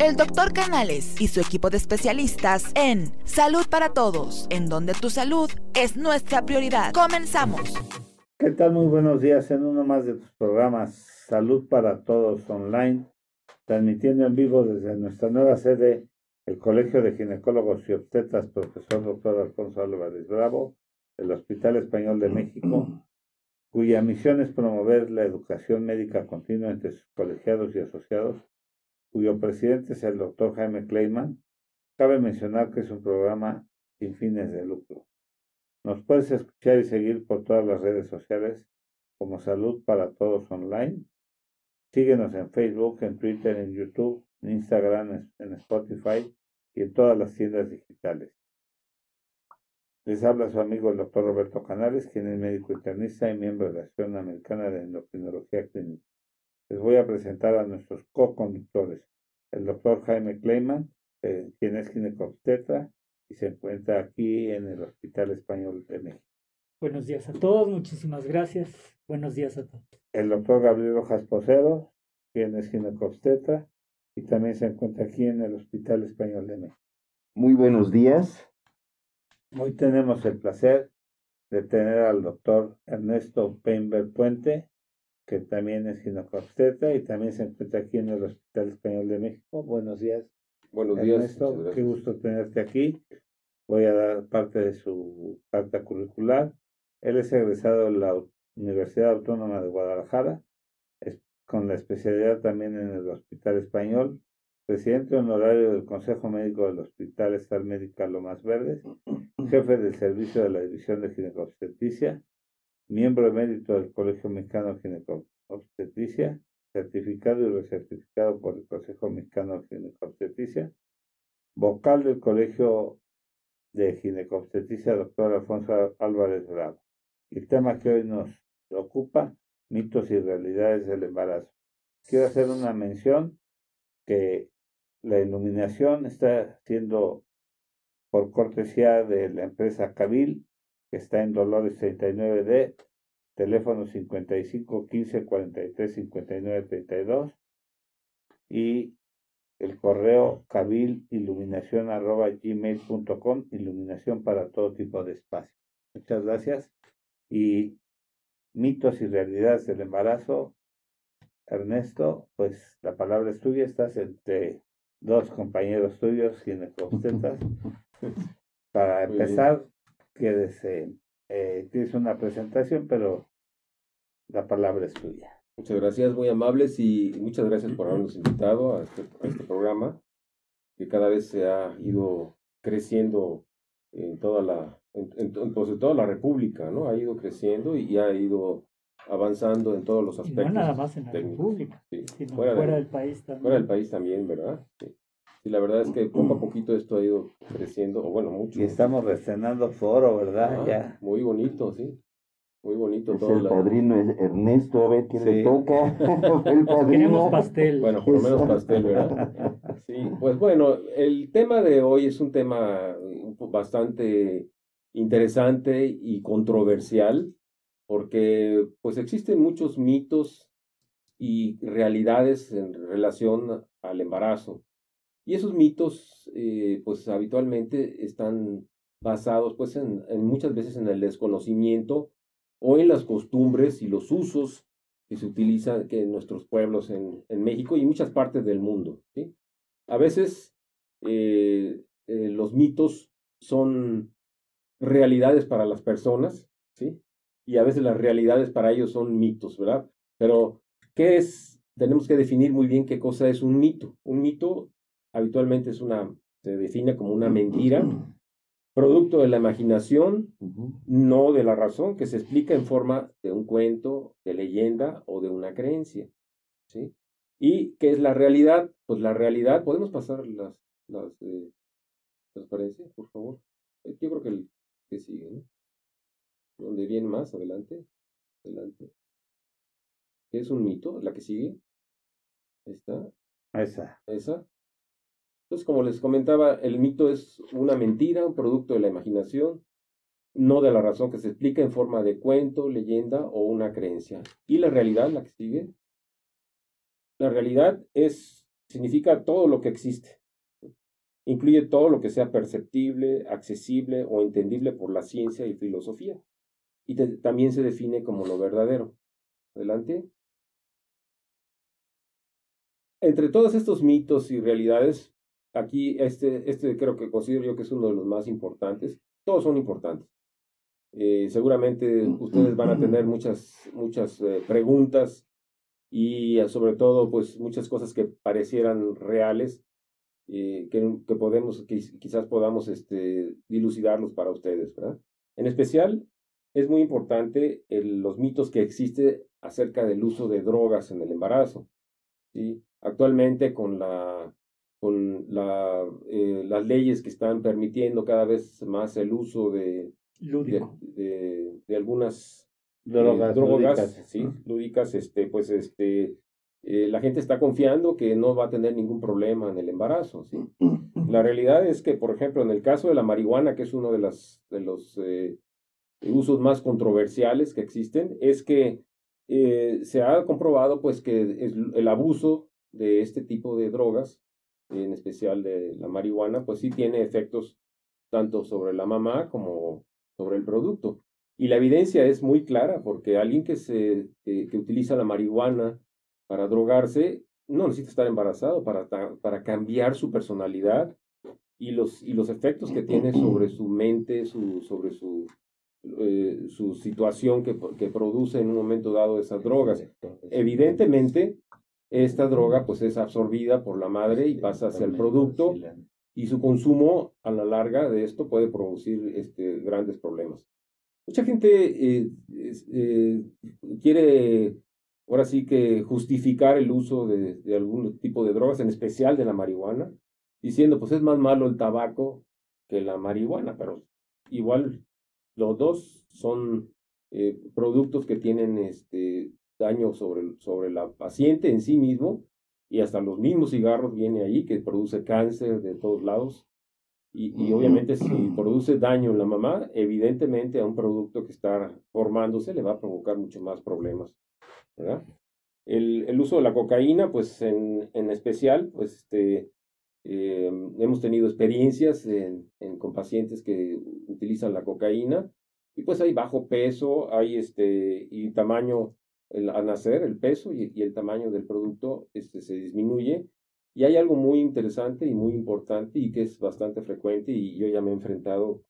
el doctor Canales y su equipo de especialistas en Salud para Todos, en donde tu salud es nuestra prioridad. Comenzamos. ¿Qué tal? Muy buenos días en uno más de tus programas Salud para Todos online, transmitiendo en vivo desde nuestra nueva sede, el Colegio de Ginecólogos y Obstetras, profesor doctor Alfonso Álvarez Bravo, el Hospital Español de México, cuya misión es promover la educación médica continua entre sus colegiados y asociados cuyo presidente es el doctor Jaime Kleiman, cabe mencionar que es un programa sin fines de lucro. Nos puedes escuchar y seguir por todas las redes sociales como Salud para Todos Online. Síguenos en Facebook, en Twitter, en YouTube, en Instagram, en Spotify y en todas las tiendas digitales. Les habla su amigo el doctor Roberto Canales, quien es médico internista y miembro de la Asociación Americana de Endocrinología Clínica. Les voy a presentar a nuestros co-conductores, el doctor Jaime Kleiman, eh, quien es ginecobstetra y se encuentra aquí en el Hospital Español de México. Buenos días a todos, muchísimas gracias. Buenos días a todos. El doctor Gabriel Rojas Posero, quien es ginecobstetra y también se encuentra aquí en el Hospital Español de México. Muy buenos días. Hoy tenemos el placer de tener al doctor Ernesto Peinberg Puente, que también es ginecobstetra y también se encuentra aquí en el Hospital Español de México. Buenos días. Buenos días. Ernesto, qué gusto tenerte aquí. Voy a dar parte de su carta curricular. Él es egresado de la Universidad Autónoma de Guadalajara, con la especialidad también en el Hospital Español, presidente honorario del Consejo Médico del Hospital Estar Médica Lomas Verdes, jefe del servicio de la División de Ginecobstetricia, miembro emérito del Colegio Mexicano Ginecobstetricia, certificado y recertificado por el Consejo Mexicano de Ginecobstetricia, vocal del Colegio de Ginecobstetricia, doctor Alfonso Álvarez Bravo. El tema que hoy nos ocupa, mitos y realidades del embarazo. Quiero hacer una mención que la iluminación está siendo por cortesía de la empresa Cabil que está en Dolores 39D, teléfono 55 15 43 59 32 y el correo cabil iluminación arroba gmail.com, iluminación para todo tipo de espacio. Muchas gracias. Y mitos y realidades del embarazo, Ernesto, pues la palabra es tuya, estás entre dos compañeros tuyos, ginecobstetras. Para empezar, quédese. Eh, tienes una presentación, pero la palabra es tuya. Muchas gracias, muy amables y muchas gracias por habernos invitado a este, este programa que cada vez se ha ido creciendo en toda la, en, pues, toda la República, ¿no? Ha ido creciendo y ha ido avanzando en todos los aspectos. no nada más en la República, sino fuera, del país también. Fuera del país también, ¿verdad? Sí. Y la verdad es que poco a poquito esto ha ido creciendo, o bueno, mucho. Y estamos reestrenando foro, ¿verdad? Ah, ya. Muy bonito, sí. Muy bonito todo. El padrino es Ernesto, a ver quién le toca. el padrino. Queremos pastel. Bueno, por lo menos pastel, ¿verdad? Sí, pues bueno, el tema de hoy es un tema bastante interesante y controversial, porque pues existen muchos mitos y realidades en relación al embarazo. Y esos mitos, eh, pues habitualmente están basados, pues, en, muchas veces en el desconocimiento o en las costumbres y los usos que se utilizan que en nuestros pueblos en, México y en muchas partes del mundo. ¿sí? A veces eh, eh, los mitos son realidades para las personas, ¿sí? Y a veces las realidades para ellos son mitos, ¿verdad? Pero, ¿qué es? Tenemos que definir muy bien qué cosa es un mito. Un mito habitualmente es una, se define como una mentira, producto de la imaginación, no de la razón, que se explica en forma de un cuento, de leyenda o de una creencia. ¿sí? ¿Y qué es la realidad? Pues la realidad, podemos pasar las, las eh, transparencias, por favor. Eh, yo creo que el que sigue, ¿no? Donde viene más, adelante. Adelante. ¿Qué es un mito? La que sigue. Está. Esa. Esa. Entonces, como les comentaba, el mito es una mentira, un producto de la imaginación, no de la razón que se explica en forma de cuento, leyenda o una creencia. ¿Y la realidad, la que sigue? La realidad es significa todo lo que existe. Incluye todo lo que sea perceptible, accesible o entendible por la ciencia y filosofía. Y también se define como lo verdadero. Adelante. Entre todos estos mitos y realidades, aquí este, este creo que considero yo que es uno de los más importantes. Todos son importantes. Eh, seguramente ustedes van a tener muchas, muchas eh, preguntas y eh, sobre todo pues muchas cosas que parecieran reales que, que, podemos que quizás podamos este, dilucidarlos para ustedes ¿verdad? en especial es muy importante los mitos que existe acerca del uso de drogas en el embarazo ¿sí? actualmente con la con la, las leyes que están permitiendo cada vez más el uso de de, de, algunas eh, drogas, sí, lúdicas, este, pues este, eh, la gente está confiando que no va a tener ningún problema en el embarazo. ¿sí? La realidad es que, por ejemplo, en el caso de la marihuana, que es uno de, las, de los eh, usos más controversiales que existen, es que se ha comprobado pues, que el abuso de este tipo de drogas, en especial de la marihuana, pues sí tiene efectos tanto sobre la mamá como sobre el producto. Y la evidencia es muy clara, porque alguien que, se, que utiliza la marihuana para drogarse no necesita estar embarazado para, para cambiar su personalidad y los, y los efectos que tiene sobre su mente, su, sobre su, eh, su situación que, que produce en un momento dado esas drogas. Evidentemente, esta droga pues es absorbida por la madre y pasa hacia el producto y su consumo a la larga de esto puede producir este, grandes problemas. Mucha gente eh, eh, quiere ahora sí que justificar el uso de, de, algún tipo de drogas, en especial de la marihuana, diciendo pues es más malo el tabaco que la marihuana, pero igual los dos son eh, productos que tienen este daño sobre, sobre la paciente en sí mismo y hasta los mismos cigarros viene ahí que produce cáncer de todos lados. Y, y, obviamente si produce daño en la mamá, evidentemente a un producto que está formándose le va a provocar mucho más problemas. ¿verdad? El, el uso de la cocaína, pues en, en especial, pues este, eh, hemos tenido experiencias en, en, con pacientes que utilizan la cocaína y pues hay bajo peso, hay este, y tamaño el, al nacer, el peso y, el tamaño del producto este, se disminuye. Y hay algo muy interesante y muy importante y que es bastante frecuente y yo ya me he enfrentado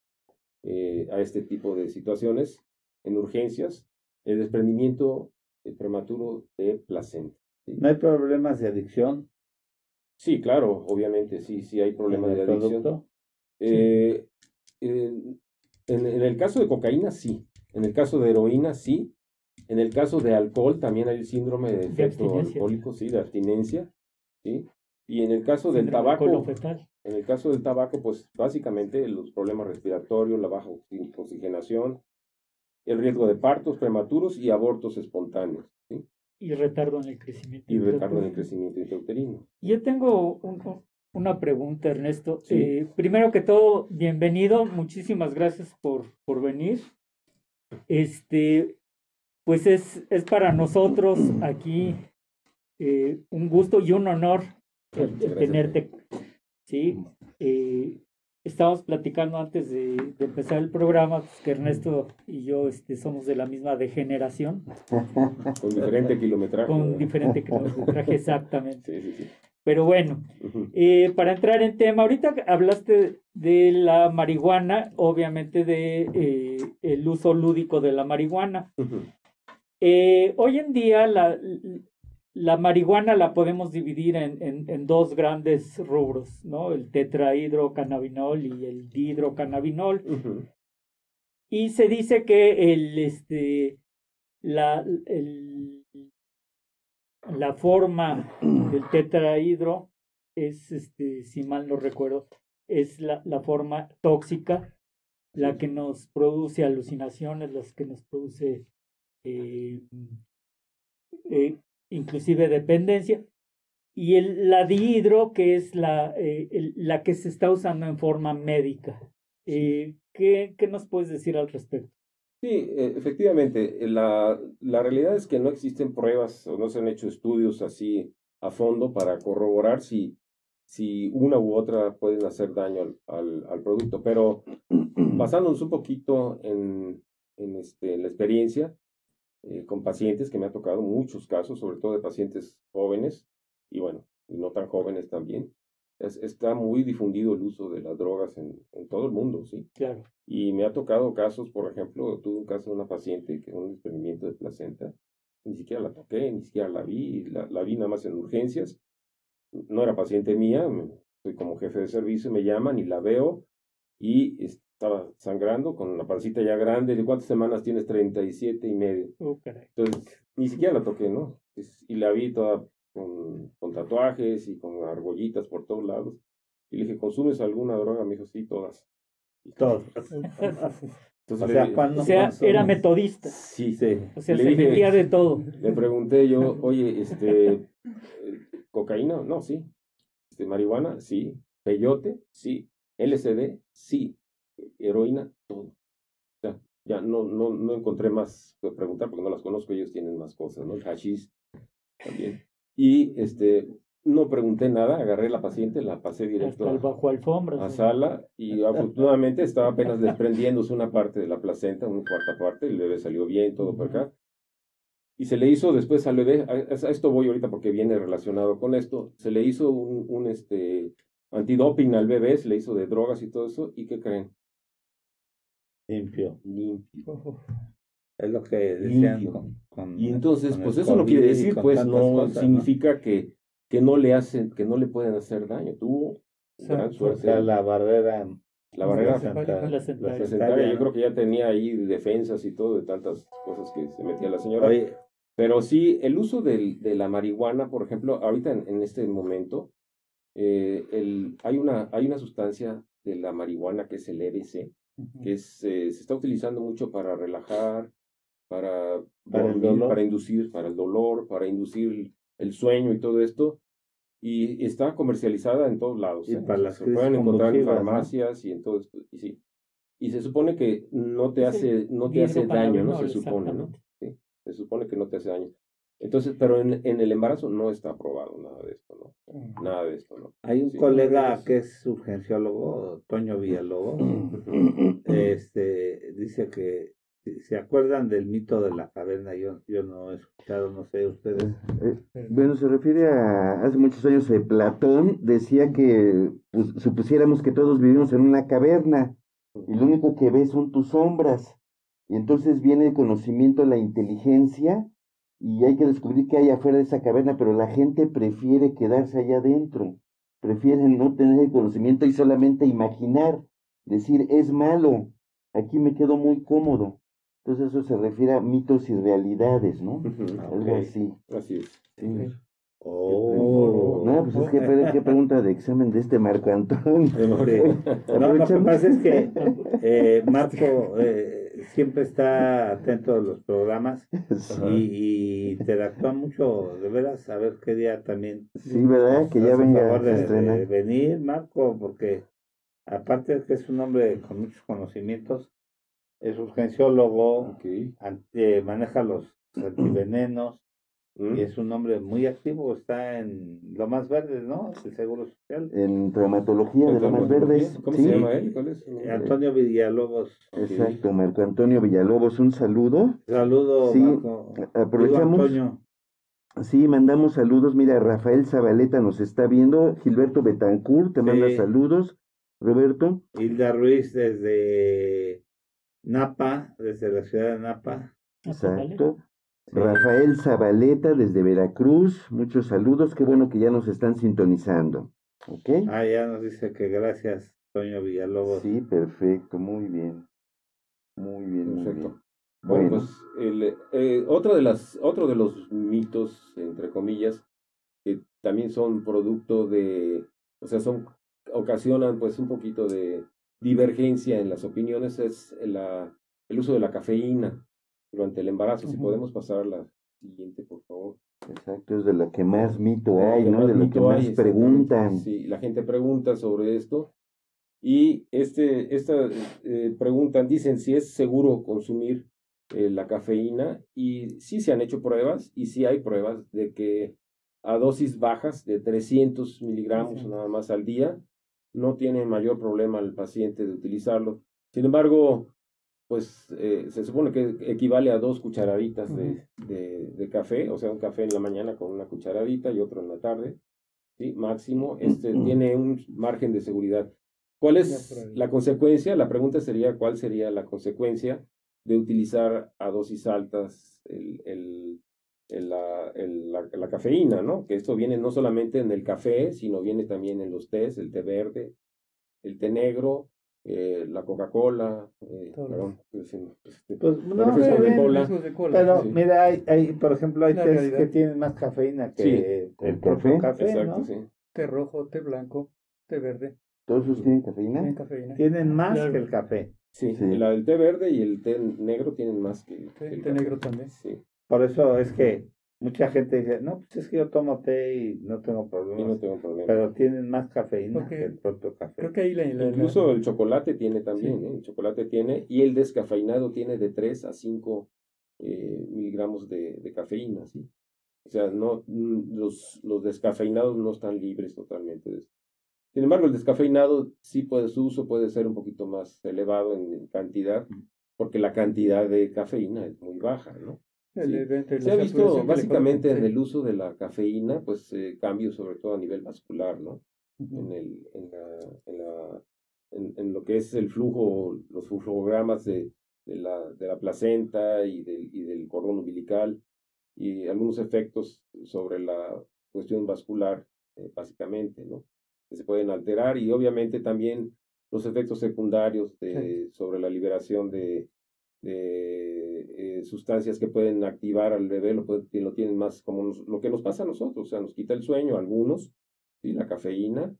eh, a este tipo de situaciones en urgencias, el desprendimiento prematuro de placenta. ¿No hay problemas de adicción? Sí, claro, obviamente, sí, sí hay problemas de adicción. Eh, en, en, el caso de cocaína, sí. En el caso de heroína, sí. En el caso de alcohol también hay el síndrome de efecto alcohólico, sí, de abstinencia, ¿sí? Y en el caso del tabaco, en el caso del tabaco, pues básicamente los problemas respiratorios, la baja oxigenación, el riesgo de partos prematuros y abortos espontáneos, ¿sí? Y retardo en el crecimiento. Y retardo en el crecimiento intrauterino. Yo tengo una pregunta, Ernesto. Eh, primero que todo, bienvenido, muchísimas gracias por, por venir. Este, pues es, es para nosotros aquí eh, un gusto y un honor tenerte. Sí, eh, estábamos platicando antes de, empezar el programa pues, que Ernesto y yo este, somos de la misma degeneración. Con diferente kilometraje. Con diferente kilometraje, exactamente. Sí, sí, sí. Pero bueno, eh, para entrar en tema, ahorita hablaste de la marihuana, obviamente de el uso lúdico de la marihuana. Eh, hoy en día la, la, marihuana la podemos dividir en, en, dos grandes rubros, ¿no? El tetrahidrocannabinol y el dihidrocannabinol. Y se dice que el, este, la, el, la forma del tetrahidro es, este, si mal no recuerdo, es la, la forma tóxica, la que nos produce alucinaciones, las que nos produce eh, eh, inclusive dependencia, y el, la dihidro, que es la, eh, la que se está usando en forma médica. ¿qué, ¿Qué nos puedes decir al respecto? Sí, efectivamente. La, la realidad es que no existen pruebas o no se han hecho estudios así a fondo para corroborar si, si una u otra pueden hacer daño al, al, producto. Pero basándonos un poquito en, en, este, en la experiencia eh, con pacientes que me ha tocado, muchos casos, sobre todo de pacientes jóvenes y bueno, y no tan jóvenes también, está muy difundido el uso de las drogas en, en, todo el mundo, ¿sí? Claro. Y me ha tocado casos, por ejemplo, tuve un caso de una paciente que un experimento de placenta, ni siquiera la toqué, ni siquiera la vi, la, la vi nada más en urgencias, no era paciente mía, soy como jefe de servicio, me llaman y la veo y estaba sangrando con una pancita ya grande, ¿de cuántas semanas tienes? 37 y medio. Oh, Entonces, ni siquiera la toqué, ¿no? Y la vi toda con, con tatuajes y con argollitas por todos lados. Y le dije, ¿consumes alguna droga? Me dijo, sí, todas. Todas. o sea, era metodista. Sí, sí. O sea, se metía de todo. Le pregunté yo, oye, este, ¿cocaína? No, sí. Este, ¿Marihuana? Sí. ¿Peyote? Sí. ¿LSD? Sí. ¿Heroína? Todo. O sea, ya no, no, no encontré más que preguntar porque no las conozco, ellos tienen más cosas, ¿no? El hashish también. Y este, no pregunté nada, agarré la paciente, la pasé directo a, bajo alfombra, a sala y afortunadamente estaba apenas desprendiéndose una parte de la placenta, una cuarta parte, el bebé salió bien, todo por acá. Y se le hizo después al bebé, a, esto voy ahorita porque viene relacionado con esto, se le hizo un, un este, antidoping al bebé, se le hizo de drogas y todo eso, ¿y qué creen? Limpio. Limpio. Es lo que decían Y entonces, pues eso no quiere decir, pues no significa que, que no le hacen, que no le pueden hacer daño. Tuvo gran suerte. O sea, la barrera la barrera la yo creo que ya tenía ahí defensas y todo de tantas cosas que se metía la señora. Pero sí, el uso del, de la marihuana, por ejemplo, ahorita en, este momento, eh, el, hay, una, hay una sustancia de la marihuana que es el Que es, eh, se está utilizando mucho para relajar, para, para, para inducir, para el dolor, para inducir el sueño y todo esto. Y está comercializada en todos lados. Y ¿eh? para las se pueden encontrar en farmacias y en todo esto. Y sí. Y se supone que no te hace, no te hace daño, ¿no? Se supone, ¿no? Sí. Se supone que no te hace daño. Entonces, pero en, en el embarazo no está aprobado nada de esto, ¿no? Mm. Nada de esto, ¿no? Hay un colega que es urgenciólogo, Toño Villalobos, este, dice que ¿Se acuerdan del mito de la caverna? Yo, yo no he escuchado, no sé, ustedes. Eh, eh, bueno, se refiere a hace muchos años eh, Platón decía que pues, supusiéramos que todos vivimos en una caverna y lo único que ves son tus sombras. Y entonces viene el conocimiento, la inteligencia y hay que descubrir qué hay afuera de esa caverna, pero la gente prefiere quedarse allá adentro, prefiere no tener el conocimiento y solamente imaginar, decir es malo, aquí me quedo muy cómodo. Entonces eso se refiere a mitos y realidades, ¿no? Algo así. Así es. Sí. Oh. No, pues es que qué pregunta de examen de este Marco Antonio. no, lo que pasa es que eh, Marco eh, siempre está atento a los programas y, interactúa mucho, de veras, a ver qué día también. Sí, ¿verdad? Que ya venga a de venir, Marco, porque aparte de que es un hombre con muchos conocimientos, es urgenciólogo, eh, maneja los antivenenos mm. es un hombre muy activo, está en lo más Verdes, ¿no? El Seguro Social. En traumatología de lo más Verdes. ¿Cómo se llama él? ¿Cuál es? Eh, Antonio Villalobos. Exacto, Marco Antonio Villalobos, un saludo. Saludo, sí, Aprovechamos. Sí, mandamos saludos. Mira, Rafael Zabaleta nos está viendo. Gilberto Betancourt te manda saludos. Roberto. Hilda Ruiz desde Napa, desde la ciudad de Napa. Exacto. Rafael Zabaleta desde Veracruz, muchos saludos, qué bueno que ya nos están sintonizando. ¿Ok? Ah, ya nos dice que gracias, Toño Villalobos. Sí, perfecto, muy bien. Muy bien, perfecto. Bueno, pues el, eh, otro, de las, otro de los mitos, entre comillas, que también son producto de, o sea, son, ocasionan pues un poquito de divergencia en las opiniones es la, el uso de la cafeína durante el embarazo. Si podemos pasar a la siguiente, por favor. Exacto, es de la que más mito hay, ¿no? De lo que más preguntan. Sí, la gente pregunta sobre esto. Y este, esta eh, preguntan, dicen si es seguro consumir eh, la cafeína y sí se han hecho pruebas y sí hay pruebas de que a dosis bajas de 300 miligramos nada más al día. No tiene mayor problema el paciente de utilizarlo. Sin embargo, pues eh, se supone que equivale a dos cucharaditas de, de, café, o sea, un café en la mañana con una cucharadita y otro en la tarde, ¿sí? Máximo, este tiene un margen de seguridad. ¿Cuál es la consecuencia? La pregunta sería, ¿cuál sería la consecuencia de utilizar a dosis altas el, el, el, la, la, la, cafeína, ¿no? Que esto viene no solamente en el café, sino viene también en los tés, el té verde, el té negro, eh, la Coca-Cola, eh, perdón, pues, no, de cola. Pero mira, hay, hay, por ejemplo, hay tés que tienen más cafeína que el, café. café Exacto, sí. Té rojo, té blanco, té verde. ¿Todos esos tienen cafeína? Tienen, cafeína. tienen más que el café. Sí, la del té verde y el té negro tienen más que, el té negro también. Sí. Por eso es que mucha gente dice, no, pues es que yo tomo té y no tengo problemas. no tengo problemas. Pero tienen más cafeína que el propio café. Creo que ahí la, Incluso el chocolate tiene también, ¿eh? el chocolate tiene, y el descafeinado tiene de 3 a 5 eh, miligramos de, de, cafeína, ¿sí? O sea, no, mm, los, los descafeinados no están libres totalmente de esto. Sin embargo, el descafeinado sí puede, su uso puede ser un poquito más elevado en cantidad, porque la cantidad de cafeína es muy baja, ¿no? Se ha visto básicamente en el uso de la cafeína, pues eh, cambios sobre todo a nivel vascular, ¿no? en, el, en, la, en, la, en, lo que es el flujo, los flujogramas de, de, la, de la placenta y del, y del cordón umbilical y algunos efectos sobre la cuestión vascular, eh, básicamente, ¿no? Que se pueden alterar y obviamente también los efectos secundarios de, sobre la liberación de, de eh, sustancias que pueden activar al bebé, lo, lo tienen más como lo que nos pasa a nosotros, o sea, nos quita el sueño a algunos, ¿sí? la cafeína,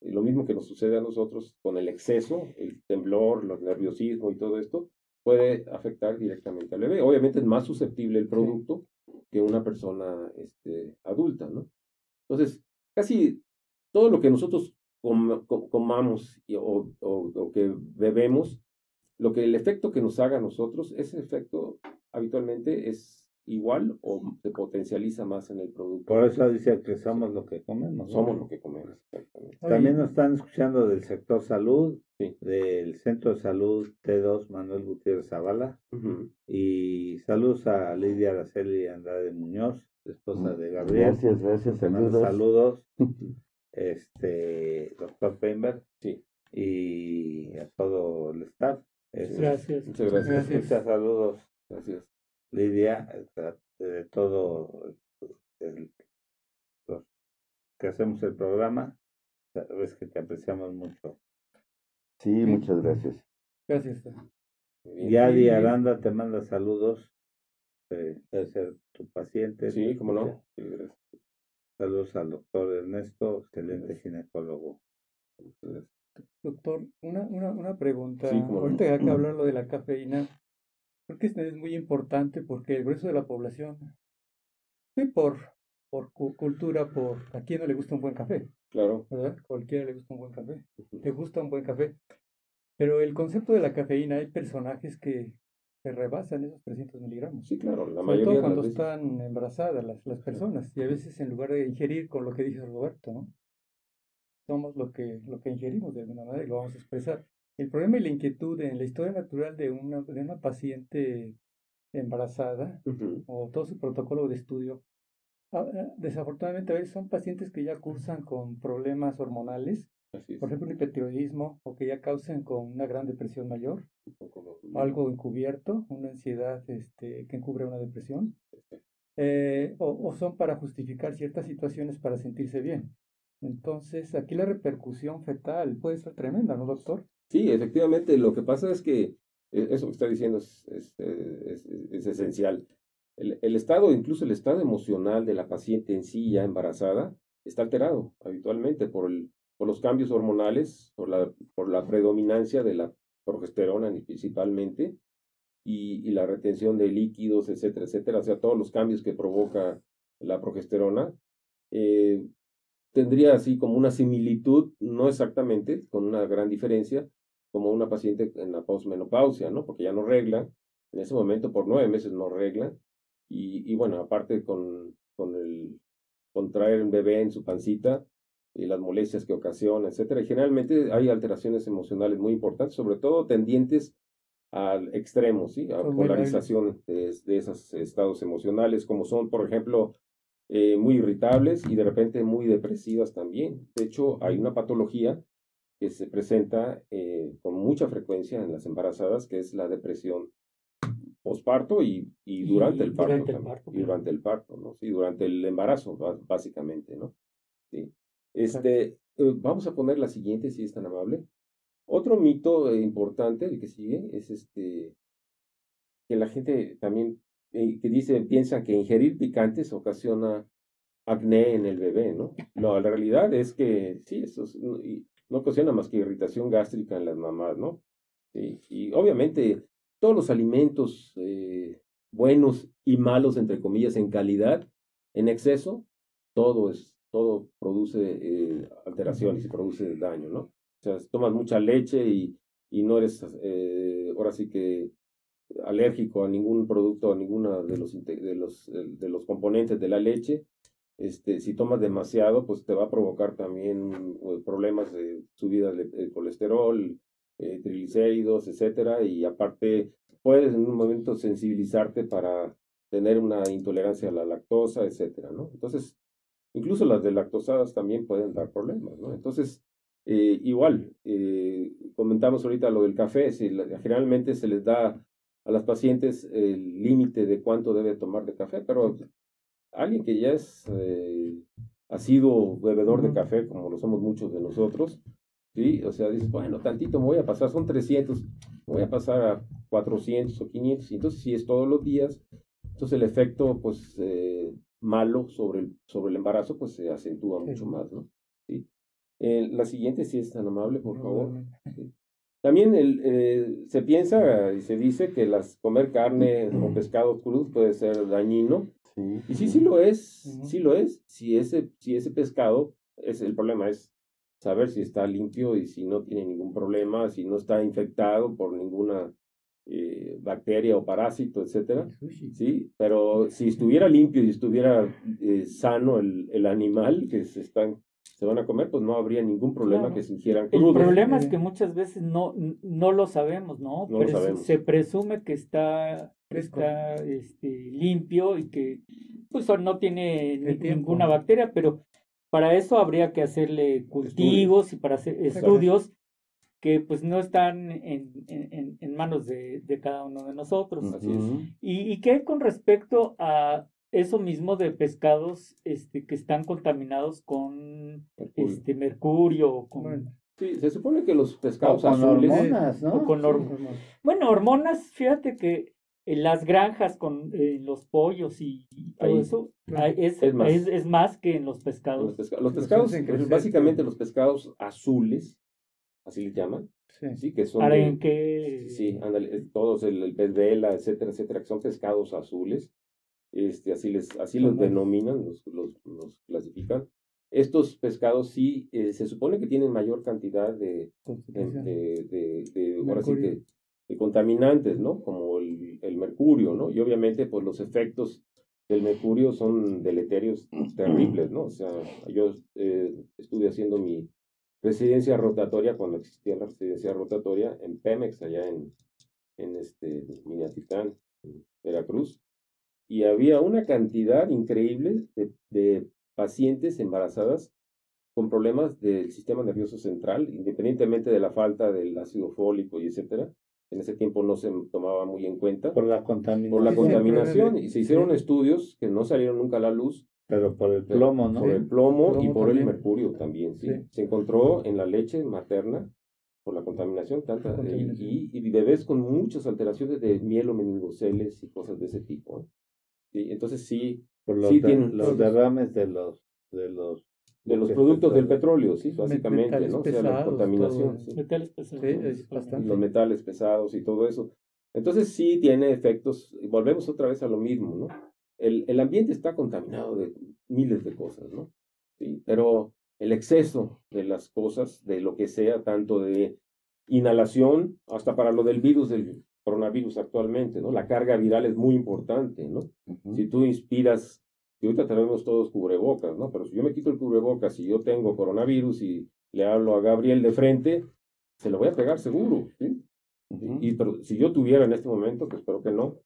y lo mismo que nos sucede a nosotros con el exceso, el temblor, el nerviosismo y todo esto, puede afectar directamente al bebé. Obviamente es más susceptible el producto que una persona este, adulta, ¿no? Entonces, casi todo lo que nosotros comamos o, o que bebemos lo que el efecto que nos haga a nosotros, ese efecto habitualmente es igual o se potencializa más en el producto. Por eso dice que somos lo que comemos. Somos lo que comemos. También nos están escuchando del sector salud, del Centro de Salud T2 Manuel Gutiérrez Zavala. Y saludos a Lidia Araceli Andrade Muñoz, esposa de Gabriel. Gracias, gracias. Saludos. saludos. este, doctor Peinberg. Sí. Y a todo el staff. Gracias. Muchas gracias. Muchas saludos. Gracias. Lidia, de todo el, que hacemos el programa, sabes que te apreciamos mucho. Sí, muchas gracias. Gracias. Yadi Aranda te manda saludos. Eh, ser tu paciente. Sí, cómo no. Saludos al doctor Ernesto, excelente ginecólogo. Doctor, una, una, una pregunta. Ahorita que hablar lo de la cafeína, creo que esto es muy importante porque el grueso de la población, sí, por, por cultura, por a quién no le gusta un buen café. Claro. ¿Verdad? Cualquiera le gusta un buen café. Te gusta un buen café. Pero el concepto de la cafeína, hay personajes que se rebasan esos 300 miligramos. Sí, claro, la Sobre mayoría todo cuando están embarazadas las, las personas y a veces en lugar de ingerir con lo que dice Roberto, ¿no? Somos lo que, lo que ingerimos de alguna manera y lo vamos a expresar. El problema y la inquietud en la historia natural de una, de una paciente embarazada o todo su protocolo de estudio, ah, ah, desafortunadamente a veces son pacientes que ya cursan con problemas hormonales, por ejemplo un hipertiroidismo, o que ya causen con una gran depresión mayor, algo encubierto, una ansiedad este, que encubre una depresión, eh, o, o son para justificar ciertas situaciones para sentirse bien. Entonces, aquí la repercusión fetal puede ser tremenda, ¿no, doctor? Sí, efectivamente. Lo que pasa es que eh, eso que está diciendo es, es, es, es esencial. El, el, estado, incluso el estado emocional de la paciente en sí ya embarazada, está alterado habitualmente por, el, por los cambios hormonales, por la, por la predominancia de la progesterona principalmente, y, y la retención de líquidos, etcétera, etcétera. O sea, todos los cambios que provoca la progesterona. Eh, tendría así como una similitud, no exactamente, con una gran diferencia, como una paciente en la posmenopausia, ¿no? Porque ya no regla, en ese momento por nueve meses no regla, y, y bueno, aparte con, con, el, contraer un bebé en su pancita y las molestias que ocasiona, etcétera. Y generalmente hay alteraciones emocionales muy importantes, sobre todo tendientes al extremo, ¿sí? a polarización de, esos estados emocionales, como son, por ejemplo, eh, muy irritables y de repente muy depresivas también. De hecho, hay una patología que se presenta eh, con mucha frecuencia en las embarazadas, que es la depresión posparto y, y durante el parto. Durante el parto y durante el parto, ¿no? Sí, durante el embarazo, básicamente, ¿no? Sí. Este, eh, vamos a poner la siguiente, si es tan amable. Otro mito importante, el que sigue, es este, que la gente también, eh, que dice, piensa que ingerir picantes ocasiona acné en el bebé, ¿no? No, la realidad es que sí, eso no ocasiona más que irritación gástrica en las mamás, ¿no? Sí, y obviamente todos los alimentos eh, buenos y malos, entre comillas, en calidad, en exceso, todo es, todo produce eh, alteraciones y produce daño, ¿no? O sea, tomas mucha leche y, y no eres, eh, ahora sí que alérgico a ningún producto, a ninguno de los, de los, de los componentes de la leche, este, si tomas demasiado, pues te va a provocar también problemas de subida de colesterol, eh, triglicéridos, etcétera, y aparte puedes en un momento sensibilizarte para tener una intolerancia a la lactosa, etcétera, ¿no? Entonces, incluso las de lactosadas también pueden dar problemas, ¿no? Entonces, eh, igual, eh, comentamos ahorita lo del café, generalmente se les da a las pacientes el límite de cuánto debe tomar de café, pero alguien que ya es eh, ha sido bebedor de café, como lo somos muchos de nosotros, ¿sí? O sea, dices, bueno, tantito me voy a pasar, son 300, voy a pasar a 400 o 500, entonces si es todos los días, entonces el efecto, pues, eh, malo sobre el, sobre el embarazo, pues se acentúa mucho más, ¿no? ¿Sí? Eh, la siguiente, si es tan amable, por favor. También el, eh, se piensa y se dice que las comer carne o pescado crudo puede ser dañino. Y sí, sí lo es, sí lo es. Si ese, si ese pescado, es, el problema es saber si está limpio y si no tiene ningún problema, si no está infectado por ninguna eh, bacteria o parásito, etcétera. Sí, pero si estuviera limpio y estuviera eh, sano el, el, animal que se están se van a comer, pues no habría ningún problema que se hicieran crudos. El problema es que muchas veces no, no lo sabemos, ¿no? Pero Se, presume que está, está este, limpio y que pues no tiene ninguna bacteria, pero para eso habría que hacerle cultivos y para hacer estudios que pues no están en, en, en manos de, de, cada uno de nosotros. Y, y que con respecto a eso mismo de pescados este, que están contaminados con mercurio. este mercurio con sí se supone que los pescados azules hormonas, ¿no? con bueno hormonas fíjate que en las granjas con eh, los pollos y, todo eso es, es, más. Es, más. que en los pescados. Los, pescados, básicamente los pescados azules, así les llaman, sí, que son... Arenque. Sí, ándale, todos, el, el pez vela, etcétera, etcétera, que son pescados azules, este, así, les, así los denominan, los, los, los, clasifican. Estos pescados sí eh, se supone que tienen mayor cantidad de, de, de, de, ahora sí que de contaminantes, ¿no? Como el, el, mercurio, ¿no? Y obviamente, pues los efectos del mercurio son deleterios terribles, ¿no? O sea, yo eh, estuve haciendo mi residencia rotatoria cuando existía la residencia rotatoria en Pemex, allá en, en este, Minatitlán, Veracruz, y había una cantidad increíble de, de pacientes embarazadas con problemas del sistema nervioso central, independientemente de la falta del ácido fólico y etcétera, en ese tiempo no se tomaba muy en cuenta. Por la contaminación. Por la contaminación. Y se hicieron estudios que no salieron nunca a la luz. Pero por el plomo, ¿no? Por el plomo, y por el mercurio también, sí. Se encontró en la leche materna por la contaminación, tanta, eh, y, y, bebés con muchas alteraciones de mielomeningoceles y cosas de ese tipo. Sí, entonces sí, por los, los derrames de los de los de los productos del petróleo, sí, básicamente, ¿no? o sea, la contaminación. Sí. Metales pesados. Sí, los metales pesados y todo eso. Entonces sí tiene efectos, volvemos otra vez a lo mismo, ¿no? El, el ambiente está contaminado de miles de cosas, ¿no? Sí, pero el exceso de las cosas, de lo que sea, tanto de inhalación, hasta para lo del virus del coronavirus actualmente, ¿no? La carga viral es muy importante, ¿no? Si tú inspiras Y ahorita tenemos todos cubrebocas, ¿no? Pero si yo me quito el cubrebocas y yo tengo coronavirus y le hablo a Gabriel de frente, se lo voy a pegar seguro, ¿sí? Y pero si yo tuviera en este momento, que espero que no,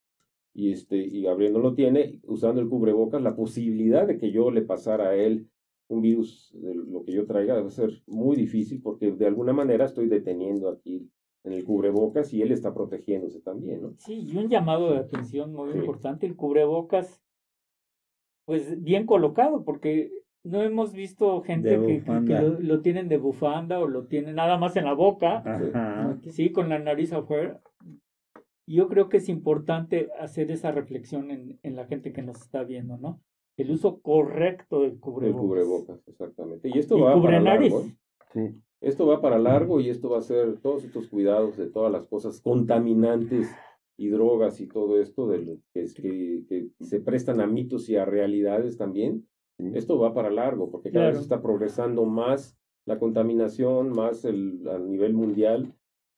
y este y Gabriel no lo tiene, usando el cubrebocas, la posibilidad de que yo le pasara a él un virus de lo que yo traiga debe ser muy difícil porque de alguna manera estoy deteniendo aquí en el cubrebocas y él está protegiéndose también, ¿no? Sí, y un llamado de atención muy importante, el cubrebocas, pues bien colocado, porque no hemos visto gente que, lo, tienen de bufanda o lo tienen nada más en la boca, sí, con la nariz afuera. Yo creo que es importante hacer esa reflexión en, en la gente que nos está viendo, ¿no? el uso correcto del cubrebocas. El cubrebocas, exactamente. Y esto va para largo. ¿eh? Esto va para largo y esto va a ser todos estos cuidados de todas las cosas contaminantes y drogas y todo esto de que, que, se prestan a mitos y a realidades también. Esto va para largo porque cada vez está progresando más la contaminación, más el, a nivel mundial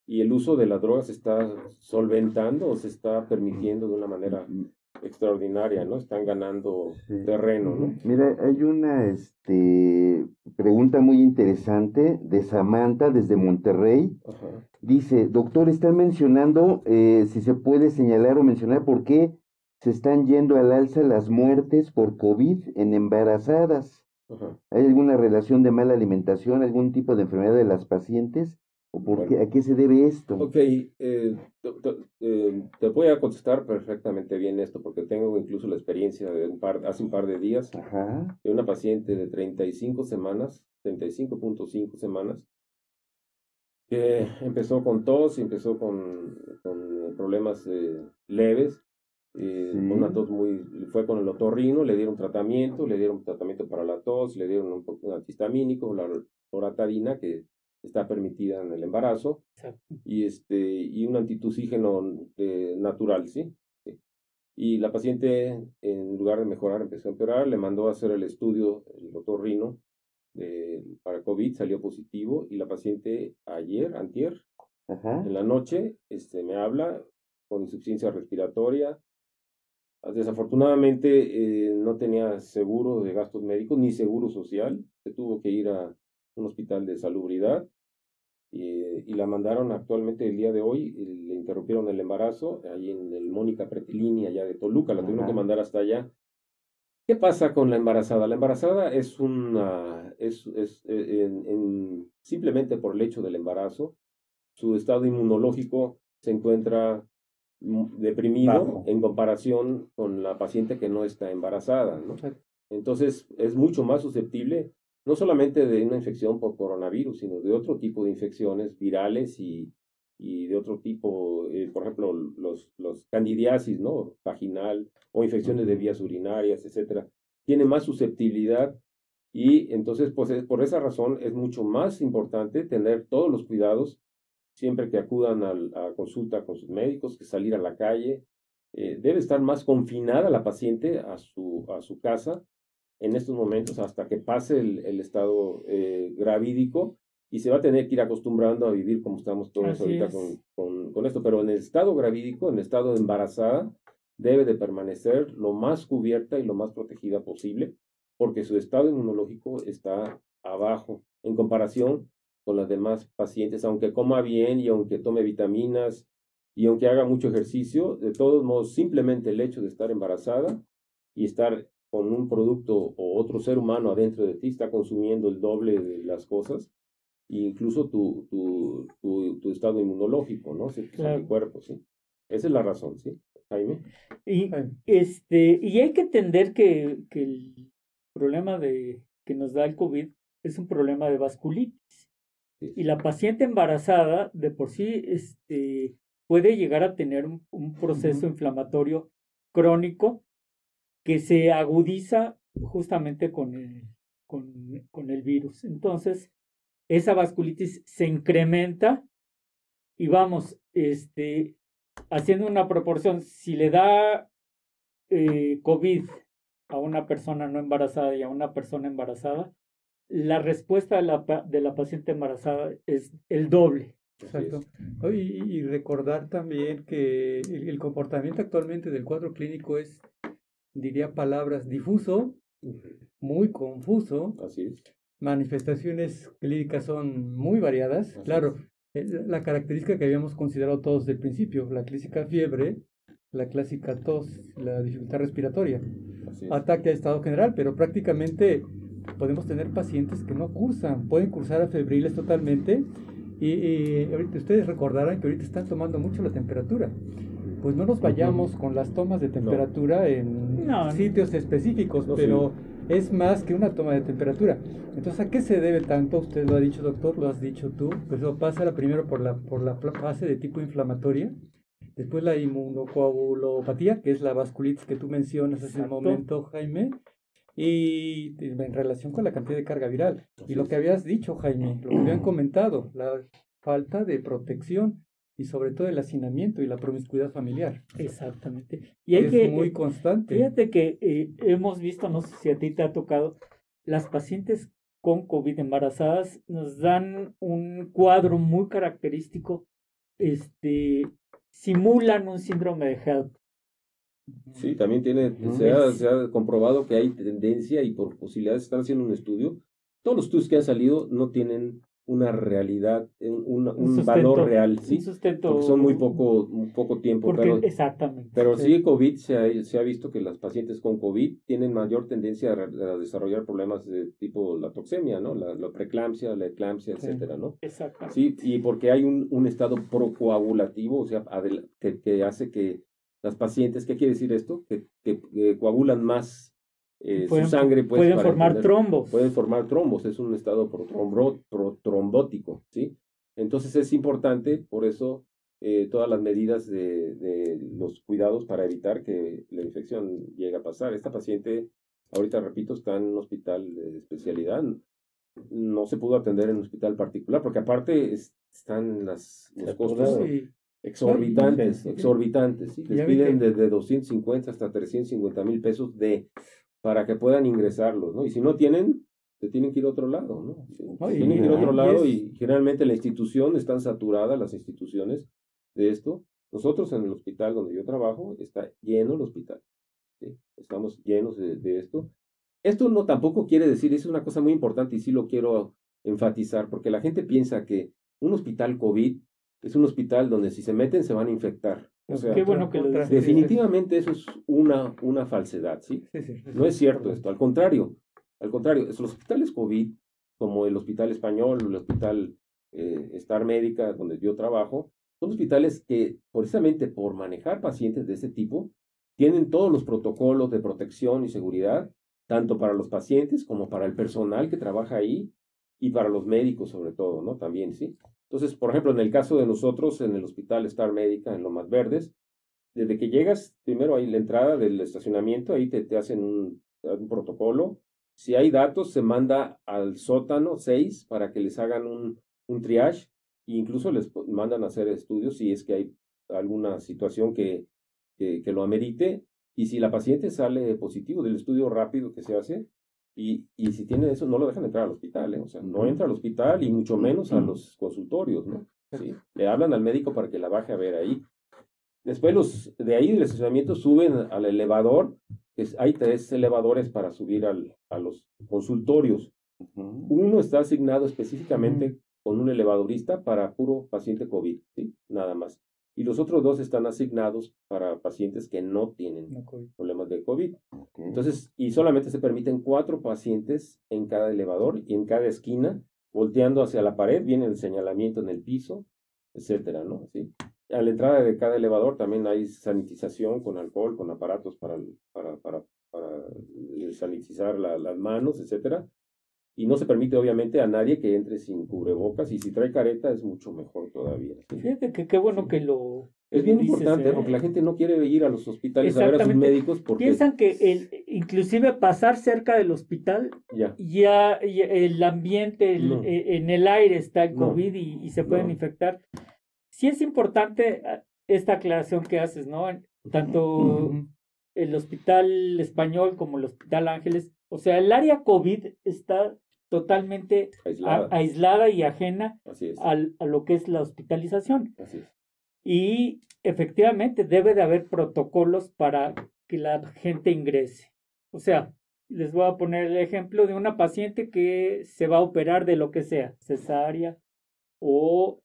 y el uso de las drogas se está solventando o se está permitiendo de una manera extraordinaria, ¿no? Están ganando terreno, ¿no? Mira, hay una este, pregunta muy interesante de Samantha desde Monterrey. Dice, doctor, están mencionando eh, si se puede señalar o mencionar por qué se están yendo al alza las muertes por COVID en embarazadas. ¿Hay alguna relación de mala alimentación, algún tipo de enfermedad de las pacientes? ¿A qué se debe esto? Ok, eh, eh, te, voy a contestar perfectamente bien esto, porque tengo incluso la experiencia de un par, hace un par de días de una paciente de 35 semanas, 35.5 semanas, que empezó con tos, y empezó con, con problemas eh, leves, una tos muy, fue con el otorrino, le dieron tratamiento, le dieron tratamiento para la tos, le dieron un, un antihistamínico, la loratadina, que está permitida en el embarazo y este y un antitusígeno eh, natural, ¿sí? Y la paciente, en lugar de mejorar, empezó a empeorar, le mandó a hacer el estudio, el doctor Rino, para COVID, salió positivo, y la paciente ayer, antier, en la noche, este, me habla con insuficiencia respiratoria. Desafortunadamente eh, no tenía seguro de gastos médicos ni seguro social, se tuvo que ir a un hospital de salubridad y, la mandaron actualmente el día de hoy, le interrumpieron el embarazo, ahí en el Mónica Pretilini, allá de Toluca, la tuvieron que mandar hasta allá. ¿Qué pasa con la embarazada? La embarazada es una, es, es eh, en, simplemente por el hecho del embarazo, su estado inmunológico se encuentra deprimido en comparación con la paciente que no está embarazada, ¿no? Entonces es mucho más susceptible no solamente de una infección por coronavirus, sino de otro tipo de infecciones virales y, y de otro tipo, eh, por ejemplo, los, los candidiasis, ¿no? Vaginal o infecciones de vías urinarias, etcétera. Tiene más susceptibilidad y entonces, pues por esa razón es mucho más importante tener todos los cuidados siempre que acudan a, consulta con sus médicos, que salir a la calle. Eh, debe estar más confinada la paciente a su, a su casa en estos momentos hasta que pase el, estado eh, gravídico y se va a tener que ir acostumbrando a vivir como estamos todos ahorita con, con, esto. Pero en el estado gravídico, en el estado de embarazada, debe de permanecer lo más cubierta y lo más protegida posible, porque su estado inmunológico está abajo en comparación con las demás pacientes, aunque coma bien y aunque tome vitaminas y aunque haga mucho ejercicio, de todos modos, simplemente el hecho de estar embarazada y estar con un producto o otro ser humano adentro de ti está consumiendo el doble de las cosas, e incluso tu, tu, tu, estado inmunológico, ¿no? Sí, claro. cuerpo, ¿sí? Esa es la razón, ¿sí, Jaime? Y, este, y hay que entender que, que el problema de, que nos da el COVID es un problema de vasculitis. Y la paciente embarazada, de por sí, este, puede llegar a tener un, proceso inflamatorio crónico que se agudiza justamente con el, con, con el virus. Entonces, esa vasculitis se incrementa y vamos, este, haciendo una proporción, si le da eh, COVID a una persona no embarazada y a una persona embarazada, la respuesta de la, de la paciente embarazada es el doble. Exacto. Y, recordar también que el, comportamiento actualmente del cuadro clínico es diría palabras, difuso, muy confuso. Así es. Manifestaciones clínicas son muy variadas. claro, la característica que habíamos considerado todos desde el principio, la clásica fiebre, la clásica tos, la dificultad respiratoria, ataque a estado general, pero prácticamente podemos tener pacientes que no cursan, pueden cursar a febriles totalmente y, ahorita ustedes recordarán que ahorita están tomando mucho la temperatura. Pues no nos vayamos con las tomas de temperatura en sitios específicos, pero es más que una toma de temperatura. Entonces, ¿a qué se debe tanto? Usted lo ha dicho, doctor, lo has dicho tú. Pues eso pasa primero por la, por la fase de tipo inflamatoria, después la inmunocoagulopatía, que es la vasculitis que tú mencionas hace un momento, Jaime, y en relación con la cantidad de carga viral. y lo que habías dicho, Jaime, lo que habían comentado, la falta de protección y sobre todo el hacinamiento y la promiscuidad familiar. Exactamente. Y hay es que, muy constante. Fíjate que eh, hemos visto, no sé si a ti te ha tocado, las pacientes con COVID embarazadas nos dan un cuadro muy característico, este, simulan un síndrome de HELP. Sí, también tiene, se ha, se ha comprobado que hay tendencia y por posibilidades están haciendo un estudio. Todos los estudios que han salido no tienen una realidad, un, un, valor real, ¿sí? Porque son muy poco, poco tiempo. pero, exactamente. Pero sí, COVID se ha, se ha, visto que las pacientes con COVID tienen mayor tendencia a, desarrollar problemas de tipo la toxemia, ¿no? La, la preeclampsia, la eclampsia, etcétera, ¿no? Exactamente. Sí, y porque hay un, un estado procoagulativo, o sea, que, que hace que las pacientes, ¿qué quiere decir esto? Que, que, coagulan más eh, su sangre. Pues, pueden formar trombos. Pueden formar trombos, es un estado trombótico, ¿sí? Entonces es importante, por eso, eh, todas las medidas de, de, los cuidados para evitar que la infección llegue a pasar. Esta paciente, ahorita repito, está en un hospital de especialidad. No se pudo atender en un hospital particular, porque aparte están las, los costos exorbitantes, exorbitantes. Les piden desde 250 hasta 350 mil pesos de para que puedan ingresarlos, ¿no? Y si no tienen, se tienen que ir a otro lado, ¿no? tienen que ir a otro lado y generalmente la institución están saturadas, las instituciones de esto. Nosotros en el hospital donde yo trabajo está lleno el hospital. Estamos llenos de, de esto. Esto no tampoco quiere decir, es una cosa muy importante y sí lo quiero enfatizar, porque la gente piensa que un hospital COVID es un hospital donde si se meten se van a infectar. O sea, Qué bueno que definitivamente eso es una, una falsedad, ¿sí? no es cierto esto, al contrario, al contrario, los hospitales COVID, como el Hospital Español, el Hospital eh, Star Médica, donde yo trabajo, son hospitales que precisamente por manejar pacientes de ese tipo, tienen todos los protocolos de protección y seguridad, tanto para los pacientes como para el personal que trabaja ahí y para los médicos sobre todo, ¿no? También, ¿sí? Entonces, por ejemplo, en el caso de nosotros, en el Hospital Star Médica, en Lomas Verdes, desde que llegas, primero ahí la entrada del estacionamiento, ahí te, te hacen un, protocolo. Si hay datos, se manda al sótano 6 para que les hagan un, un triage e incluso les mandan a hacer estudios si es que hay alguna situación que, que lo amerite. Y si la paciente sale positivo del estudio rápido que se hace, y, y si tiene eso, no lo dejan entrar al hospital, ¿eh? o sea, no entra al hospital y mucho menos a los consultorios, ¿no? ¿Sí? Le hablan al médico para que la baje a ver ahí. Después los de ahí del estacionamiento suben al elevador, que hay tres elevadores para subir al, a los consultorios. Uno está asignado específicamente con un elevadorista para puro paciente COVID, ¿sí? Nada más y los otros dos están asignados para pacientes que no tienen problemas de COVID. Entonces, y solamente se permiten cuatro pacientes en cada elevador y en cada esquina, volteando hacia la pared, viene el señalamiento en el piso, etcétera, ¿no? ¿Sí? A la entrada de cada elevador también hay sanitización con alcohol, con aparatos para, para, para, para sanitizar las manos, etcétera y no se permite obviamente a nadie que entre sin cubrebocas y si trae careta es mucho mejor todavía. Fíjate que qué bueno que lo... Es bien importante porque ¿eh? la gente no quiere ir a los hospitales a ver a sus médicos porque... Piensan que el, inclusive pasar cerca del hospital ya, ya, el ambiente eh, en el aire está el COVID y, se pueden infectar. Sí es importante ah, esta aclaración que haces, ¿no? Tanto el hospital español como el hospital Ángeles, o sea, el área COVID está totalmente aislada, y ajena al, a lo que es la hospitalización. Y efectivamente debe de haber protocolos para que la gente ingrese. O sea, les voy a poner el ejemplo de una paciente que se va a operar de lo que sea, cesárea o,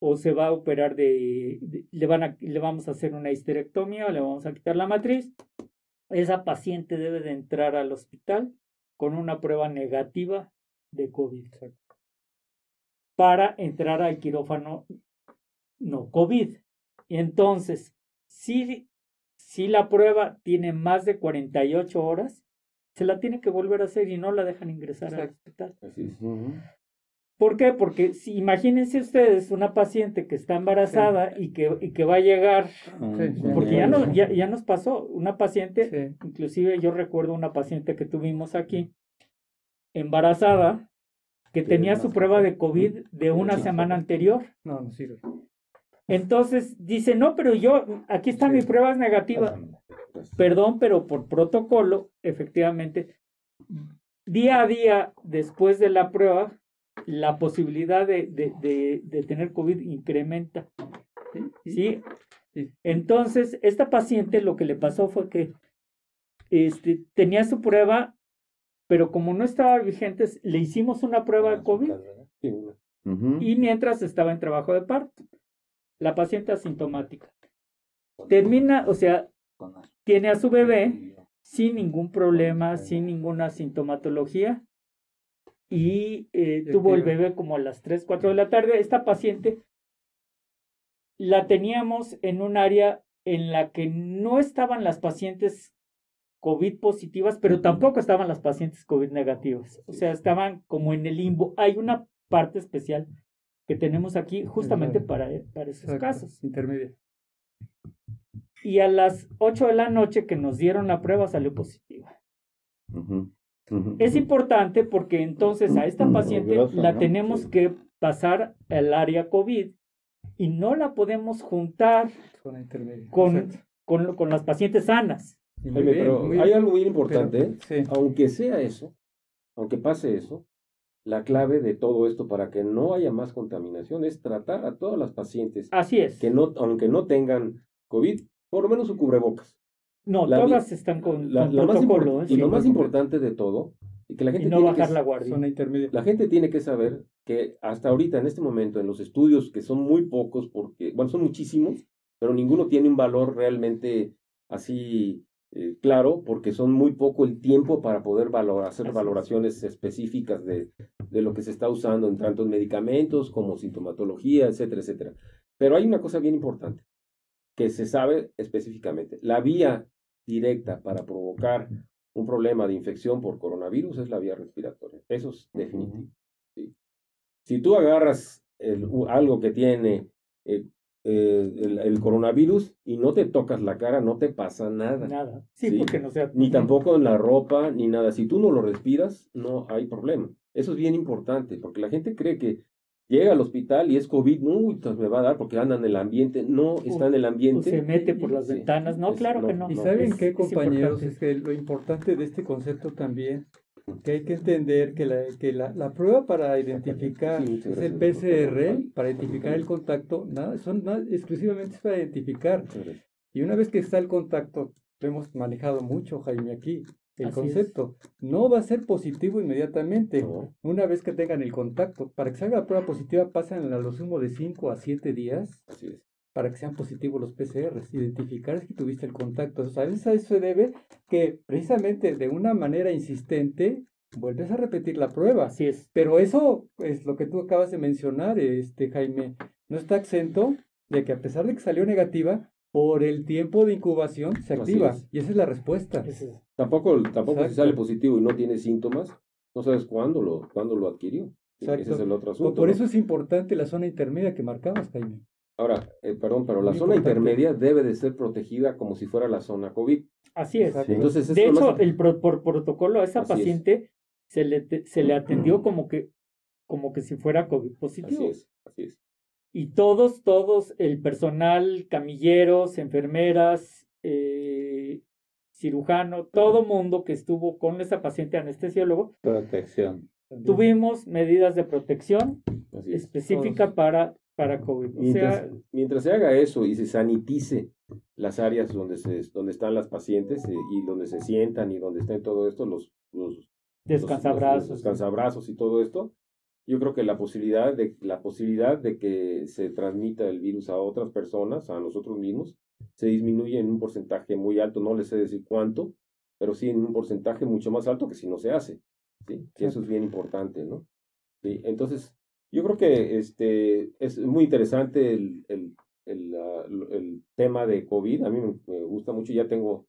o se va a operar de, le, van a, le vamos a hacer una histerectomía o le vamos a quitar la matriz. Esa paciente debe de entrar al hospital con una prueba negativa de COVID para entrar al quirófano no COVID. Y entonces, si, si la prueba tiene más de 48 horas, se la tiene que volver a hacer y no la dejan ingresar al hospital. ¿Por qué? Porque si imagínense ustedes una paciente que está embarazada y, que, y que va a llegar, porque ya, no, ya, ya, nos pasó, una paciente, inclusive yo recuerdo una paciente que tuvimos aquí, embarazada, que tenía su prueba de COVID de una semana anterior. No, no sirve. Entonces dice, no, pero yo, aquí está mi prueba negativa. Perdón, pero por protocolo, efectivamente, día a día después de la prueba, la posibilidad de, de, de, tener COVID incrementa. ¿Sí? Entonces, esta paciente lo que le pasó fue que este, tenía su prueba, pero como no estaba vigente, le hicimos una prueba de COVID y mientras estaba en trabajo de parto la paciente asintomática. Termina, o sea, tiene a su bebé sin ningún problema, sin ninguna sintomatología y eh, tuvo el bebé como a las 3, 4 de la tarde. Esta paciente la teníamos en un área en la que no estaban las pacientes COVID positivas, pero tampoco estaban las pacientes COVID negativas. O sea, estaban como en el limbo. Hay una parte especial que tenemos aquí justamente para, eh, para esos casos. Intermedia. Y a las 8 de la noche que nos dieron la prueba salió positiva. Es importante porque entonces a esta paciente la tenemos que pasar al área COVID y no la podemos juntar con, con, con, las pacientes sanas. Pero hay algo muy importante, aunque sea eso, aunque pase eso, la clave de todo esto para que no haya más contaminación es tratar a todas las pacientes. Así es. Que no, aunque no tengan COVID, por lo menos su cubrebocas. No, todas están con, la, protocolo. y lo más importante de todo, y que la gente no bajar la guardia. La gente tiene que saber que hasta ahorita, en este momento, en los estudios, que son muy pocos, porque, bueno, son muchísimos, pero ninguno tiene un valor realmente así eh, claro, porque son muy poco el tiempo para poder hacer valoraciones específicas de, de, lo que se está usando en tantos medicamentos como sintomatología, etcétera, etcétera. Pero hay una cosa bien importante que se sabe específicamente. La vía directa para provocar un problema de infección por coronavirus es la vía respiratoria. Eso es definitivo. Si tú agarras algo que tiene eh, eh, el, coronavirus y no te tocas la cara, no te pasa nada. Nada. Sí, porque no sea. Ni tampoco en la ropa, ni nada. Si tú no lo respiras, no hay problema. Eso es bien importante, porque la gente cree que llega al hospital y es COVID, no, me va a dar porque anda en el ambiente. No, está en el ambiente. se mete por las ventanas. No, claro que no. Y saben qué, compañeros, es que lo importante de este concepto también que hay que entender que la, que la, la prueba para identificar es el PCR, para identificar el contacto, nada, son nada, exclusivamente para identificar. Y una vez que está el contacto, lo hemos manejado mucho, Jaime, aquí, el concepto. No va a ser positivo inmediatamente. Una vez que tengan el contacto, para que salga la prueba positiva pasan a lo sumo de 5 a 7 días. Así es para que sean positivos los PCRs, identificar que tuviste el contacto. O sea, a veces a eso se debe que precisamente de una manera insistente vuelves a repetir la prueba. Así es. Pero eso es lo que tú acabas de mencionar, este Jaime, no está exento de que a pesar de que salió negativa, por el tiempo de incubación se activa. Y esa es la respuesta. Tampoco, tampoco si sale positivo y no tiene síntomas, no sabes cuándo lo, cuándo lo adquirió. Ese es el otro asunto. Por, eso es importante la zona intermedia que marcabas, Jaime. Ahora, eh, perdón, pero la zona intermedia debe de ser protegida como si fuera la zona COVID. Así es. Entonces, de hecho, el por protocolo a esa paciente se le, se le atendió como que, como que si fuera COVID positivo. Así es, así es. Y todos, todos, el personal, camilleros, enfermeras, eh, cirujano, todo mundo que estuvo con esa paciente anestesiólogo. Protección. Tuvimos medidas de protección específica para para COVID. O mientras, sea, mientras se haga eso y se sanitice las áreas donde, se, donde están las pacientes eh, y donde se sientan y donde estén todo esto, los, los descansabrazos. los descansabrazos y todo esto, yo creo que la posibilidad de la posibilidad de que se transmita el virus a otras personas, a nosotros mismos, se disminuye en un porcentaje muy alto, no les sé decir cuánto, pero sí en un porcentaje mucho más alto que si no se hace, ¿sí? Eso es bien importante, ¿no? ¿Sí? Entonces, yo creo que este es muy interesante el, el, el, ah, el tema de COVID, a mí me, gusta mucho, ya tengo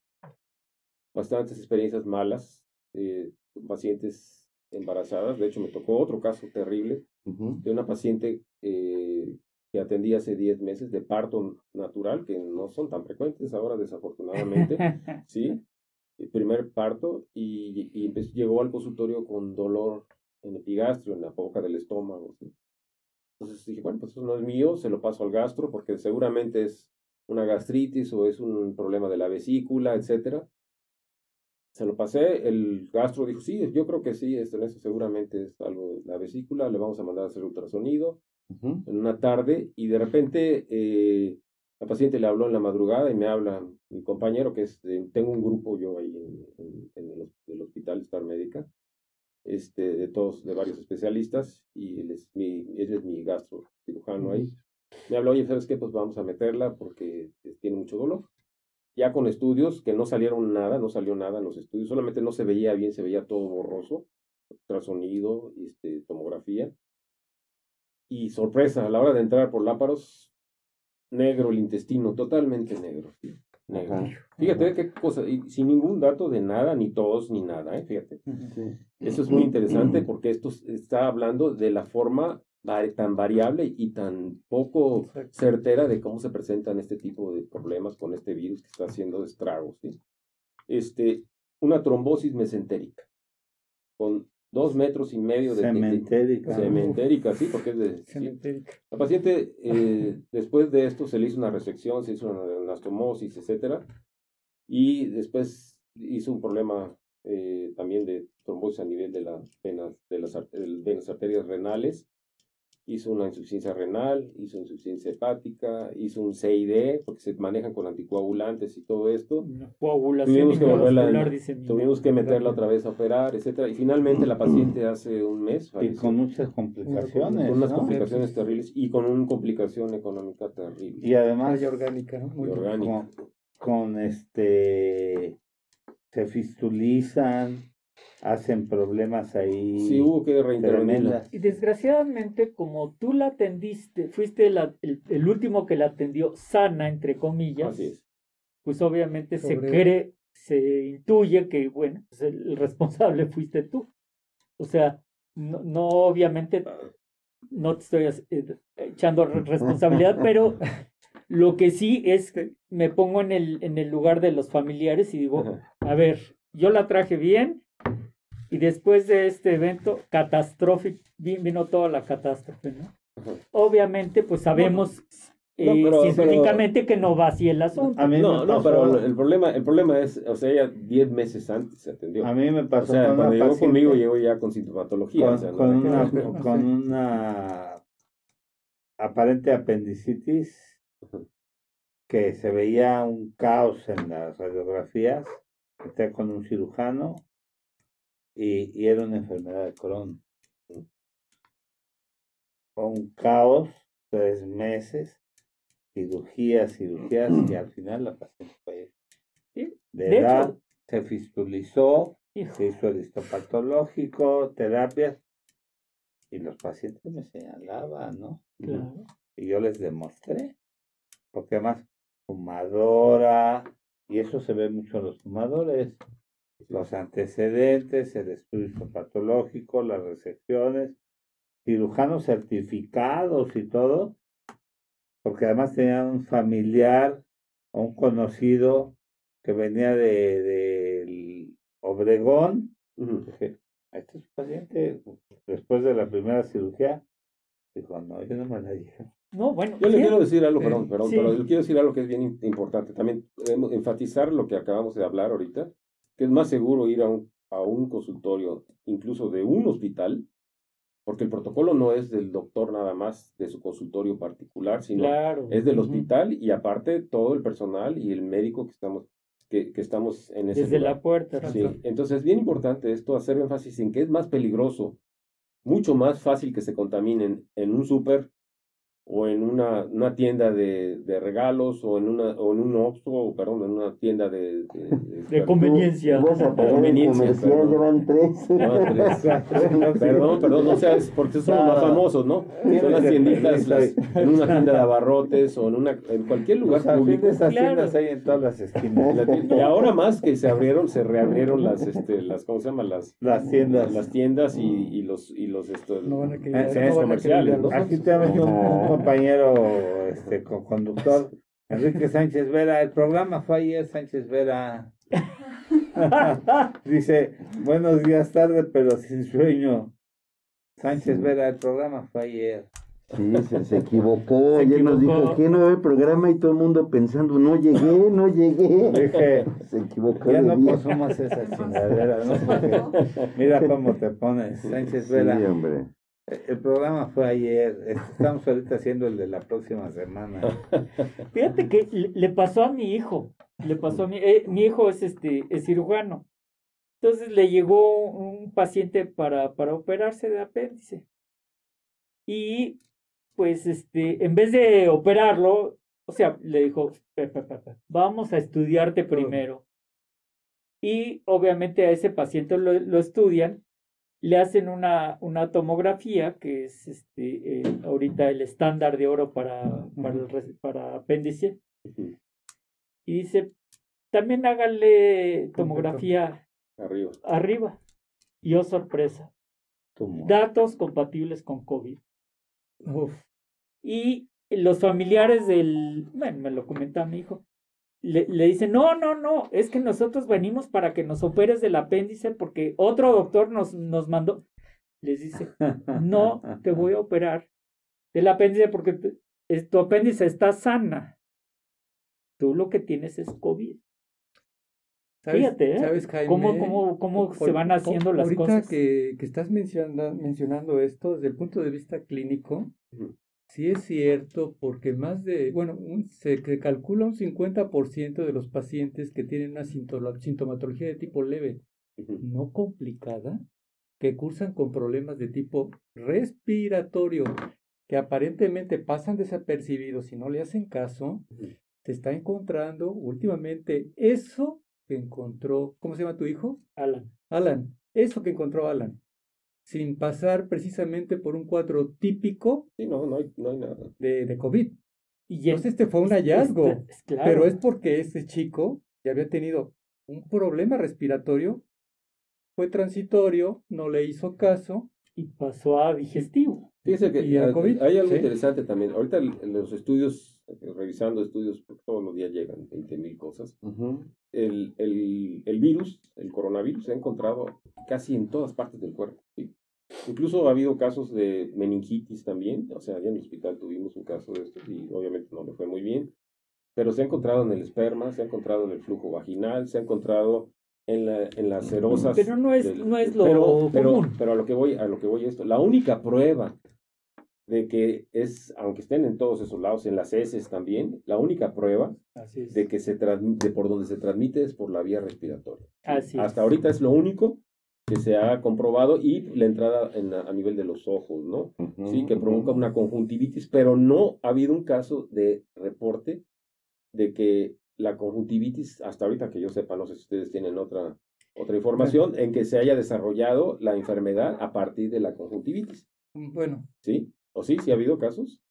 bastantes experiencias malas, eh, pacientes embarazadas. De hecho, me tocó otro caso terrible de una paciente eh, que atendí hace 10 meses de parto natural, que no son tan frecuentes ahora, desafortunadamente. sí, el primer parto y, y llegó al consultorio con dolor en epigastrio, en la boca del estómago. ¿sí? Entonces dije, bueno, pues eso no es mío, se lo paso al gastro porque seguramente es una gastritis o es un problema de la vesícula, etcétera. Se lo pasé, el gastro dijo, sí, yo creo que sí, esto, eso seguramente es algo de la vesícula, le vamos a mandar a hacer ultrasonido uh -huh. en una tarde y de repente eh, la paciente le habló en la madrugada y me habla mi compañero, que es, eh, tengo un grupo yo ahí en, en, en el, el, hospital Star Médica, este, de todos, de varios especialistas y él es mi, él es mi gastro cirujano ahí. Me habló, oye, ¿sabes qué? Pues vamos a meterla porque tiene mucho dolor ya con estudios que no salieron nada, no salió nada en los estudios, solamente no se veía bien, se veía todo borroso, ultrasonido, este, tomografía. Y sorpresa, a la hora de entrar por láparos, negro el intestino, totalmente negro. ¿sí? Ajá. Fíjate qué cosa, y sin ningún dato de nada, ni tos, ni nada, ¿eh? fíjate. Sí. Eso es muy interesante porque esto está hablando de la forma tan variable y tan poco certera de cómo se presentan este tipo de problemas con este virus que está haciendo estragos. ¿sí? Este, una trombosis mesentérica con dos metros y medio de cementérica, de, cementérica sí, porque es de cementérica. Sí. La paciente eh, después de esto se le hizo una resección, se hizo una anastomosis, etcétera, y después hizo un problema eh, también de trombosis a nivel de las venas, de las, de las arterias renales hizo una insuficiencia renal, hizo insuficiencia hepática, hizo un CID, porque se manejan con anticoagulantes y todo esto. Coagulación tuvimos que, volverla, tuvimos que meterla otra vez a operar, etcétera. Y finalmente la paciente hace un mes falleció. Y con muchas complicaciones. Con unas ¿no? complicaciones terribles y con una complicación económica terrible. Y además. Y orgánica, ¿no? Muy orgánica. Con, con este. Se fistulizan, hacen problemas ahí. Sí, hubo que reintervenirla. Y desgraciadamente, como tú la atendiste, fuiste la, el, el, último que la atendió sana, entre comillas, Así es. pues obviamente Sobre... se cree, se intuye que, bueno, pues el responsable fuiste tú. O sea, no, no obviamente, no te estoy eh, echando responsabilidad, pero lo que sí es que me pongo en el, en el lugar de los familiares y digo, a ver, yo la traje bien, y después de este evento catastrófico, vino toda la catástrofe, ¿no? Ajá. Obviamente, pues sabemos no, eh, pero, científicamente pero, que no va así el asunto. A mí no, no, pero el problema, el problema es, o sea, ella 10 meses antes se atendió. A mí me pasó o sea, con cuando una llegó conmigo, llegó ya con sintomatología. Con, o sea, no con, una, que... con una aparente apendicitis que se veía un caos en las radiografías, está con un cirujano, y, y, era una enfermedad de Crohn. Un caos, tres meses, cirugías, cirugías, y al final la paciente fue de, de edad, hecho, se fistulizó, hijo, se hizo el histopatológico, terapias, y los pacientes me señalaban, ¿no? claro. Y yo les demostré, porque además, fumadora, y eso se ve mucho en los fumadores, los antecedentes, el estudio patológico, las resecciones, cirujanos certificados y todo, porque además tenían un familiar o un conocido que venía de, de Obregón. Uh -huh. Dije, este es un paciente, después de la primera cirugía, dijo, no, yo no me la dije. No, bueno. Yo le quiero decir algo, perdón, perdón, sí. pero yo quiero decir algo que es bien importante. También enfatizar lo que acabamos de hablar ahorita, que es más seguro ir a un, a un consultorio, incluso de un hospital, porque el protocolo no es del doctor nada más de su consultorio particular, sino Claro. es del hospital y aparte todo el personal y el médico que estamos, que, que estamos en ese Desde lugar. la puerta. Sí, entonces es bien importante esto, hacer énfasis en que es más peligroso, mucho más fácil que se contaminen en un súper o en una, una tienda de, de regalos o en una o en un Oxxo, o perdón, en una tienda de, de, De conveniencia. Conveniencia, perdón. llevan tres. No, tres. Perdón, perdón, no sea, es porque son los más No. famosos, ¿no? Son las tienditas, las- en una tienda de abarrotes o en una en cualquier lugar Pues al fin público. de esas Claro. tiendas hay en todas las esquinas. Y ahora más que se abrieron, se reabrieron las, este, las, ¿cómo se llaman? Las, Las tiendas. las tiendas y, y los, y los, esto, No van a querer, Eh, no van a comerciales, los Aquí Oxxos. Compañero este, con conductor, Enrique Sánchez Vera. El programa fue ayer, Sánchez Vera. Dice, buenos días tarde, pero sin sueño. Sánchez Vera, el programa fue ayer. Sí, se, se equivocó. Se Ayer nos equivocó. dijo que no va a haber programa y todo el mundo pensando, no llegué, no llegué. Dije, Se equivocó. ya no día. consumas esa chingadera, ¿no? Porque mira cómo te pones, Sánchez Sí, Vera. hombre. El programa fue ayer. Estamos ahorita haciendo el de la próxima semana. Fíjate que le, pasó a mi hijo. Le pasó a mi, eh, mi hijo es este es cirujano. Entonces le llegó un paciente para, para operarse de apéndice. Y pues este, en vez de operarlo, o sea, le dijo, "Pe, pe, pe, pe, vamos a estudiarte primero. Y obviamente a ese paciente lo, lo estudian, le hacen una, una tomografía, que es este, eh, ahorita el estándar de oro para, para, el res- para apéndice. Y dice, también háganle tomografía arriba. arriba. Y oh sorpresa, Tumor. datos compatibles con COVID. Uf, Y los familiares del, bueno, me lo comenta mi hijo, le, le dicen, no, no, no, es que nosotros venimos para que nos operes del apéndice porque otro doctor nos, nos mandó. Les dice, no te voy a operar del apéndice porque tu, es- tu apéndice está sana. Tú lo que tienes es COVID. ¿sabes, Fíjate, ¿eh? ¿sabes, Jaime? ¿Cómo, cómo, cómo se van haciendo por- las ahorita cosas? que, que estás menciona- mencionando esto desde el punto de vista clínico. Sí es cierto porque más de, bueno, un- se, calcula un 50% de los pacientes que tienen una sintomatología de tipo leve, no complicada, que cursan con problemas de tipo respiratorio, que aparentemente pasan desapercibidos y no le hacen caso, se está encontrando últimamente eso que encontró, ¿cómo se llama tu hijo? Alan. Alan, eso que encontró Alan, sin pasar precisamente por un cuadro típico Sí, no, no hay, no hay nada. de, de COVID. Y Entonces este fue un hallazgo, Este- es claro. pero es porque ese chico ya había tenido un problema respiratorio, fue transitorio, no le hizo caso, y pasó a digestivo. Fíjese que Y ah, COVID, hay algo sí. interesante también. Ahorita los estudios, revisando estudios, porque todos los días llegan 20 mil cosas. Ujú. El, el, el virus, el coronavirus, se ha encontrado casi en todas partes del cuerpo. ¿sí? Incluso ha habido casos de meningitis también. O sea, allá en el hospital tuvimos un caso de esto y obviamente no le fue muy bien. Pero se ha encontrado en el esperma, se ha encontrado en el flujo vaginal, se ha encontrado en, la, en las serosas. Pero no es- del- no es lo pero, pero, común. pero a lo que voy, a lo que voy esto, la única prueba de que es, aunque estén en todos esos lados, en las heces también, la única prueba Así es. de que se transmite, por donde se transmite es por la vía respiratoria. ¿sí? Así es. Hasta ahorita es lo único que se ha comprobado y la entrada en, a nivel de los ojos, ¿no? Sí, que provoca una conjuntivitis, pero no ha habido un caso de reporte de que la conjuntivitis, hasta ahorita que yo sepa, no sé si ustedes tienen otra, otra información, en que se haya desarrollado la enfermedad a partir de la conjuntivitis, bueno, ¿sí? ¿O sí? ¿Sí ha habido casos?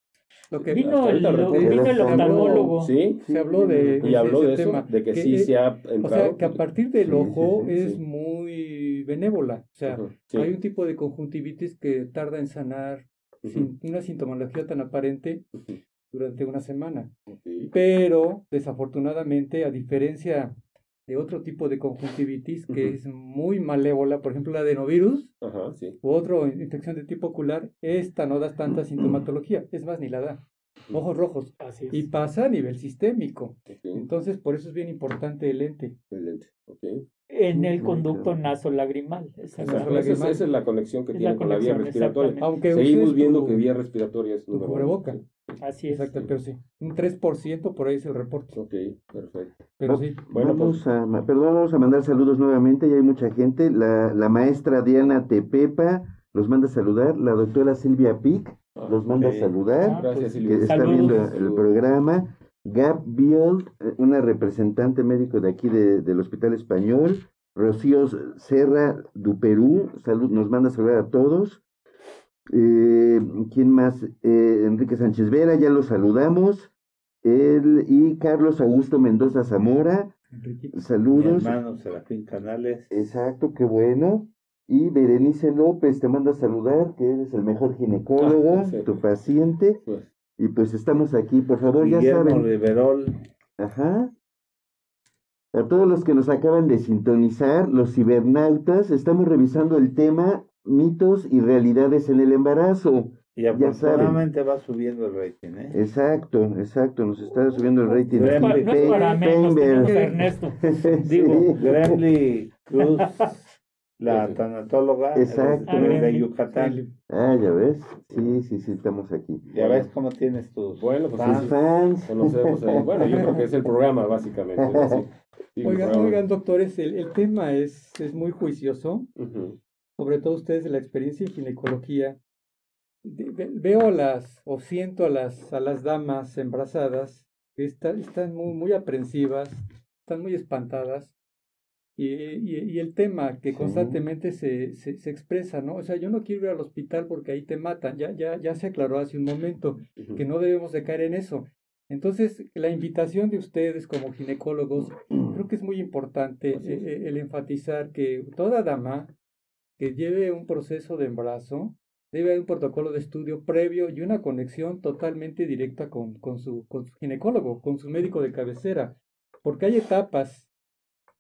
lo que Vino el, lo- vino el oftalmólogo. ¿Sí? se habló de, Y habló de ese eso, tema, de que, sí se ha O entrado. sea, que a partir del Sí, ojo sí, sí, es sí. muy benévola. O sea, hay un tipo de conjuntivitis que tarda en sanar sin una sintomología tan aparente durante una semana. Pero, desafortunadamente, a diferencia de otro tipo de conjuntivitis que es muy malévola, por ejemplo, la adenovirus Ajá, sí. u otra infección de tipo ocular, esta no da tanta sintomatología. Es más, ni la da. ojos rojos, Así es. y pasa a nivel sistémico. Entonces, por eso es bien importante el lente. excelente, ok. En el conducto nasolagrimal. Esa, esa es, la conexión que Es tiene la con la vía respiratoria. Aunque Seguimos viendo tu- que vía respiratoria es tu cubreboca. Sí. Así es. Exacto, pero sí. Un 3% por ahí es el reporte. Ok, perfecto. Pero Va- sí. Bueno, vamos pues- a, perdón, vamos a mandar saludos nuevamente, ya hay mucha gente. La, la maestra Diana Tepepa los manda a saludar, la doctora Silvia Pic Ah, los manda ok. a saludar, Ah, Gracias, que Silvia. está Saludos. viendo el programa. Gab Biel, eh, una representante médico de aquí de- del Hospital Español. Rocío Serra Duperú, salud, nos manda a saludar a todos. Eh, ¿Quién más? Eh, Enrique Sánchez Vera, ya lo saludamos. Él y Carlos Augusto Mendoza Zamora, Enriquito. Mi saludos. hermano Serafín Canales. Exacto, qué bueno. Y Berenice López te manda a saludar, que eres el mejor ginecólogo, Ah, sí. tu paciente. Pues, Y pues estamos aquí, por favor, ya Guillermo saben. Riverol. Ajá. A todos los que nos acaban de sintonizar, los cibernautas, estamos revisando el tema mitos y realidades en el embarazo. Y Ya saben. afortunadamente va subiendo el rating, ¿eh? Exacto, exacto, nos está subiendo el rating. Pa- no es para menos, Ernesto. Sí. Digo, Gremly Cruz, la Sí. tanatóloga, Exacto. de Yucatán. Ah, ya ves. Sí, sí, sí, estamos aquí. Ya ves cómo tienes tus Bueno, pues fans. Fans. conocemos ahí. Bueno, yo creo que es el programa, básicamente. Oigan, programa. oigan, doctores, el, el tema es, es muy juicioso, sobre todo ustedes de la experiencia en ginecología. De- ve- Veo a las, o siento a las, a las damas embarazadas que están, están muy, muy aprensivas, están muy espantadas. Y, y, y el tema que Sí. constantemente se, se, se expresa, ¿no? O sea, yo no quiero ir al hospital porque ahí te matan. Ya, ya, ya se aclaró hace un momento que no debemos de caer en eso. Entonces, la invitación de ustedes como ginecólogos, creo que es muy importante es. eh, eh, el enfatizar que toda dama que lleve un proceso de embarazo debe haber un protocolo de estudio previo y una conexión totalmente directa con, con, su, con su ginecólogo, con su médico de cabecera, porque hay etapas,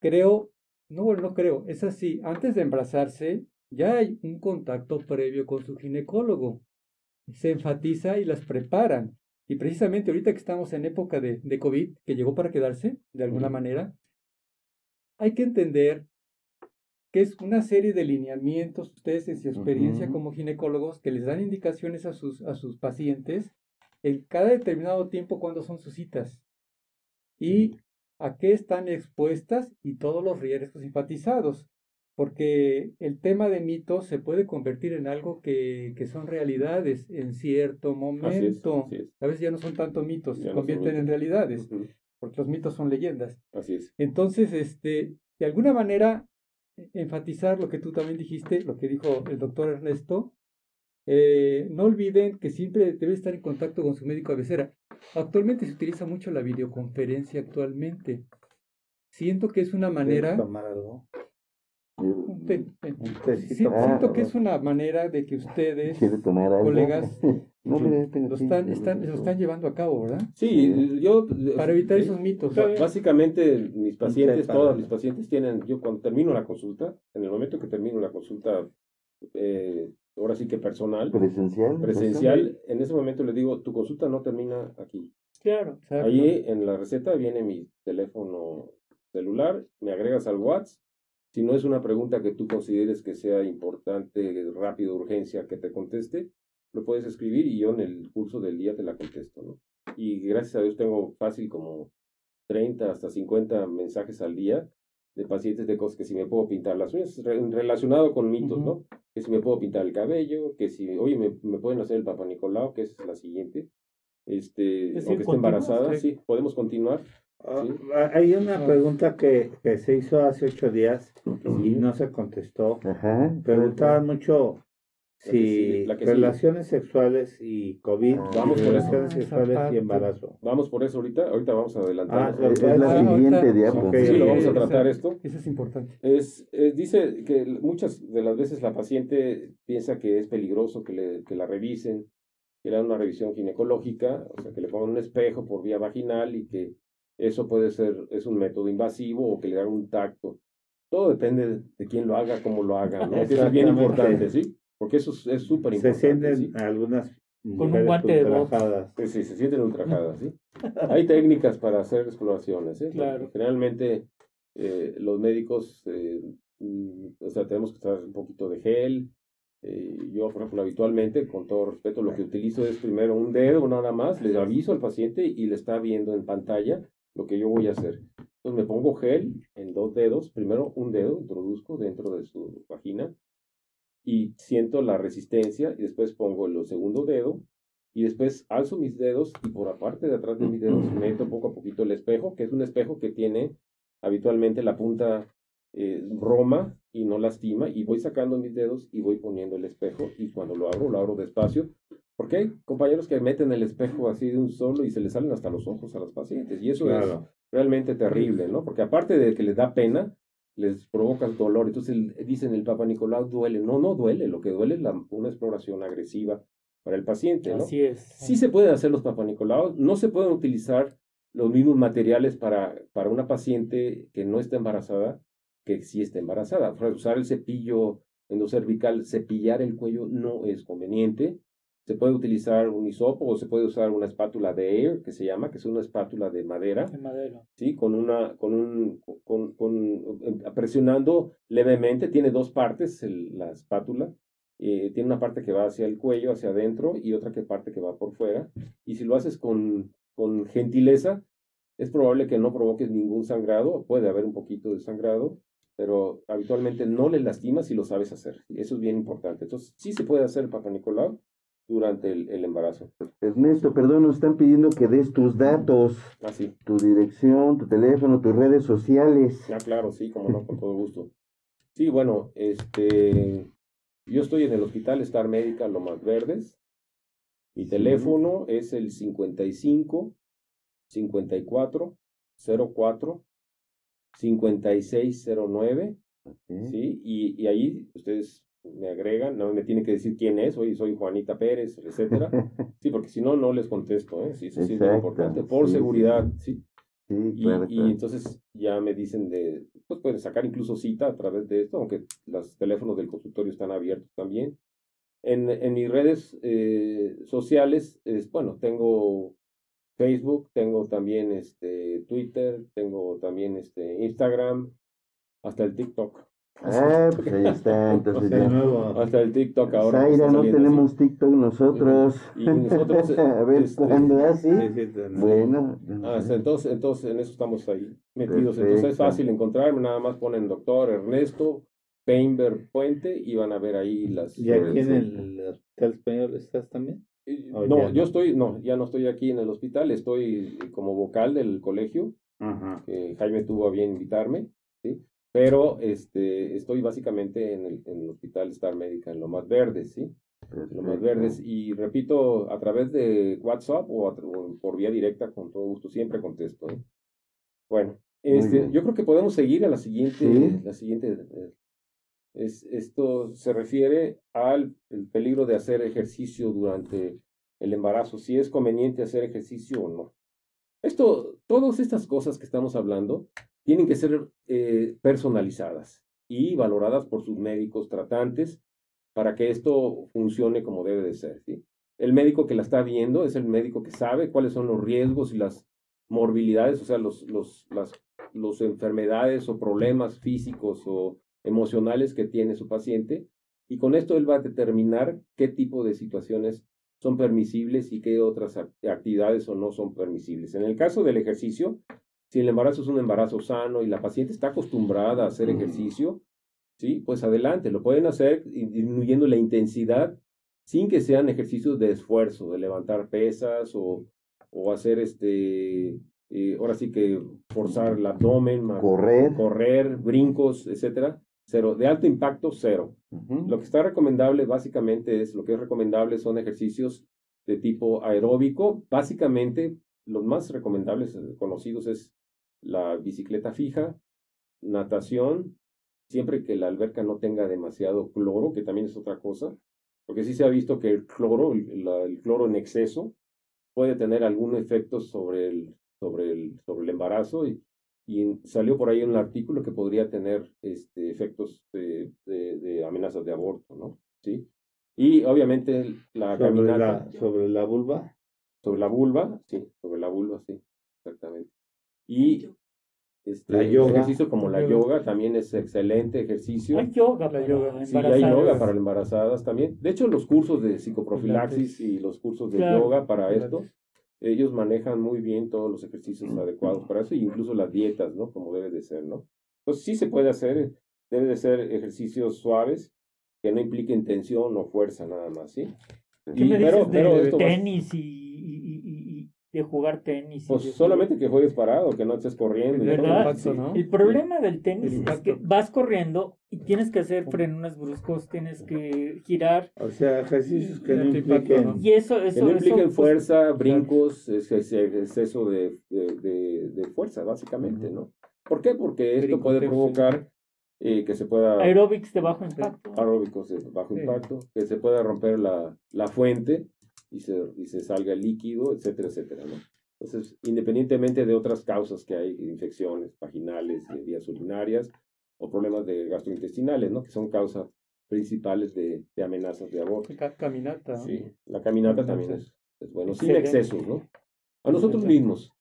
creo, no, no creo, es así, antes de embarazarse ya hay un contacto previo con su ginecólogo, se enfatiza y las preparan. Y precisamente ahorita que estamos en época de, de COVID, que llegó para quedarse, de alguna manera, hay que entender que es una serie de lineamientos, ustedes en su experiencia como ginecólogos, que les dan indicaciones a sus, a sus pacientes en cada determinado tiempo cuando son sus citas. Y a qué están expuestas y todos los riesgos enfatizados. Porque el tema de mitos se puede convertir en algo que, que son realidades en cierto Así es, momento. así es. A veces ya no son tanto mitos, Ya se no convierten en realidades, porque los mitos son leyendas. Así es. Entonces, este, de alguna manera, e- enfatizar lo que tú también dijiste, lo que dijo el doctor Ernesto. Eh, no olviden que siempre debe estar en contacto con su médico cabecera. Actualmente se utiliza mucho la videoconferencia actualmente. Siento que es una manera. ¿Quieres tomar algo? Un té- té- Un Sí, tecito. Ah, siento que es una manera de que ustedes colegas, no, lo están, están, lo están llevando a cabo, ¿verdad? Sí, yo... Para evitar sí, esos mitos. Básicamente, mis pacientes, todos mis pacientes tienen, yo cuando termino la consulta, en el momento que termino la consulta, eh, ahora sí que personal, Presencial. presencial, en ese momento le digo, tu consulta no termina aquí. claro. Exacto. Ahí en la receta viene mi teléfono celular, me agregas al WhatsApp. Si no es una pregunta que tú consideres que sea importante, rápido, urgencia, que te conteste, lo puedes escribir y yo en el curso del día te la contesto, ¿no? Y gracias a Dios tengo fácil como 30 hasta 50 mensajes al día de pacientes de cosas que si me puedo pintar las uñas, re- relacionado con mitos, ¿no? Que si me puedo pintar el cabello, que si, oye, me, me pueden hacer el Papa Nicolau, que esa es la siguiente. Este, Es decir, aunque esté embarazada, Sí. sí, podemos continuar. Ah, Sí. Hay una pregunta que, que se hizo hace ocho días y no se contestó. Preguntaban mucho La que si sigue, la que sigue. relaciones sexuales y COVID, Ah, Vamos y por eso. relaciones esa sexuales y embarazo. Vamos por eso ahorita, ahorita vamos a adelantar. Ah, Es, es la Ah, siguiente ahorita- diapo. Ok, sí, lo vamos a Sí, tratar esa- esto. Eso es importante. Es, eh, dice que muchas de las veces la paciente piensa que es peligroso que, le, que la revisen, que le hagan una revisión ginecológica, o sea, que le pongan un espejo por vía vaginal y que eso puede ser, es un método invasivo o que le hagan un tacto. Todo depende de quién lo haga, cómo lo haga, ¿no? Eso es bien importante, ¿sí? Porque eso es- es súper Se importante. sienten ¿sí? algunas con un guante de box. Sí, sí, se sienten ultrajadas, ¿sí? Hay técnicas para hacer exploraciones, ¿eh? Claro. Generalmente eh, los médicos, eh, mm, o sea, tenemos que usar un poquito de gel. Eh, yo, por ejemplo, habitualmente, con todo respeto, lo que utilizo es primero un dedo nada más, le aviso al paciente y le está viendo en pantalla lo que yo voy a hacer. Entonces me pongo gel en dos dedos, primero un dedo introduzco dentro de su vagina y siento la resistencia y después pongo el segundo dedo y después alzo mis dedos y por aparte de atrás de mis dedos meto poco a poquito el espejo, que es un espejo que tiene habitualmente la punta eh, roma y no lastima y voy sacando mis dedos y voy poniendo el espejo y cuando lo abro, lo abro despacio porque hay compañeros que meten el espejo así de un solo y se les salen hasta los ojos a los pacientes y eso es realmente terrible, ¿no? Porque aparte de que les da pena, les provoca dolor. Entonces dicen el Papa Nicolau duele. No, no duele. Lo que duele es la, una exploración agresiva para el paciente, ¿no? Así es. Sí se pueden hacer los Papa Nicolau. No se pueden utilizar los mismos materiales para, para una paciente que no está embarazada que sí está embarazada. usar el cepillo endocervical, cepillar el cuello no es conveniente. Se puede utilizar un hisopo o se puede usar una espátula de air, que se llama, que es una espátula de madera. De madera. Sí, con una, con un, con, con, eh, presionando levemente, tiene dos partes la espátula. Eh, tiene una parte que va hacia el cuello, hacia adentro, y otra que parte que va por fuera. Y si lo haces con, con gentileza, es probable que no provoques ningún sangrado, puede haber un poquito de sangrado, pero habitualmente no le lastimas si lo sabes hacer. Eso es bien importante. Entonces, sí se puede hacer el Papa Nicolau durante el, embarazo. Ernesto, perdón, nos están pidiendo que des tus datos, ah, tu dirección, tu teléfono, tus redes sociales. Ah, claro, sí, como no, con todo gusto. Sí, bueno, este, yo estoy en el Hospital Star Médica Lomas Verdes. Mi teléfono es el 55 54 04 5609. ¿sí? Y, y ahí ustedes me agregan, no me tienen que decir quién es, hoy soy Juanita Pérez, etcétera. Sí, porque si no, no les contesto, ¿eh? Sí, eso sí es importante, por seguridad, sí. y, y, entonces ya me dicen de, pues pueden sacar incluso cita a través de esto, aunque los teléfonos del consultorio están abiertos también. En, en mis redes eh, sociales, es, bueno, tengo Facebook, tengo también este, Twitter, tengo también este, Instagram, hasta el TikTok. Ah, pues ahí está, entonces ya. Hasta el TikTok ahora. Zaira, no tenemos TikTok nosotros. Y nosotros. a ver, este, ¿cuándo así? bueno. Ah, entonces, entonces, en eso estamos ahí metidos. Entonces es fácil encontrarme, nada más ponen doctor Ernesto Peinberg Puente y van a ver ahí las. ¿Y aquí en el Hospital Español estás también? No, yo estoy, no, ya no estoy aquí en el hospital, estoy como vocal del colegio. Jaime tuvo a bien invitarme, ¿sí? Pero este, estoy básicamente en el, en el Hospital Star Médica, en Lomas Verdes, ¿sí? Lomas Verdes. Y repito, a través de WhatsApp o, por vía directa, con todo gusto, siempre contesto. ¿eh? Bueno, este, yo creo que podemos seguir a la siguiente, la siguiente. Eh, es, esto se refiere al el peligro de hacer ejercicio durante el embarazo, si es conveniente hacer ejercicio o no. Esto, todas estas cosas que estamos hablando tienen que ser eh, personalizadas y valoradas por sus médicos tratantes para que esto funcione como debe de ser. ¿sí? El médico que la está viendo es el médico que sabe cuáles son los riesgos y las morbilidades, o sea, los, los, las los enfermedades o problemas físicos o emocionales que tiene su paciente y con esto él va a determinar qué tipo de situaciones son permisibles y qué otras actividades o no son permisibles. En el caso del ejercicio, si el embarazo es un embarazo sano y la paciente está acostumbrada a hacer ejercicio, sí, pues adelante, lo pueden hacer disminuyendo la intensidad sin que sean ejercicios de esfuerzo, de levantar pesas o, o hacer este, eh, ahora sí que forzar el abdomen, correr, correr brincos, etcétera. Cero, de alto impacto, cero. Lo que está recomendable básicamente es, lo que es recomendable son ejercicios de tipo aeróbico. Básicamente, los más recomendables eh, conocidos es la bicicleta fija, natación, siempre que la alberca no tenga demasiado cloro, que también es otra cosa, porque sí se ha visto que el cloro, el, cloro en exceso, puede tener algún efecto sobre el, sobre el, sobre el embarazo y, y salió por ahí un artículo que podría tener este, efectos de, de, amenazas de aborto, ¿no? ¿Sí? Y obviamente la sobre caminata. la, sobre la vulva. Sobre la vulva, sí, sobre la vulva, sí, exactamente. Y este, La yoga. ejercicio como la yoga también es excelente ejercicio. Hay yoga La para yoga. Sí, hay yoga para embarazadas también. De hecho, los cursos de psicoprofilaxis y los cursos de Claro. yoga para esto, ellos manejan muy bien todos los ejercicios adecuados para eso, e incluso las dietas, ¿no? Como debe de ser, ¿no? Entonces sí se puede hacer, debe de ser ejercicios suaves que no impliquen tensión o fuerza nada más, ¿sí? ¿Qué me pero- dices pero de tenis y, y- y- jugar tenis? Pues solamente que juegues parado, que no estés corriendo. y El todo. ¿Verdad? impacto, ¿no? El problema del tenis El es que vas corriendo y tienes que hacer frenos bruscos, tienes que girar O sea, ejercicios que no impliquen. ¿no? y eso, Que eso, no eso, impliquen pues, fuerza, brincos, es- es- es- exceso de, de, de- de fuerza, básicamente, ¿no? ¿Por qué? Porque esto puede provocar eh, que se pueda... aeróbics de bajo impacto. aeróbicos de bajo Sí. impacto, que se pueda romper la, la fuente y se, y se salga el líquido, etcétera, etcétera, ¿no? Entonces, independientemente de otras causas que hay, infecciones vaginales, de vías urinarias o problemas de gastrointestinales, ¿no? Que son causas principales de, de amenazas de aborto. Ca- Caminata. ¿no? Sí, la caminata también es, es bueno, sin excesos, ¿no? A nosotros mismos,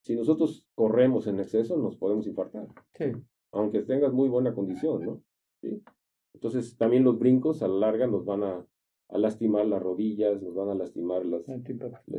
si nosotros corremos en exceso, nos podemos infartar Sí. aunque tengas muy buena condición, ¿no? ¿Sí? Entonces, también los brincos a la larga nos van a, a lastimar las rodillas, nos van a lastimar las,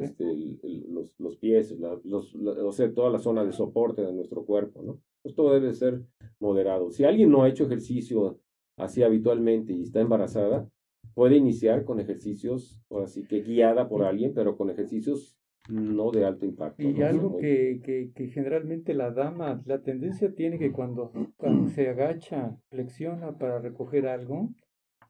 este, el- el- los, los pies, la- los, la- o sea, toda la zona de soporte de nuestro cuerpo, ¿no? Pues todo debe ser moderado. Si alguien no ha hecho ejercicio así habitualmente y está embarazada, puede iniciar con ejercicios, ahora sí que guiada por alguien, pero con ejercicios no de alto impacto. Y ¿no? algo Muy- que, que, que generalmente la dama, la tendencia tiene que cuando, cuando se agacha, flexiona para recoger algo,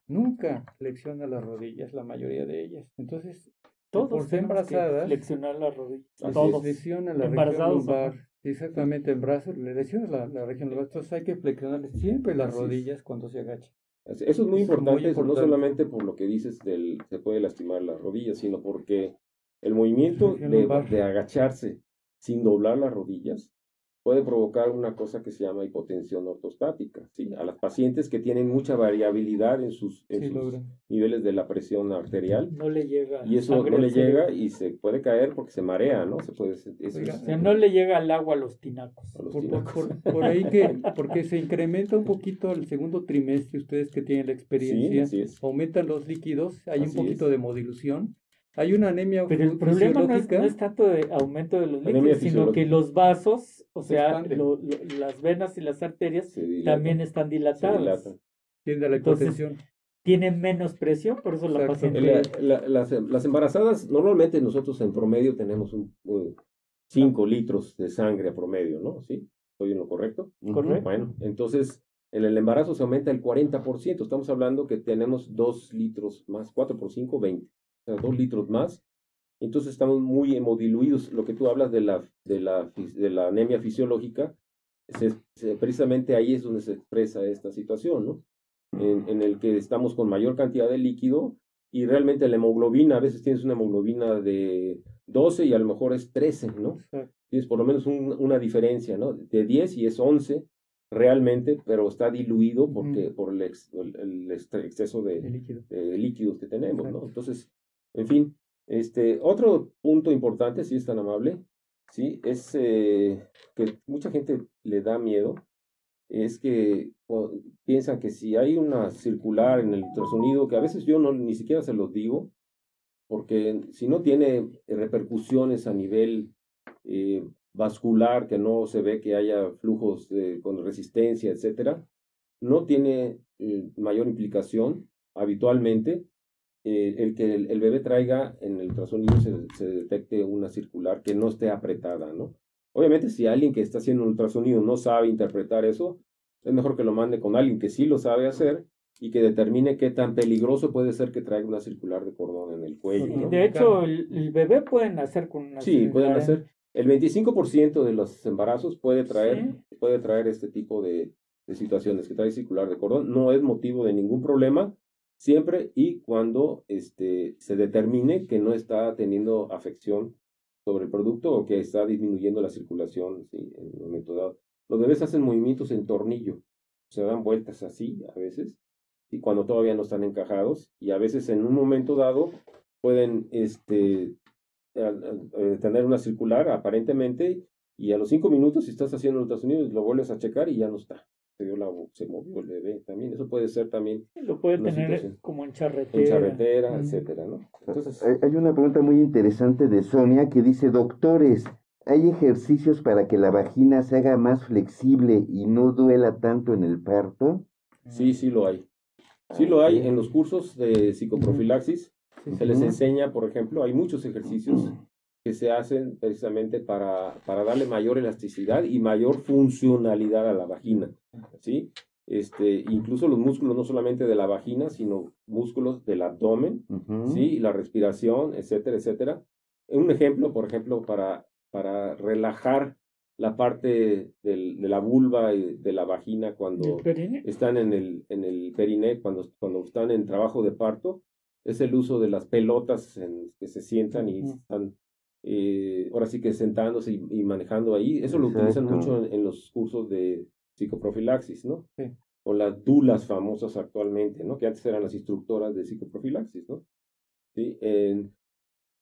nunca flexiona las rodillas, la mayoría de ellas. Entonces, Todos embarazadas, flexionar las rodillas. Todos. es. lesiona la región lumbar. Exactamente, en brazos, le lesiona la, la región lumbar. Entonces hay que flexionar siempre las Así es. rodillas cuando se agacha. Eso es muy Eso es muy importante, no importante. solamente por lo que dices del se puede lastimar las rodillas, sino porque el movimiento de, de agacharse sin doblar las rodillas puede provocar una cosa que se llama hipotensión ortostática, ¿sí? A las pacientes que tienen mucha variabilidad en sus, en Sí, sus niveles de la presión arterial No le llega. y eso no le llega y se puede caer porque se marea, ¿no? Se puede, eso Oiga, es- O sea, no le llega al agua a los tinacos. a los Por, tinacos. por- por ahí que, porque se incrementa un poquito el segundo trimestre, ustedes que tienen la Sí, experiencia, es. aumentan los líquidos, hay Así un poquito es. de modilución, hay una anemia Pero el problema no es, fisiológica. no es tanto de aumento de los líquidos, sino que los vasos, o Se sea, expanden. lo- lo- las venas y las arterias también están dilatadas. tiende a la Entonces, hipotensión. Tienen menos presión, por eso la paciente... La- la- las, las embarazadas, normalmente nosotros en promedio tenemos un 5 litros de sangre a promedio, ¿no? ¿Sí? ¿Estoy en lo correcto? Correcto. Bueno, entonces en el embarazo se aumenta el 40%. Estamos hablando que tenemos 2 litros más, 4 por 5, 20. Sea, 2 litros más. Entonces estamos muy hemodiluidos. Lo que tú hablas de la, de la, fis- de la anemia fisiológica, se- se- precisamente ahí es donde se expresa esta situación, ¿no? En, en el que estamos con mayor cantidad de líquido y realmente la hemoglobina, a veces tienes una hemoglobina de 12 y a lo mejor es 13, ¿no? Tienes por lo menos un- una diferencia, ¿no? De 10 y es 11 realmente, pero está diluido porque, por el, ex- el- el ex- exceso de, El líquido. de líquidos que tenemos, ¿no? Entonces, en fin, este, otro punto importante, si es tan amable, sí, es eh, que mucha gente le da miedo, es que o, piensan que si hay una circular en el ultrasonido, que a veces yo no ni siquiera se los digo, porque si no tiene repercusiones a nivel eh, vascular, que no se ve que haya flujos con resistencia, etcétera, no tiene eh, mayor implicación habitualmente eh, el que el, el bebé traiga en el ultrasonido se, se detecte una circular que no esté apretada, ¿no? Obviamente si alguien que está haciendo un ultrasonido no sabe interpretar eso, es mejor que lo mande con alguien que sí lo sabe hacer y que determine qué tan peligroso puede ser que traiga una circular de cordón en el cuello. Y ¿no? de hecho, el, el bebé puede nacer con una Sí, pueden circular en- hacer. El 25% de los embarazos puede traer, puede traer este tipo de, de situaciones, que trae circular de cordón. No es motivo de ningún problema, siempre y cuando este, se determine que no está teniendo afección sobre el producto o que está disminuyendo la circulación en un momento dado. Los bebés hacen movimientos en tornillo, se dan vueltas así a veces, y cuando todavía no están encajados y a veces en un momento dado pueden este, tener una circular aparentemente y a los cinco minutos si estás haciendo ultrasonido lo vuelves a checar y ya no está. Se, dio la, se movió el bebé también. Eso puede ser también. Lo puede tener como en charretera. En charretera, etcétera, ¿no? Entonces, hay una pregunta muy interesante de Sonia que dice, doctores, ¿hay ejercicios para que la vagina se haga más flexible y no duela tanto en el parto? Sí, sí lo hay. Sí lo hay en los cursos de psicoprofilaxis. Se les enseña, por ejemplo, hay muchos ejercicios que se hacen precisamente para, para darle mayor elasticidad y mayor funcionalidad a la vagina, ¿sí? Este, incluso los músculos no solamente de la vagina, sino músculos del abdomen, ¿sí? La respiración, etcétera, etcétera. Un ejemplo, por ejemplo, para, para relajar la parte del, de la vulva y de la vagina cuando están en el, en el periné, cuando, cuando están en trabajo de parto, es el uso de las pelotas en, que se sientan y están eh, ahora sí que sentándose y, manejando ahí. Eso lo utilizan mucho en, los cursos de psicoprofilaxis, ¿no? O las dulas famosas actualmente, ¿no? Que antes eran las instructoras de psicoprofilaxis, ¿no? Sí, en,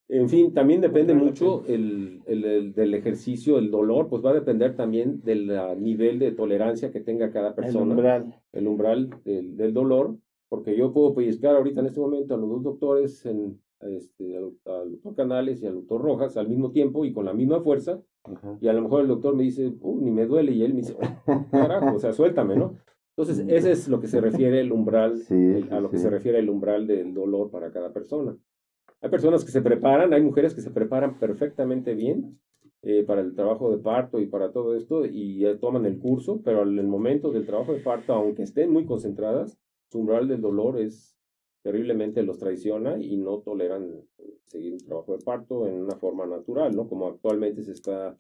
en fin, también depende mucho el, el, del ejercicio, el dolor, pues va a depender también del nivel de tolerancia que tenga cada persona. El umbral. El umbral del, del dolor, porque yo puedo pellizcar ahorita en este momento a los dos doctores en este, al, doctor Canales y al doctor Rojas al mismo tiempo y con la misma fuerza, y a lo mejor el doctor me dice, uh, ni me duele, y él me dice, carajo, o sea, suéltame, ¿no? Entonces, ese es lo que se refiere el umbral, a lo que se refiere el umbral del dolor para cada persona. Hay personas que se preparan, hay mujeres que se preparan perfectamente bien eh, para el trabajo de parto y para todo esto y toman el curso, pero en el momento del trabajo de parto, aunque estén muy concentradas, su umbral del dolor es terriblemente los traiciona y no toleran eh, seguir un trabajo de parto en una forma natural, ¿no? Como actualmente se está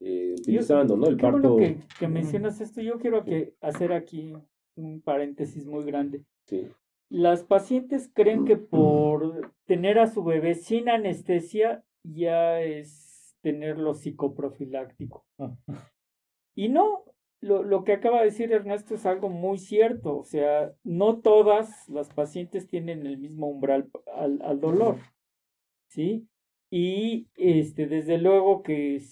eh, utilizando, ¿no? El parto... que, que, mencionas esto, yo quiero que hacer aquí un paréntesis muy grande. Sí. Las pacientes creen que por tener a su bebé sin anestesia ya es tenerlo psicoprofiláctico. Ah. Y no, lo, lo, que acaba de decir Ernesto es algo muy cierto, o sea, no todas las pacientes tienen el mismo umbral al, al dolor, ¿sí? Y este, desde luego que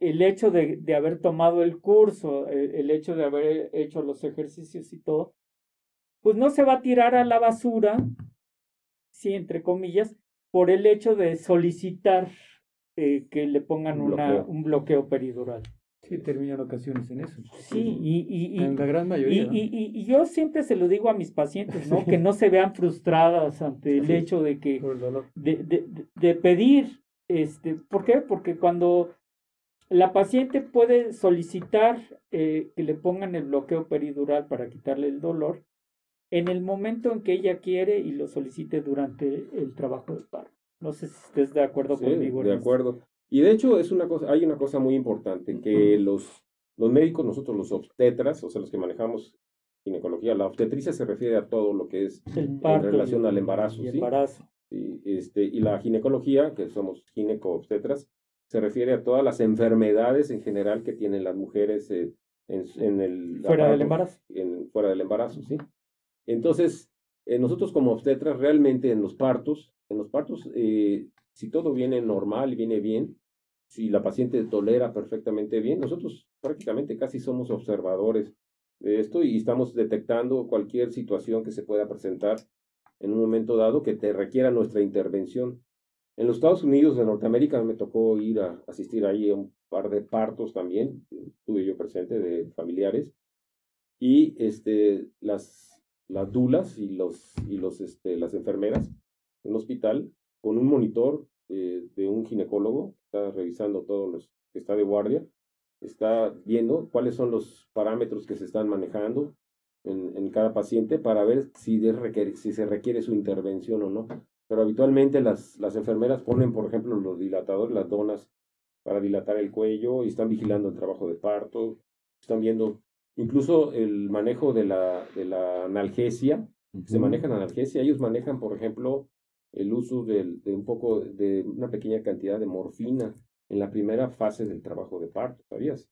el hecho de, de haber tomado el curso, el, el, hecho de haber hecho los ejercicios y todo, pues no se va a tirar a la basura, sí, entre comillas, por el hecho de solicitar eh, que le pongan una, un bloqueo peridural. Sí, terminan ocasiones en eso. Sí, y, y, en la gran mayoría. Y, y, yo siempre se lo digo a mis pacientes, ¿no? Que no se vean frustradas ante el hecho de que de, de, de, pedir, este, ¿por qué? Porque cuando la paciente puede solicitar eh, que le pongan el bloqueo peridural para quitarle el dolor, en el momento en que ella quiere y lo solicite durante el trabajo de parto. No sé si estés de acuerdo sí, conmigo. De acuerdo. Y de hecho es una cosa, hay una cosa muy importante, que los, los médicos, nosotros los obstetras, o sea, los que manejamos ginecología, la obstetricia se refiere a todo lo que es en relación al embarazo. Y, embarazo. ¿sí? este, y la ginecología, que somos gineco-obstetras, se refiere a todas las enfermedades en general que tienen las mujeres eh, en, en, el... Fuera del embarazo. En, fuera del embarazo, sí. Entonces, eh, nosotros como obstetras realmente en los partos, en los partos, eh, si todo viene normal y viene bien, si la paciente tolera perfectamente bien, nosotros prácticamente casi somos observadores de esto y estamos detectando cualquier situación que se pueda presentar en un momento dado que te requiera nuestra intervención. En los Estados Unidos de Norteamérica me tocó ir a asistir ahí a un par de partos también, estuve yo presente de familiares, y este, las, las dulas y, los, y los, este, las enfermeras en un hospital con un monitor eh, de un ginecólogo, está revisando todo los que está de guardia, está viendo cuáles son los parámetros que se están manejando en, en cada paciente para ver si, de si se requiere su intervención o no. Pero habitualmente las, las enfermeras ponen, por ejemplo, los dilatadores, las donas para dilatar el cuello y están vigilando el trabajo de parto, están viendo incluso el manejo de la, de la analgesia, se maneja la analgesia, ellos manejan, por ejemplo, el uso de, de, un poco, de una pequeña cantidad de morfina en la primera fase del trabajo de parto, ¿sabías?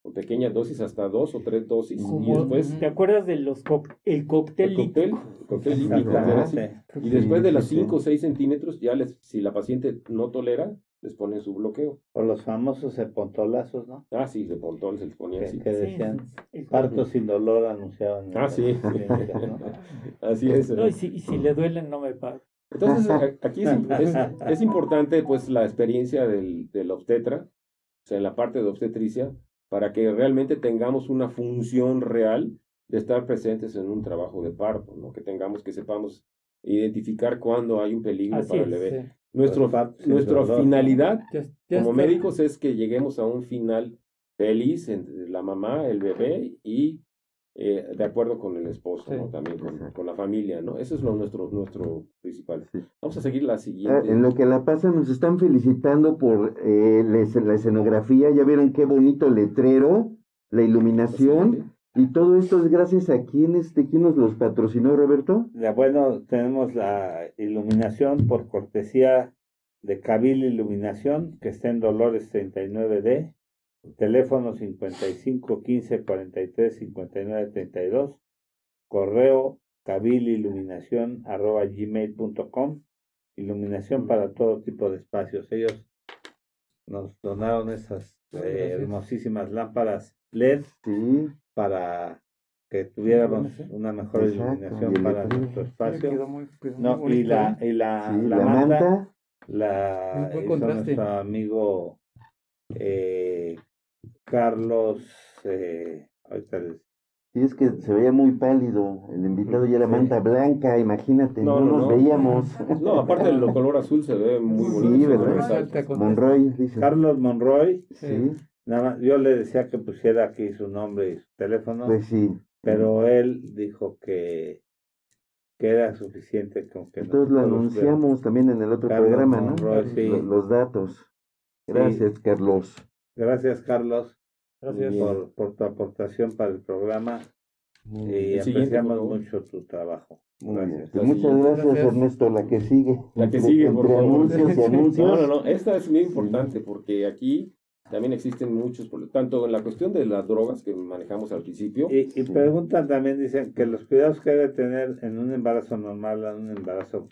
con pequeñas dosis hasta dos o tres dosis. y después ¿Te acuerdas de los coc- el cóctel el cóctel, el cóctel líquido, sí. Y después de Sí, las sí, 5 o 6 centímetros, ya les, si la paciente no tolera, les ponen su bloqueo. O los famosos epontolazos, ¿no? Ah, sí, de pontón se les ponía así. que Sí, decían, el parto sin dolor anunciaban. en Ah, sí. Así es. No, y, si, y si le duelen, no me pago. Entonces, aquí es, es, es importante pues la experiencia del, del obstetra, o sea, en la parte de obstetricia, para que realmente tengamos una función real de estar presentes en un trabajo de parto, ¿no? Que tengamos, que sepamos identificar cuándo hay un peligro Así para el bebé. Sí. Nuestro, nuestra ¿no? finalidad como médicos es que lleguemos a un final feliz entre la mamá, el bebé y eh, de acuerdo con el esposo, Sí. ¿no? También con, la familia, ¿no? Eso es lo nuestro, nuestro principal. Sí. Vamos a seguir la Ah, siguiente. en lo que la pasa nos están felicitando por eh, la, escen- la escenografía, ya vieron qué bonito letrero, la iluminación y todo esto es gracias a quién este quién nos los patrocinó Roberto. Ya, bueno, tenemos la iluminación por cortesía de Cabil Iluminación, que está en Dolores 39D, teléfono 55 15 43 59 32, correo cabililuminación arroba gmail.com, iluminación para todo tipo de espacios. Ellos nos donaron esas eh, hermosísimas lámparas LED Sí, para que tuviéramos sí. una mejor iluminación para nuestro Quedó espacio. muy- quedó muy No, y la, ¿eh? y la, la la manta, manta, la hizo nuestro amigo eh, Carlos, eh, ahorita les- sí es que se veía muy pálido, el invitado ya era Sí. manta blanca, imagínate, No, no, no, nos no. veíamos. No, aparte del color azul se ve muy Sí, bonito. Monroy dice. Carlos Monroy, Sí, nada más, yo le decía que pusiera aquí su nombre y su teléfono, pues sí. pero él dijo que, que era suficiente con que Entonces lo anunciamos también en el otro Carlos programa, ¿no? Monroy, sí. Lo- Los datos. Gracias, Carlos. Gracias, Carlos, Gracias. Por, por tu aportación para el programa y El apreciamos mucho tu trabajo. Muy. Gracias. Pues muchas gracias, Gracias. Ernesto. La que sigue. La que Entre- sigue, por entre favor. anuncios. No, no, no, esta es muy importante porque aquí también existen muchos, problemas, tanto en la cuestión de las drogas que manejamos al principio, Y, y preguntan también, dicen que los cuidados que debe tener en un embarazo normal, en un embarazo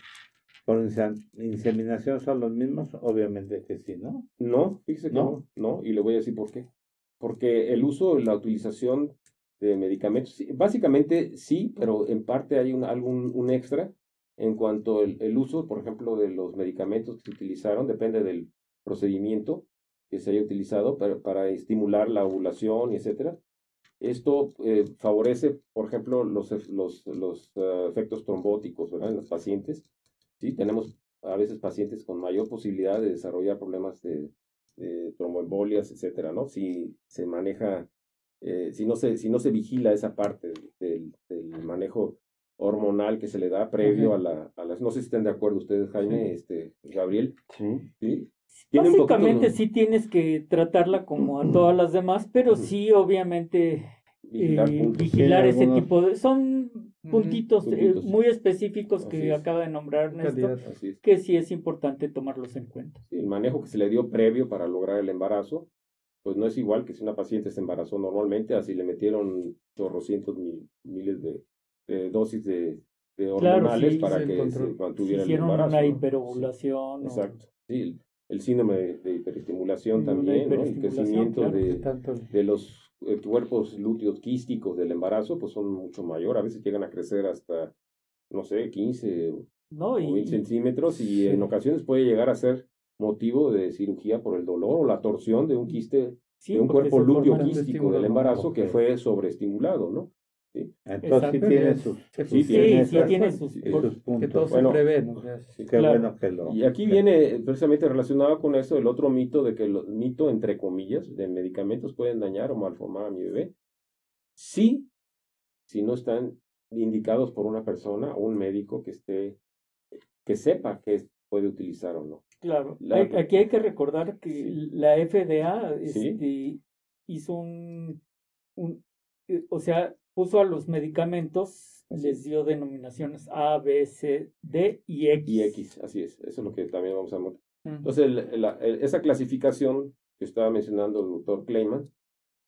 por inse- inseminación son los mismos, obviamente que sí, ¿no? no, fíjese que ¿No? no, no, y le voy a decir por qué. Porque el uso, la utilización de medicamentos, básicamente sí, pero en parte hay un, algún un extra en cuanto el, el uso, por ejemplo, de los medicamentos que se utilizaron, depende del procedimiento que se haya utilizado para, para estimular la ovulación, etcétera. Esto eh, favorece, por ejemplo, los, los, los eh, efectos trombóticos ¿verdad? en los pacientes. Sí, tenemos a veces pacientes con mayor posibilidad de desarrollar problemas de, de tromboembolias, etcétera, ¿no? Si se maneja, eh, si, no se, si no se vigila esa parte del, del manejo hormonal que se le da previo a, la, a las... No sé si estén de acuerdo ustedes, Jaime, este, Gabriel, Sí. ¿sí? Poquito- Básicamente sí tienes que tratarla como a todas las demás, pero sí, obviamente, Vigilar eh, vigilar ese algunos- tipo de... Son puntitos, eh, Puntitos. muy específicos Así que es. acaba de nombrar es. que sí es importante tomarlos en cuenta. Sí, el manejo que se le dio previo para lograr el embarazo, pues no es igual que si una paciente se embarazó normalmente, así le metieron chorrocientos mil, miles de, de dosis de, de Claro, hormonales sí, para sí, el que control. se mantuviera el hicieron embarazo. una ¿no? hiperovulación. o- Exacto. Sí, el, el síndrome de, de hiperestimulación también, ¿no? el crecimiento claro. de, Tanto de los eh, cuerpos lúteos quísticos del embarazo, pues son mucho mayor. A veces llegan a crecer hasta, no sé, 15 ¿no? o 20 Y, centímetros y sí. en ocasiones puede llegar a ser motivo de cirugía por el dolor o la torsión de un quiste, sí, de un cuerpo lúteo quístico del embarazo que fue sobreestimulado, ¿no? Entonces sí tiene sus, Sí, sus- sí, Sí, tiene sí, esas- tiene sus... sí, y por- sus que puntos. todo Bueno, se prevé, ¿no? O sea, Qué claro. bueno que lo... Y aquí viene precisamente relacionado con eso el otro mito de que el mito, entre comillas, de medicamentos pueden dañar o malformar a mi bebé. Sí, si no están indicados por una persona o un médico que esté, que sepa que puede utilizar o no. Claro, La- aquí hay que recordar que Sí. la FDA Sí. este, hizo un, un- eh, o sea, puso a los medicamentos, les es. dio denominaciones A, B, C, D y X. Y X, así es, eso es lo que también vamos a mostrar. Ujú. Entonces, el- la- el- esa clasificación que estaba mencionando el doctor Kleiman,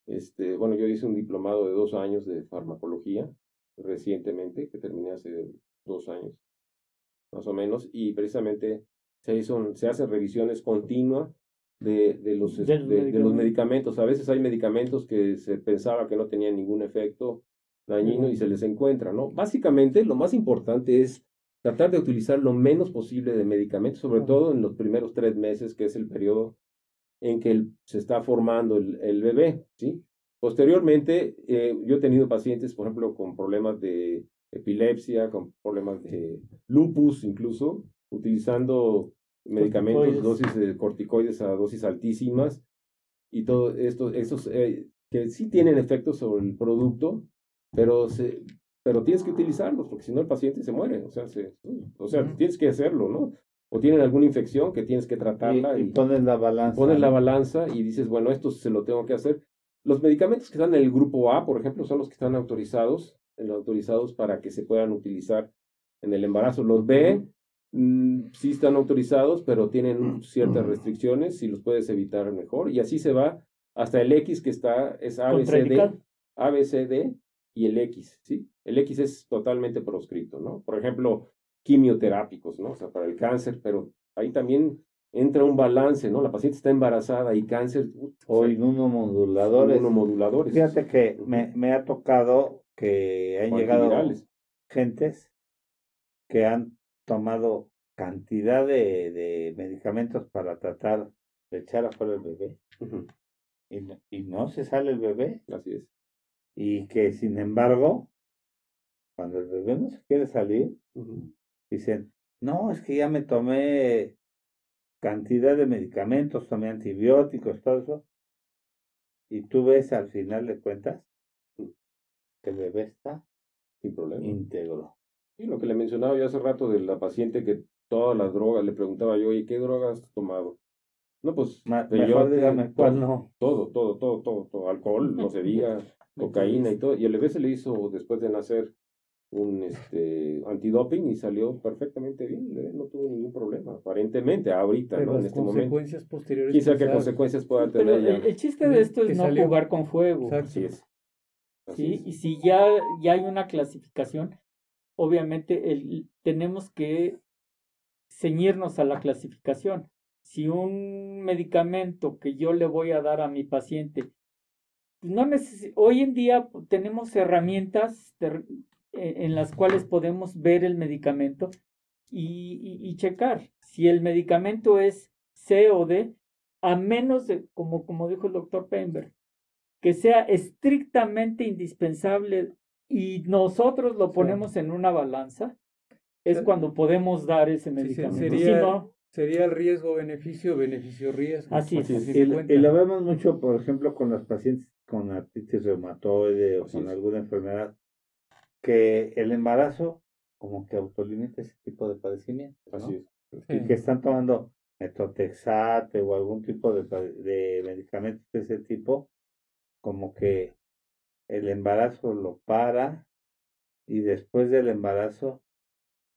Este, bueno, yo hice un diplomado de dos años de farmacología recientemente, que terminé hace dos años, más o menos, y precisamente se, hizo, se hacen revisiones continuas de, de, los, de, los medicamentos. A veces hay medicamentos que se pensaba que no tenían ningún efecto dañino y se les encuentra, ¿no? Básicamente, lo más importante es tratar de utilizar lo menos posible de medicamentos, sobre todo en los primeros tres meses, que es el periodo en que se está formando el, el bebé, ¿sí? Posteriormente, eh, yo he tenido pacientes, por ejemplo, con problemas de epilepsia, con problemas de lupus incluso, utilizando medicamentos, dosis de corticoides a dosis altísimas y todo esto, esos eh, que sí tienen efectos sobre el producto, pero se, pero tienes que utilizarlos porque si no el paciente se muere, o sea, se, o sea, tienes que hacerlo, ¿no? O tienen alguna infección que tienes que tratarla y, pones la balanza. Pones la balanza y dices, bueno, esto se lo tengo que hacer. Los medicamentos que están en el grupo A, por ejemplo, son los que están autorizados, autorizados para que se puedan utilizar en el embarazo. Los B Mm, sí están autorizados, pero tienen ciertas restricciones. Si los puedes evitar, mejor. Y así se va hasta el X que está, es ABCD, ABCD y el X, ¿sí? El X es totalmente proscrito, ¿no? Por ejemplo, quimioterápicos, ¿no? O sea, para el cáncer, pero ahí también entra un balance, ¿no? La paciente está embarazada y cáncer. O inmunomoduladores. Inmunomoduladores. Fíjate que me, me ha tocado que han llegado gentes que han tomado cantidad de, de medicamentos para tratar de echar afuera el bebé y, no, y no se sale el bebé. Así es. Y que sin embargo, cuando el bebé no se quiere salir, dicen, no, es que ya me tomé cantidad de medicamentos, tomé antibióticos, todo eso. Y tú ves al final de cuentas que el bebé está sin problema. íntegro. Y lo que le mencionaba yo hace rato de la paciente que todas las drogas, le preguntaba yo, ¿y qué drogas has tomado? No, pues, mejor dígame cuál no. Todo, todo, todo, todo, todo, alcohol, no se diga, cocaína y todo. Y el bebé se le hizo después de nacer un este antidoping y salió perfectamente bien, el no tuvo ningún problema, aparentemente, ahorita, ¿no? En este momento. consecuencias posteriores. Quizá qué consecuencias pueda tener ya. El, chiste de esto es no jugar con fuego. Así es. sí, y si ya, ya hay una clasificación, obviamente el, tenemos que ceñirnos a la clasificación. Si un medicamento que yo le voy a dar a mi paciente, pues, no hoy en día tenemos herramientas e, en las cuales podemos ver el medicamento y, y, checar si el medicamento es C o D, a menos de, como, como dijo el doctor Pember, que sea estrictamente indispensable y nosotros lo ponemos en una balanza, es cuando podemos dar ese medicamento. sería, sería el riesgo-beneficio, beneficio-riesgo. Así es. y, lo vemos mucho, por ejemplo, con los pacientes con artritis reumatoide o con alguna enfermedad, que el embarazo como que autolimita ese tipo de padecimiento. Así es. Y que están tomando metotrexate o algún tipo de, de medicamentos de ese tipo, como que el embarazo lo para y después del embarazo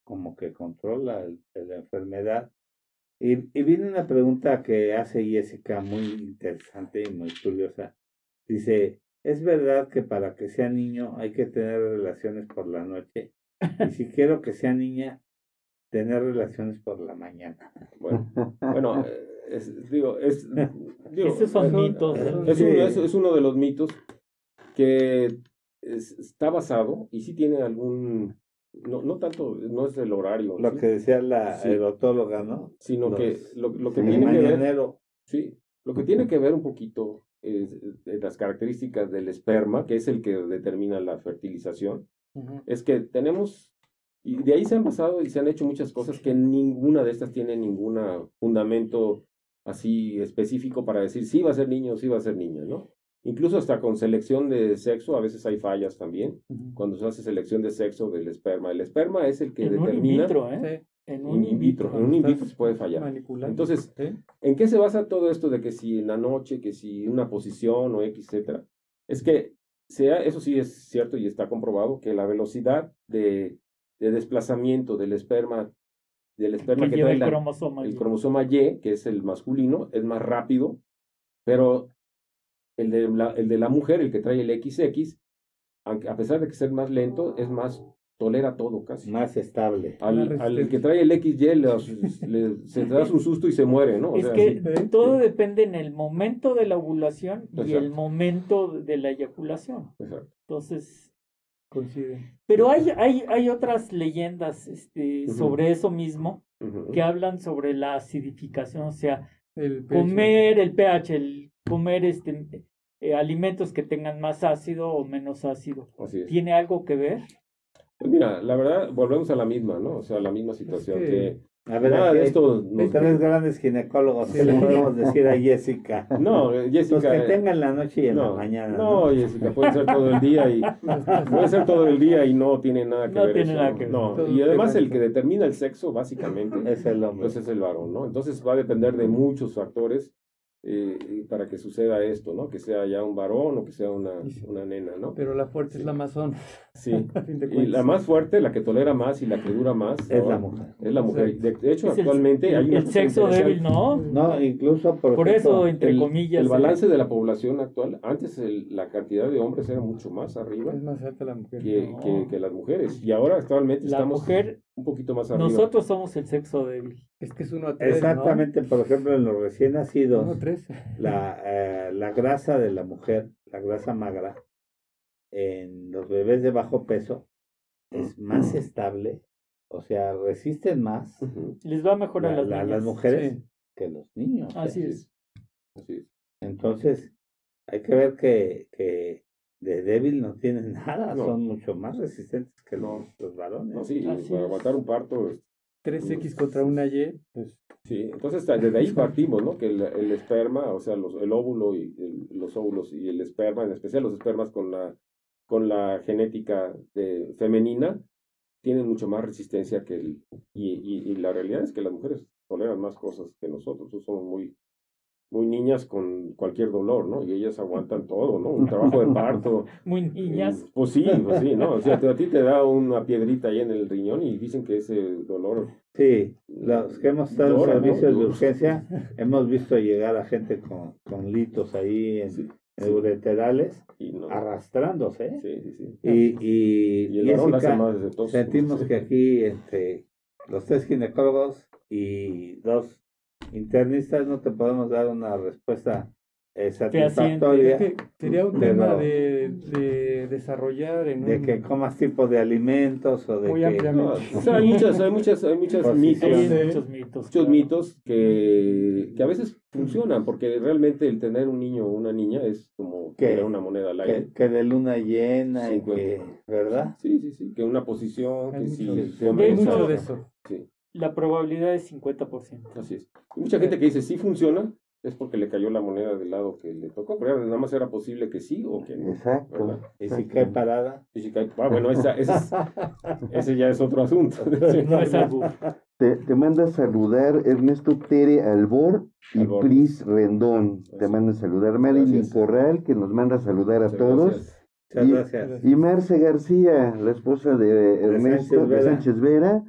como que controla la enfermedad. Y, y viene una pregunta que hace Jessica muy interesante y muy curiosa. Dice, ¿es verdad que para que sea niño hay que tener relaciones por la noche? Y si quiero que sea niña, tener relaciones por la mañana. Bueno, bueno es, digo, es, Esos son mitos. es, uno de los mitos que está basado y sí tiene algún, no, no tanto, no es el horario. Lo que decía la sí. ¿no? Sino que lo, lo que tiene que ver, sí, lo que tiene que ver un poquito es, las características del esperma, que es el que determina la fertilización, es que tenemos, y de ahí se han basado y se han hecho muchas cosas que ninguna de estas tiene ningún fundamento así específico para decir si va a ser niño o sí va a ser niña, ¿no? Incluso hasta con selección de sexo, a veces hay fallas también, cuando se hace selección de sexo del esperma. El esperma es el que determina... Un in vitro, ¿eh? En un in vitro, en un in vitro se puede fallar. Entonces, ¿en qué se basa todo esto de que si en la noche, que si una posición o X, etcétera? Es que sea, eso sí es cierto y está comprobado, que la velocidad de, de desplazamiento del esperma, del esperma que, trae el, cromosoma el cromosoma Y, que es el masculino, es más rápido, pero el de la, el de la mujer, el que trae el XX, aunque a pesar de que ser más lento, es más tolera todo casi. Más estable. Al, al que trae el XY le, se te das un susto y se muere, ¿no? es que todo depende en el momento de la ovulación y el momento de la eyaculación. Exacto. Entonces, Coincide. Pero hay, hay, hay otras leyendas este, sobre eso mismo que hablan sobre la acidificación, o sea, el comer el pH, el comer este, eh, alimentos que tengan más ácido o menos ácido. ¿Tiene algo que ver? Pues mira, la verdad, volvemos a la misma, ¿no? O sea, la misma situación que a ver, Nada de esto. Tres grandes ginecólogos, ¿qué le podemos decir a Jessica? No, Jessica. Los que tengan la noche y en la mañana. No, Jessica, puede ser todo el día y. puede ser todo el día y no tiene nada que no ver. Tiene nada que ver. No, y además el que determina el sexo, básicamente. es el hombre. Pues es el varón, ¿no? Entonces va a depender de muchos factores eh, para que suceda esto, ¿no? Que sea ya un varón o que sea una, una nena, ¿no? Pero la fuerte es la amazona. Sí. y la más fuerte, la que tolera más y la que dura más. Es la mujer. Es la mujer. De, hecho, actualmente el, hay El sexo débil, ¿no? No, incluso por, por eso, entre comillas. El balance de la población actual, antes la cantidad de hombres era mucho más arriba. Es más alta la mujer. Que, que, que las mujeres. Y ahora actualmente la estamos mujer, un poquito más arriba. Nosotros somos el sexo débil. Es que es uno a tres, Exactamente, por ejemplo, en los recién nacidos, la, eh, la grasa de la mujer, la grasa magra, en los bebés de bajo peso es más estable, o sea, resisten más. Les va mejor a las, las mujeres que los niños. Así es. Así es. Entonces, hay que ver que, que de débil no tienen nada, son mucho más resistentes que los, los varones. No, sí, para aguantar un parto 3X contra una Y, pues... Sí, entonces desde ahí partimos, ¿no? Que el, el esperma, o sea, los, el óvulo y los óvulos y el esperma, en especial los espermas con la, con la genética de, femenina, tienen mucho más resistencia que el... Y, y, y, la realidad es que las mujeres toleran más cosas que nosotros, somos muy, muy niñas con cualquier dolor, ¿no? Y ellas aguantan todo, ¿no? Un trabajo de parto. muy niñas. pues sí, pues sí, ¿no? O sea, a ti te da una piedrita ahí en el riñón y dicen que ese dolor... Sí, los que hemos estado en servicios de urgencia, hemos visto llegar a gente con, con litos ahí en, sí, ureterales, arrastrándose. Sí, sí, sí. Y, y, y Jessica, sentimos que aquí entre los tres ginecólogos y dos internistas no te podemos dar una respuesta eh, satisfactoria. sería un tema de, de desarrollar en de que comas tipo de alimentos o de Muy que ampliamente. o sea, hay muchas hay muchas hay muchas mitos, muchos mitos muchos mitos que, que a veces funcionan porque realmente el tener un niño o una niña es como que una moneda al aire. que, que, de luna llena y que verdad sí sí sí que una posición hay que sí hay mucho de eso. Sí la probabilidad es 50%. Así es. Hay mucha gente que dice sí funciona, es porque le cayó la moneda del lado que le tocó, pero nada más era posible que sí o que no. Exacto. Y si cae parada. Y si cae, ah, bueno, esa, esa ese ya es otro asunto. no es. Te, te manda a saludar Ernesto Tere Albor y Albor. Pris Rendón. Te manda a saludar Marilyn. Corral, que nos manda a saludar a Muchas todos. gracias. Muchas Y- gracias. Y Marce García, la esposa de Ernesto Sánchez de Vera. Sánchez Vera.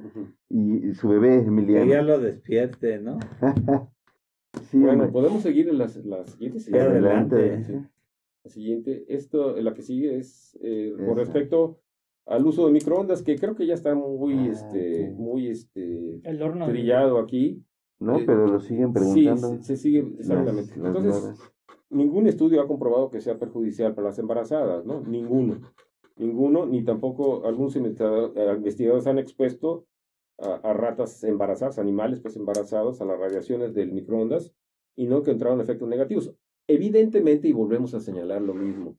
Y su bebé Que ya Emiliano. lo despierte, ¿no? Sí, Bueno, podemos seguir en las, las siguientes. Sí, adelante. adelante. La siguiente, esto, la que sigue es eh, con respecto al uso de microondas, que creo que ya está muy, Ah, este, muy, este, El horno. de- trillado aquí. No, Eh, pero lo siguen Sí, preguntando. se, se sigue, exactamente. Las- las Entonces, ningún estudio ha comprobado que sea perjudicial para las embarazadas, ¿no? Ninguno. Ninguno, ni tampoco algunos investigador- eh, investigadores han expuesto a, a ratas embarazadas, animales pues embarazados, a las radiaciones del microondas y no encontraron efectos negativos. Evidentemente, y volvemos a señalar lo mismo,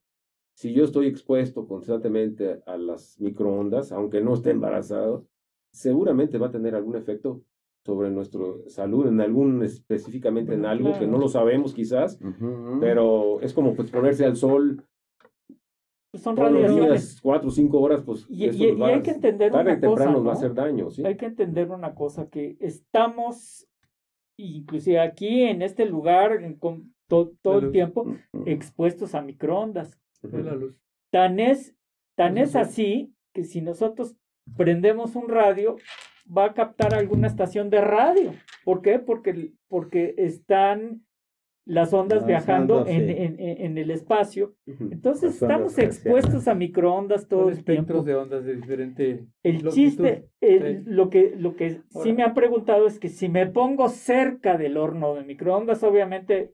si yo estoy expuesto constantemente a las microondas, aunque no esté embarazado, seguramente va a tener algún efecto sobre nuestra salud, en algún específicamente en algo que no lo sabemos quizás, pero es como pues ponerse al sol Pues son todos los radiaciones. días, cuatro o cinco horas, pues Y, hay que entender tarde una temprano cosa, nos va a hacer daño, ¿sí? Hay que entender una cosa, que estamos, inclusive aquí en este lugar, en- con to- todo el tiempo, Ujú. expuestos a microondas. La luz. Tan es, tan Eso es sí. así que si nosotros prendemos un radio, va a captar alguna estación de radio. ¿Por qué? Porque, porque están las ondas viajando en, en, en, el espacio. Entonces estamos expuestos a microondas todo el tiempo. de ondas de diferente El chiste, lo que, lo que sí me han preguntado es que si me pongo cerca del horno de microondas, obviamente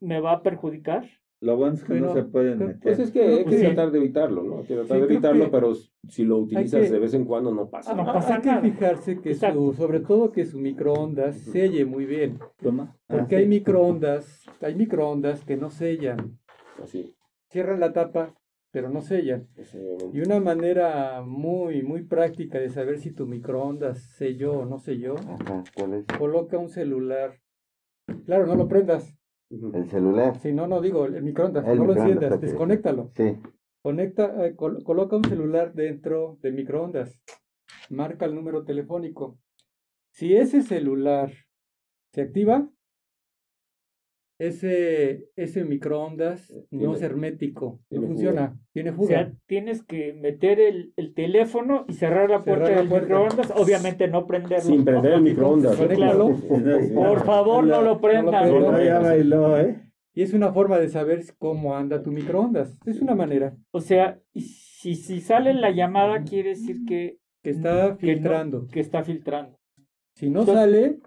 me va a perjudicar. Lo bueno es que no se pueden meter. Pues es que hay que tratar de evitarlo, ¿no? Hay que tratar de evitarlo, pero si lo utilizas de vez en cuando no pasa nada. No pasa hay que fijarse que su, sobre todo que su microondas selle muy bien. Toma. Porque ah, hay microondas, hay microondas que no sellan. Así. Cierran la tapa, pero no sellan. Y una manera muy, muy práctica de saber si tu microondas selló o no selló, coloca un celular. Claro, no lo prendas el celular. Sí, no, no digo, el microondas, no lo enciendas, desconéctalo. Sí. Conecta, eh, coloca un celular dentro del microondas. Marca el número telefónico. Si ese celular se activa, ese, ese microondas no es hermético, no funciona, tiene fuga. O sea, tienes que meter el, el teléfono y cerrar la puerta del microondas, obviamente no prenderlo. Sin prender el microondas. Por favor, no lo prendan. ¿eh? Y es una forma de saber cómo anda tu microondas. Es una manera. O sea, si, si sale la llamada, quiere decir que, que está filtrando. Que, está filtrando. Si no sale,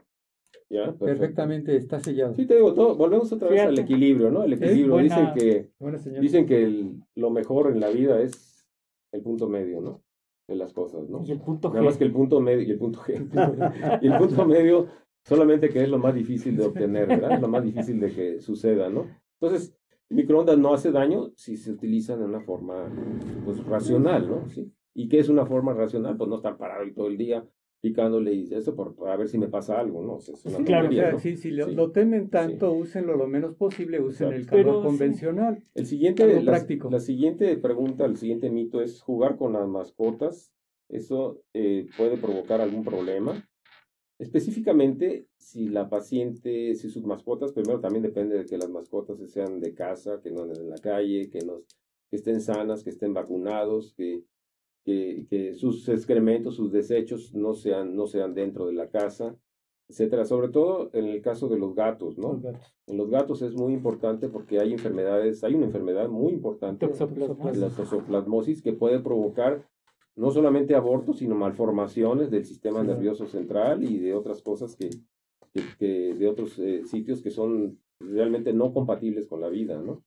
Perfectamente está sellado. Sí, te digo, todo, volvemos otra vez al equilibrio, ¿no? El equilibrio. dicen que, dicen que lo mejor en la vida es el punto medio, ¿no? De las cosas, ¿no? Y el punto Nada más que el punto medio y el punto G. y el punto medio solamente que es lo más difícil de obtener, ¿verdad? Lo más difícil de que suceda, ¿no? Entonces, el microondas no hace daño si se utilizan de una forma, pues, racional, ¿no? ¿Sí? ¿Y qué es una forma racional? Pues no estar parado todo el día picándole y eso por, a ver si me pasa algo, ¿no? claro, si, lo, temen tanto, úsenlo lo menos posible, usen el calor convencional. El siguiente, la, práctico. la siguiente pregunta, el siguiente mito es jugar con las mascotas. Eso eh, puede provocar algún problema. Específicamente, si la paciente, si sus mascotas, primero también depende de que las mascotas sean de casa, que no anden en la calle, que, nos, que estén sanas, que estén vacunados, que que, que, sus excrementos, sus desechos no sean, no sean dentro de la casa, etcétera. Sobre todo en el caso de los gatos, ¿no? En los gatos es muy importante porque hay enfermedades, hay una enfermedad muy importante, la toxoplasmosis, que puede provocar no solamente abortos, sino malformaciones del sistema nervioso central y de otras cosas que, que, de otros eh, sitios que son realmente no compatibles con la vida, ¿no?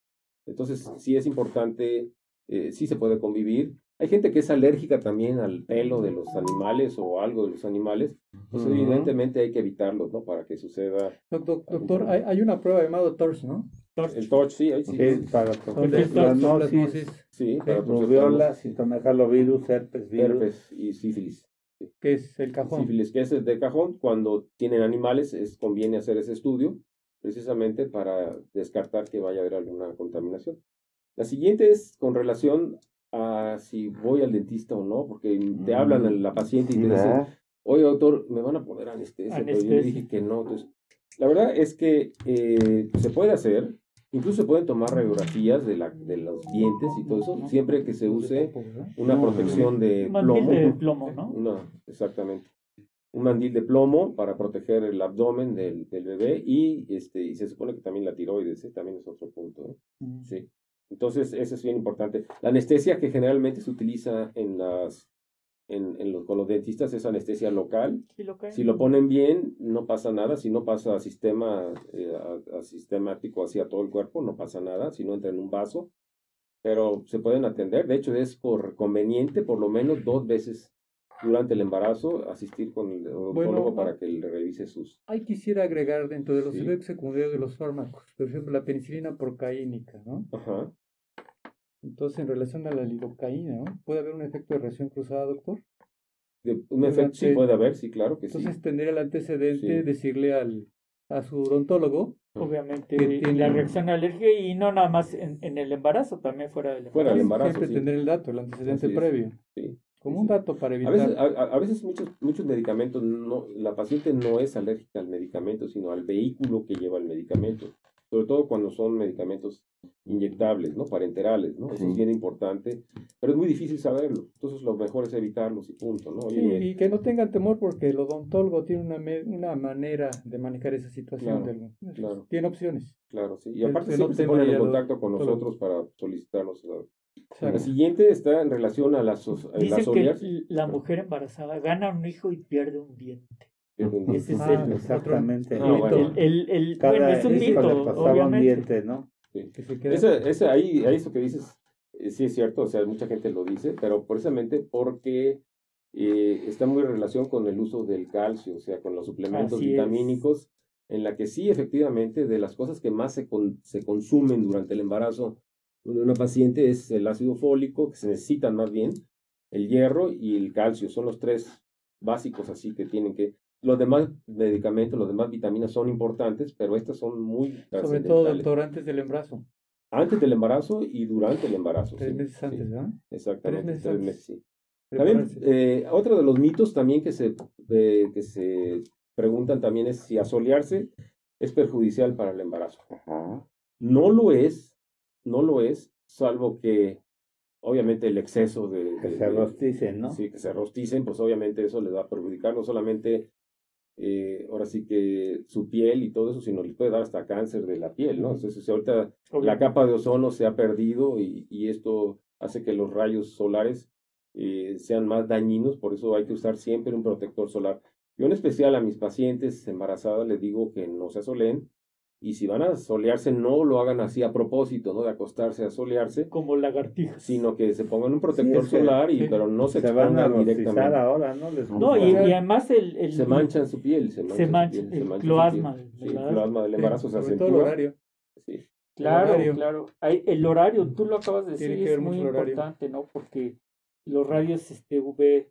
Entonces, sí es importante, eh, sí se puede convivir, hay gente que es alérgica también al pelo de los animales o algo de los animales. Pues evidentemente hay que evitarlo, ¿no? Para que suceda. Doctor, hay, una prueba llamada TORCH, ¿no? El TORCH, sí, ahí sí. sí para toxoplasmosis, sí, para rubiola, citomegalovirus, herpes virus. Herpes y sífilis. ¿Qué es el cajón? Sífilis, que es el de cajón. Cuando tienen animales, es conviene hacer ese estudio precisamente para descartar que vaya a haber alguna contaminación. La siguiente es con relación a si voy al dentista o no, porque te hablan mm. la paciente y te dicen, oye doctor, me van a poner anestesia, pero yo dije que no. Entonces, la verdad es que eh, se puede hacer, incluso se pueden tomar radiografías de, la, de los dientes y todo eso, siempre que se use una protección de plomo. de plomo, ¿no? No, exactamente. Un mandil de plomo para proteger el abdomen del, del bebé y, este, y se supone que también la tiroides, ¿eh? también es otro punto. ¿eh? Sí. Entonces, eso es bien importante. La anestesia que generalmente se utiliza en las, en, en los, con los dentistas es anestesia local. si lo ponen bien, no pasa nada. Si no pasa a sistema, eh, a, sistemático hacia todo el cuerpo, no pasa nada. Si no entra en un vaso, pero se pueden atender. De hecho, es por, conveniente por lo menos dos veces durante el embarazo asistir con el odontólogo para que le revise sus... Ahí quisiera agregar dentro de los efectos secundarios de los fármacos, por ejemplo, la penicilina procaínica, ¿no? Ajá. Entonces, en relación a la lidocaína, ¿no? ¿Puede haber un efecto de reacción cruzada, doctor? un efecto, sí puede haber, sí, claro que sí. Entonces, tener el antecedente, decirle al, a su odontólogo, obviamente, que la reacción alérgica y no nada más en, en, el embarazo, también fuera del embarazo. Fuera del embarazo, Siempre tener el dato, el antecedente previo. Sí. Como un dato para evitar. A veces, a, veces muchos, muchos medicamentos, no, la paciente no es alérgica al medicamento, sino al vehículo que lleva el medicamento. sobre todo cuando son medicamentos inyectables, ¿no? Parenterales, ¿no? Eso es bien importante, pero es muy difícil saberlo. Entonces lo mejor es evitarlos y punto, ¿no? Sí, y que no tengan temor porque el odontólogo tiene una, una manera de manejar esa situación. Claro, Tiene opciones. Claro, sí. Y aparte siempre se ponen en contacto con nosotros para solicitarnos. La, siguiente está en relación a las, a Dicen que la mujer embarazada gana un hijo y pierde un diente. Ese es ah, el, exactamente. Ah, bueno. El, el, bueno, es un mito, obviamente. Un diente, ¿no? Ese, ahí, ahí eso que dices, eh, sí es cierto, o sea, mucha gente lo dice, pero precisamente porque eh, está muy en relación con el uso del calcio, o sea, con los suplementos vitamínicos, en la que sí, efectivamente, de las cosas que más se, se consumen durante el embarazo de una paciente es el ácido fólico, que se necesitan más bien, el hierro y el calcio, son los tres básicos así que tienen que los demás medicamentos, los demás vitaminas son importantes, pero estas son muy Sobre todo, doctor, antes del embarazo. Antes del embarazo y durante el embarazo. Tres meses antes, ¿verdad? Exactamente, tres meses, sí. También, eh, otro de los mitos también que se, eh, que se preguntan también es si asolearse es perjudicial para el embarazo. No lo es, no lo es, salvo que obviamente el exceso de... Que se rosticen, ¿no? Sí, que se rosticen, pues obviamente eso les va a perjudicar no solamente eh, ahora sí que su piel y todo eso, sino les puede dar hasta cáncer de la piel, ¿no? Entonces, ahorita la capa de ozono se ha perdido y, y esto hace que los rayos solares eh, sean más dañinos, por eso hay que usar siempre un protector solar. Yo en especial a mis pacientes embarazadas les digo que no se asoleen, y si van a solearse, no lo hagan así a propósito, ¿no? De acostarse a solearse. Como lagartijas. Sino que se pongan un protector solar, y, pero no se, se van a directamente. ahora, ¿no? no, y, además el, el, Se manchan su piel. Se mancha, se mancha, el plasma. Sí, el plasma del embarazo se acentúa. Todo el horario. Sí. Claro, claro. el horario, tú lo acabas de decir, es muy importante, ¿no? Porque los rayos este, UV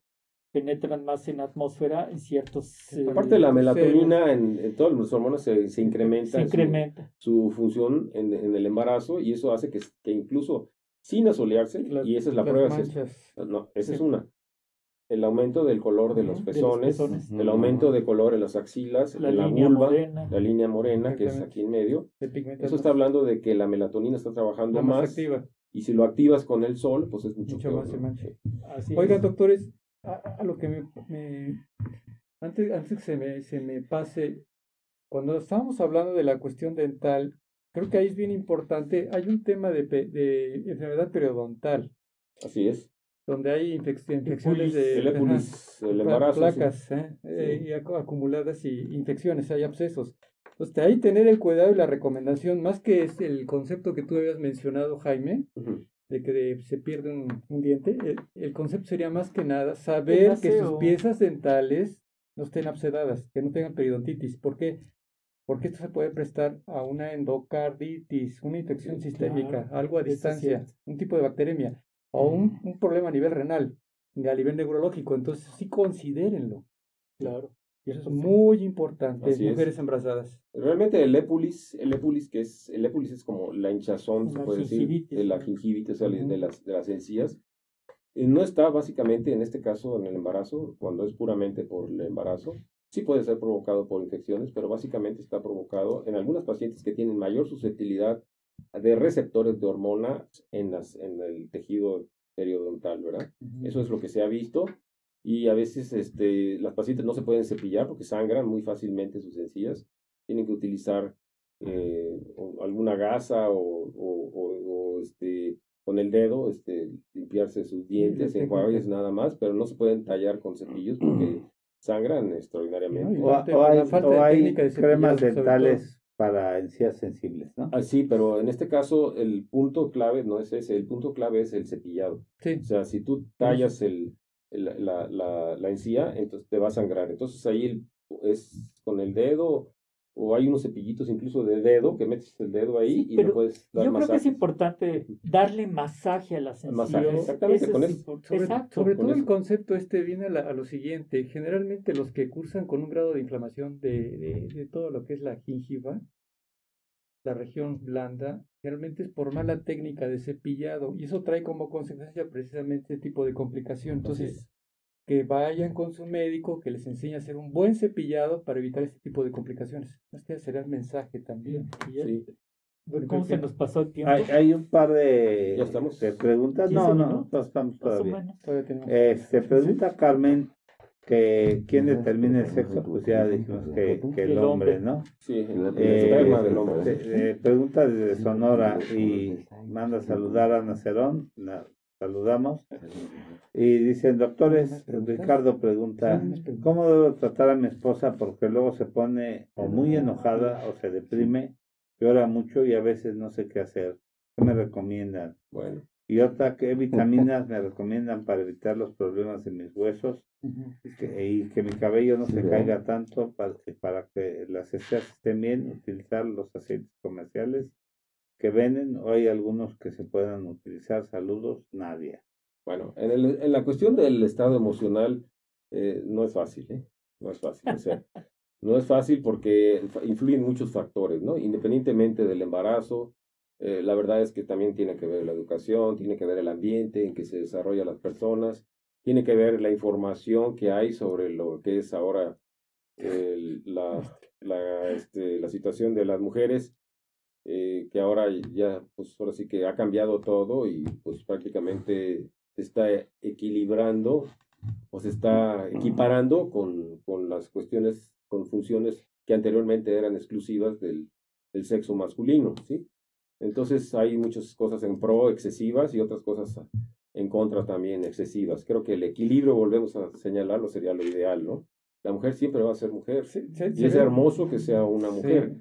penetran más en la atmósfera en ciertos... Eh, Aparte de la melatonina, en, en, todos los hormonas se, se incrementa, se incrementa. Su, función en, en, el embarazo y eso hace que, que incluso sin asolearse, y esa es la prueba, no, esa es una, el aumento del color de los pezones, el aumento de color en las axilas, la en la vulva, la línea morena, que es aquí en medio. Eso está hablando de que la melatonina está trabajando más, activa. y si lo activas con el sol, pues es mucho, más. Oigan, doctores, a, lo que me, antes, antes que se me, se me pase, cuando estábamos hablando de la cuestión dental, creo que ahí es bien importante, hay un tema de, de enfermedad periodontal. Así es. Donde hay infecciones de el el embarazo, placas ¿eh? Eh, y acumuladas y infecciones, hay abscesos. Entonces, ahí tener el cuidado y la recomendación, más que es el concepto que tú habías mencionado, Jaime, de que se pierde un, diente, el, concepto sería más que nada saber que sus piezas dentales no estén absedadas, que no tengan periodontitis. ¿Por qué? Porque esto se puede prestar a una endocarditis, una infección sistémica, algo a distancia, un tipo de bacteremia, o un, un problema a nivel renal, a nivel neurológico. Entonces sí considérenlo. Claro. Y eso es muy importante, mujeres embarazadas. Realmente el épulis, el épulis que es, el épulis es como la hinchazón, se puede decir, de la gingivitis, de, las, de las encías. Y no está básicamente en este caso en el embarazo, cuando es puramente por el embarazo. Sí puede ser provocado por infecciones, pero básicamente está provocado en algunas pacientes que tienen mayor susceptibilidad de receptores de hormonas en, las, en el tejido periodontal, ¿verdad? Eso es lo que se ha visto y a veces este, las pacientes no se pueden cepillar porque sangran muy fácilmente sus encías. Tienen que utilizar eh, alguna gasa o, o, este, con el dedo este, limpiarse sus dientes, enjuagues nada más, pero no se pueden tallar con cepillos porque sangran extraordinariamente. o, hay, cremas dentales para encías sensibles, ¿no? Ah, sí, pero en este caso el punto clave no es ese, el punto clave es el cepillado. O sea, si tú tallas el, la, la, la, encía, entonces te va a sangrar. Entonces ahí es con el dedo o hay unos cepillitos incluso de dedo que metes el dedo ahí y le puedes dar Yo creo que es importante darle masaje a las encías. exactamente, con eso. Sobre, todo el concepto este viene a, lo siguiente. Generalmente los que cursan con un grado de inflamación de, de, de todo lo que es la gingiva, la región blanda, generalmente es por mala técnica de cepillado y eso trae como consecuencia precisamente este tipo de complicación. Entonces, que vayan con su médico, que les enseñe a hacer un buen cepillado para evitar este tipo de complicaciones. Este será el mensaje también. ¿Cómo se nos pasó el tiempo? Hay, hay un par de, ¿Ya estamos? de preguntas. No, 15 no, no estamos todavía. Todavía. Eh, se pregunta Carmen que quién determina el sexo, pues ya dijimos que, que el hombre. ¿no? Sí, el Eh, esperma del hombre. eh, eh, pregunta desde Sonora y manda a saludar a Ana Cerón, la saludamos. Y dicen, doctores, Ricardo pregunta, ¿cómo debo tratar a mi esposa porque luego se pone o muy enojada o se deprime, llora mucho y a veces no sé qué hacer? ¿Qué me recomiendan? Bueno, Y otra, ¿qué vitaminas me recomiendan para evitar los problemas de mis huesos que- y que mi cabello no Sí, se caiga tanto para, para que las estrías estén bien? Utilizar los aceites comerciales que venden o hay algunos que se puedan utilizar. Saludos, Nadia. bueno, en, el, en la cuestión del estado emocional eh, no es fácil, ¿eh? No es fácil, o sea, no es fácil porque influyen muchos factores, ¿no? Independientemente del embarazo, eh, la verdad es que también tiene que ver la educación, tiene que ver el ambiente en que se desarrollan las personas, tiene que ver la información que hay sobre lo que es ahora el- la, la, este, la situación de las mujeres, eh, que ahora ya, pues ahora sí que ha cambiado todo y pues prácticamente se está equilibrando o se está equiparando con, con las cuestiones, con funciones que anteriormente eran exclusivas del, del sexo masculino, ¿sí? Entonces hay muchas cosas en pro excesivas y otras cosas en contra también excesivas. Creo que el equilibrio, volvemos a señalarlo, sería lo ideal, ¿no? La mujer siempre va a ser mujer. Se- se- Y es hermoso que sea una Sí. mujer.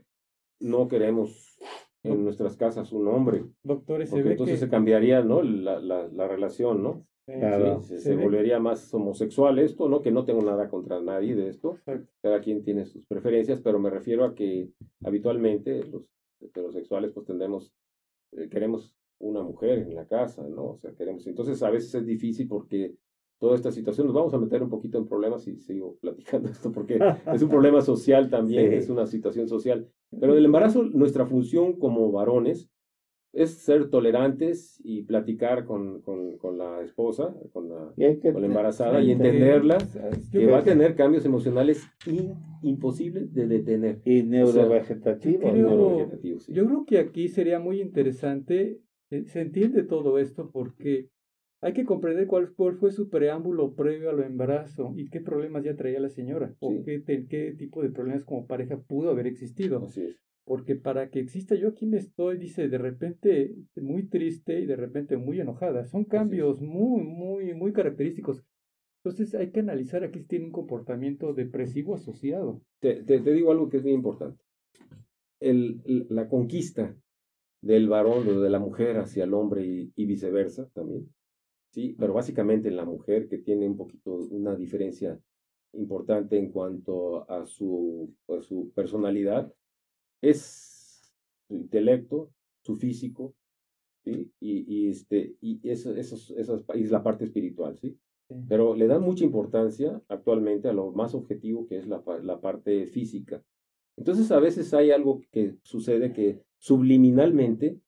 No queremos en nuestras casas un hombre, Doctores, se ve entonces que se cambiaría, ¿no? La, la, la relación, ¿no? Claro. Sí, se, Se se ve- volvería más homosexual esto, ¿no? Que no tengo nada contra nadie de esto. Exacto. Cada quien tiene sus preferencias, pero me refiero a que habitualmente los heterosexuales pues tendemos, eh, queremos una mujer en la casa, ¿no? O sea, queremos. Entonces a veces es difícil porque toda esta situación nos vamos a meter un poquito en problemas y sigo platicando esto porque es un problema social también, Sí. es una situación social. Pero el embarazo, nuestra función como varones es ser tolerantes y platicar con, con, con la esposa, con la, Y hay que con la embarazada y entenderla que va a tener cambios emocionales in- imposibles de detener. y neurovegetativo. creo- neuro- Neurovegetativo, sí. Yo creo que aquí sería muy interesante, eh, se entiende todo esto porque hay que comprender cuál, cuál fue su preámbulo previo al embarazo y qué problemas ya traía la señora o qué, qué tipo de problemas como pareja pudo haber existido. Así es. Porque para que exista yo aquí me estoy, dice, de repente muy triste y de repente muy enojada. Son cambios muy, muy, muy característicos. Entonces hay que analizar aquí si tiene un comportamiento depresivo asociado. Te, te- te digo algo que es muy importante. El, el- la conquista del varón o de la mujer hacia el hombre y, y viceversa también. Sí, pero básicamente en la mujer que tiene un poquito una diferencia importante en cuanto a su, a su personalidad es su intelecto, su físico, ¿sí? y, y, este, y eso, esos, esas, y la parte espiritual, ¿sí? Sí. Pero le dan mucha importancia actualmente a lo más objetivo que es la, la parte física. Entonces a veces hay algo que sucede que subliminalmente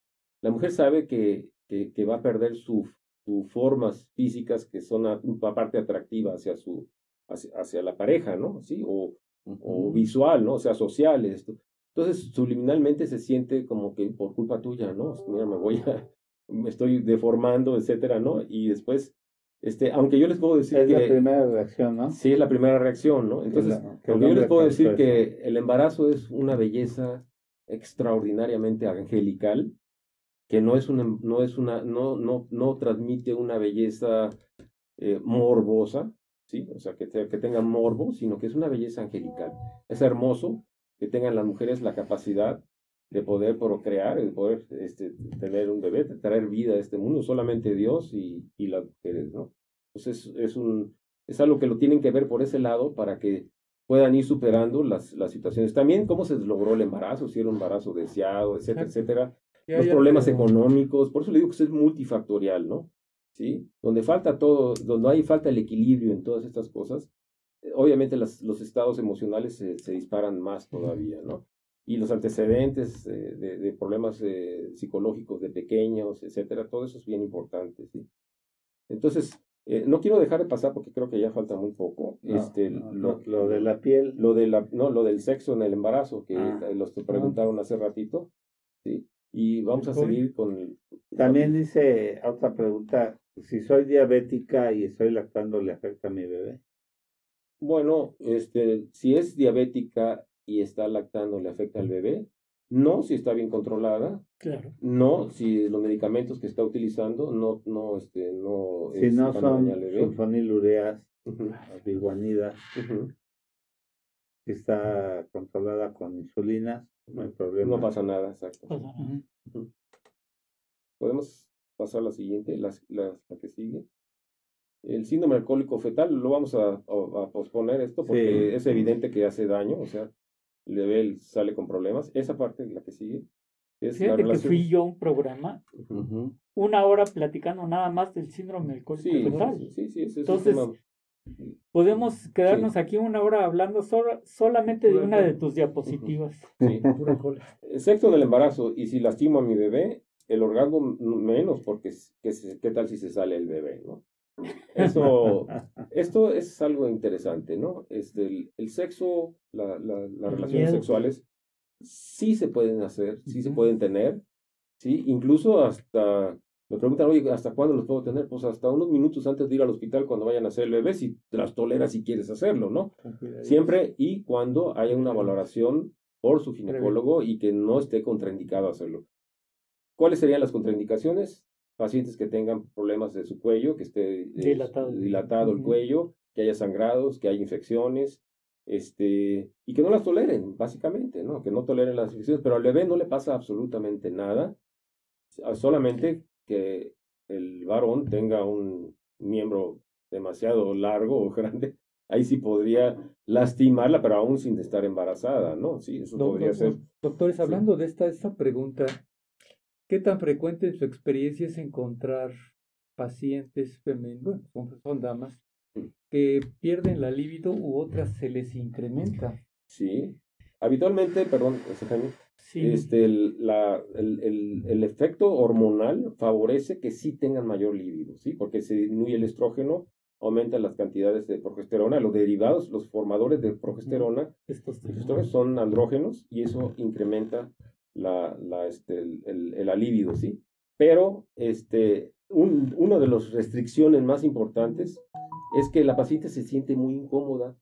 la mujer sabe que, que, que va a perder sus sus formas físicas que son una parte atractiva hacia su hacia, hacia la pareja, ¿no? Sí, o, o visual, ¿no? O sea, social esto. Entonces, subliminalmente se siente como que por culpa tuya, ¿no? Mira, me voy a, me estoy deformando, etcétera, ¿no? Y después, este, aunque yo les puedo decir Es que la primera reacción, ¿no? sí es la primera reacción, ¿no? Entonces, la- aunque yo les puedo decir que el embarazo es una belleza extraordinariamente angelical, que no es una, no es una, no, no, no transmite una belleza eh, morbosa, ¿sí? O sea, que, te- que tenga morbo, sino que es una belleza angelical. Es hermoso que tengan las mujeres la capacidad de poder procrear, de poder este, tener un bebé, de traer vida a este mundo, solamente Dios y, y las mujeres, ¿no? Entonces es, un, es algo que lo tienen que ver por ese lado para que puedan ir superando las, las situaciones. También cómo se logró el embarazo, si era un embarazo deseado, etcétera, etcétera Ya, los ya, problemas económicos, por eso le digo que es multifactorial, ¿no? ¿Sí? Donde falta todo, donde hay falta el equilibrio en todas estas cosas, obviamente las, los estados emocionales se, se disparan más todavía, ¿no? Y los antecedentes eh, de, de problemas eh, psicológicos de pequeños, etcétera, todo eso es bien importante, ¿sí? Entonces, eh, no quiero dejar de pasar porque creo que ya falta muy poco. No, este, no, lo, lo de la piel. lo de la, no, lo del sexo en el embarazo, que Ah. eh, los te preguntaron hace ratito, ¿sí? Y vamos a seguir con... También dice otra pregunta, si soy diabética y estoy lactando, ¿le afecta a mi bebé? Bueno, este, si es diabética y está lactando, ¿le afecta al bebé? No, si está bien controlada. Claro. No, si los medicamentos que está utilizando no, no, este, no. Si no son sulfonilureas, biguanida, si está controlada con insulina, no hay problema. No pasa nada, exacto. Podemos pasar a la siguiente, la, la, que sigue. El síndrome alcohólico fetal, lo vamos a, a, posponer esto porque es evidente que hace daño, o sea, el bebé sale con problemas. Esa parte, la que sigue, es Fíjate que fui yo a un programa, una hora platicando nada más del síndrome alcohólico sí, fetal. Sí, sí, sí, Entonces, podemos quedarnos aquí una hora hablando solamente de una de tus diapositivas. Sí, Excepto en el embarazo, y si lastimo a mi bebé, el orgasmo menos, porque ¿qué tal si se sale el bebé, no? Eso, esto es algo interesante, ¿no? Este, el, sexo, la, la, las relaciones sexuales, sí se pueden hacer, sí se pueden tener, sí, incluso hasta, me preguntan, oye, ¿hasta cuándo los puedo tener? Pues hasta unos minutos antes de ir al hospital cuando vayan a hacer el bebé, si te las toleras si quieres hacerlo, ¿no? Siempre y cuando haya una valoración por su ginecólogo y que no esté contraindicado hacerlo. ¿Cuáles serían las contraindicaciones? Pacientes que tengan problemas de su cuello, que esté eh, dilatado, el cuello, que haya sangrados, que haya infecciones, este, y que no las toleren, básicamente, ¿no? Que no toleren las infecciones, pero al bebé no le pasa absolutamente nada, solamente que el varón tenga un miembro demasiado largo o grande, ahí sí podría lastimarla, pero aún sin estar embarazada, ¿no? Sí, eso podría ser. Doctores, hablando de esta, esta pregunta, ¿Qué tan frecuente en su experiencia es encontrar pacientes femeninos, bueno, son damas, que pierden la libido u otras se les incrementa? Sí, habitualmente, perdón, este, el, la, el, el, el, efecto hormonal favorece que sí tengan mayor libido, ¿sí? Porque se disminuye el estrógeno, aumentan las cantidades de progesterona, los derivados, los formadores de progesterona, estos son andrógenos y eso incrementa la, la, este, el, el, ¿sí? Pero este, un, una de las restricciones más importantes es que la paciente se siente muy incómoda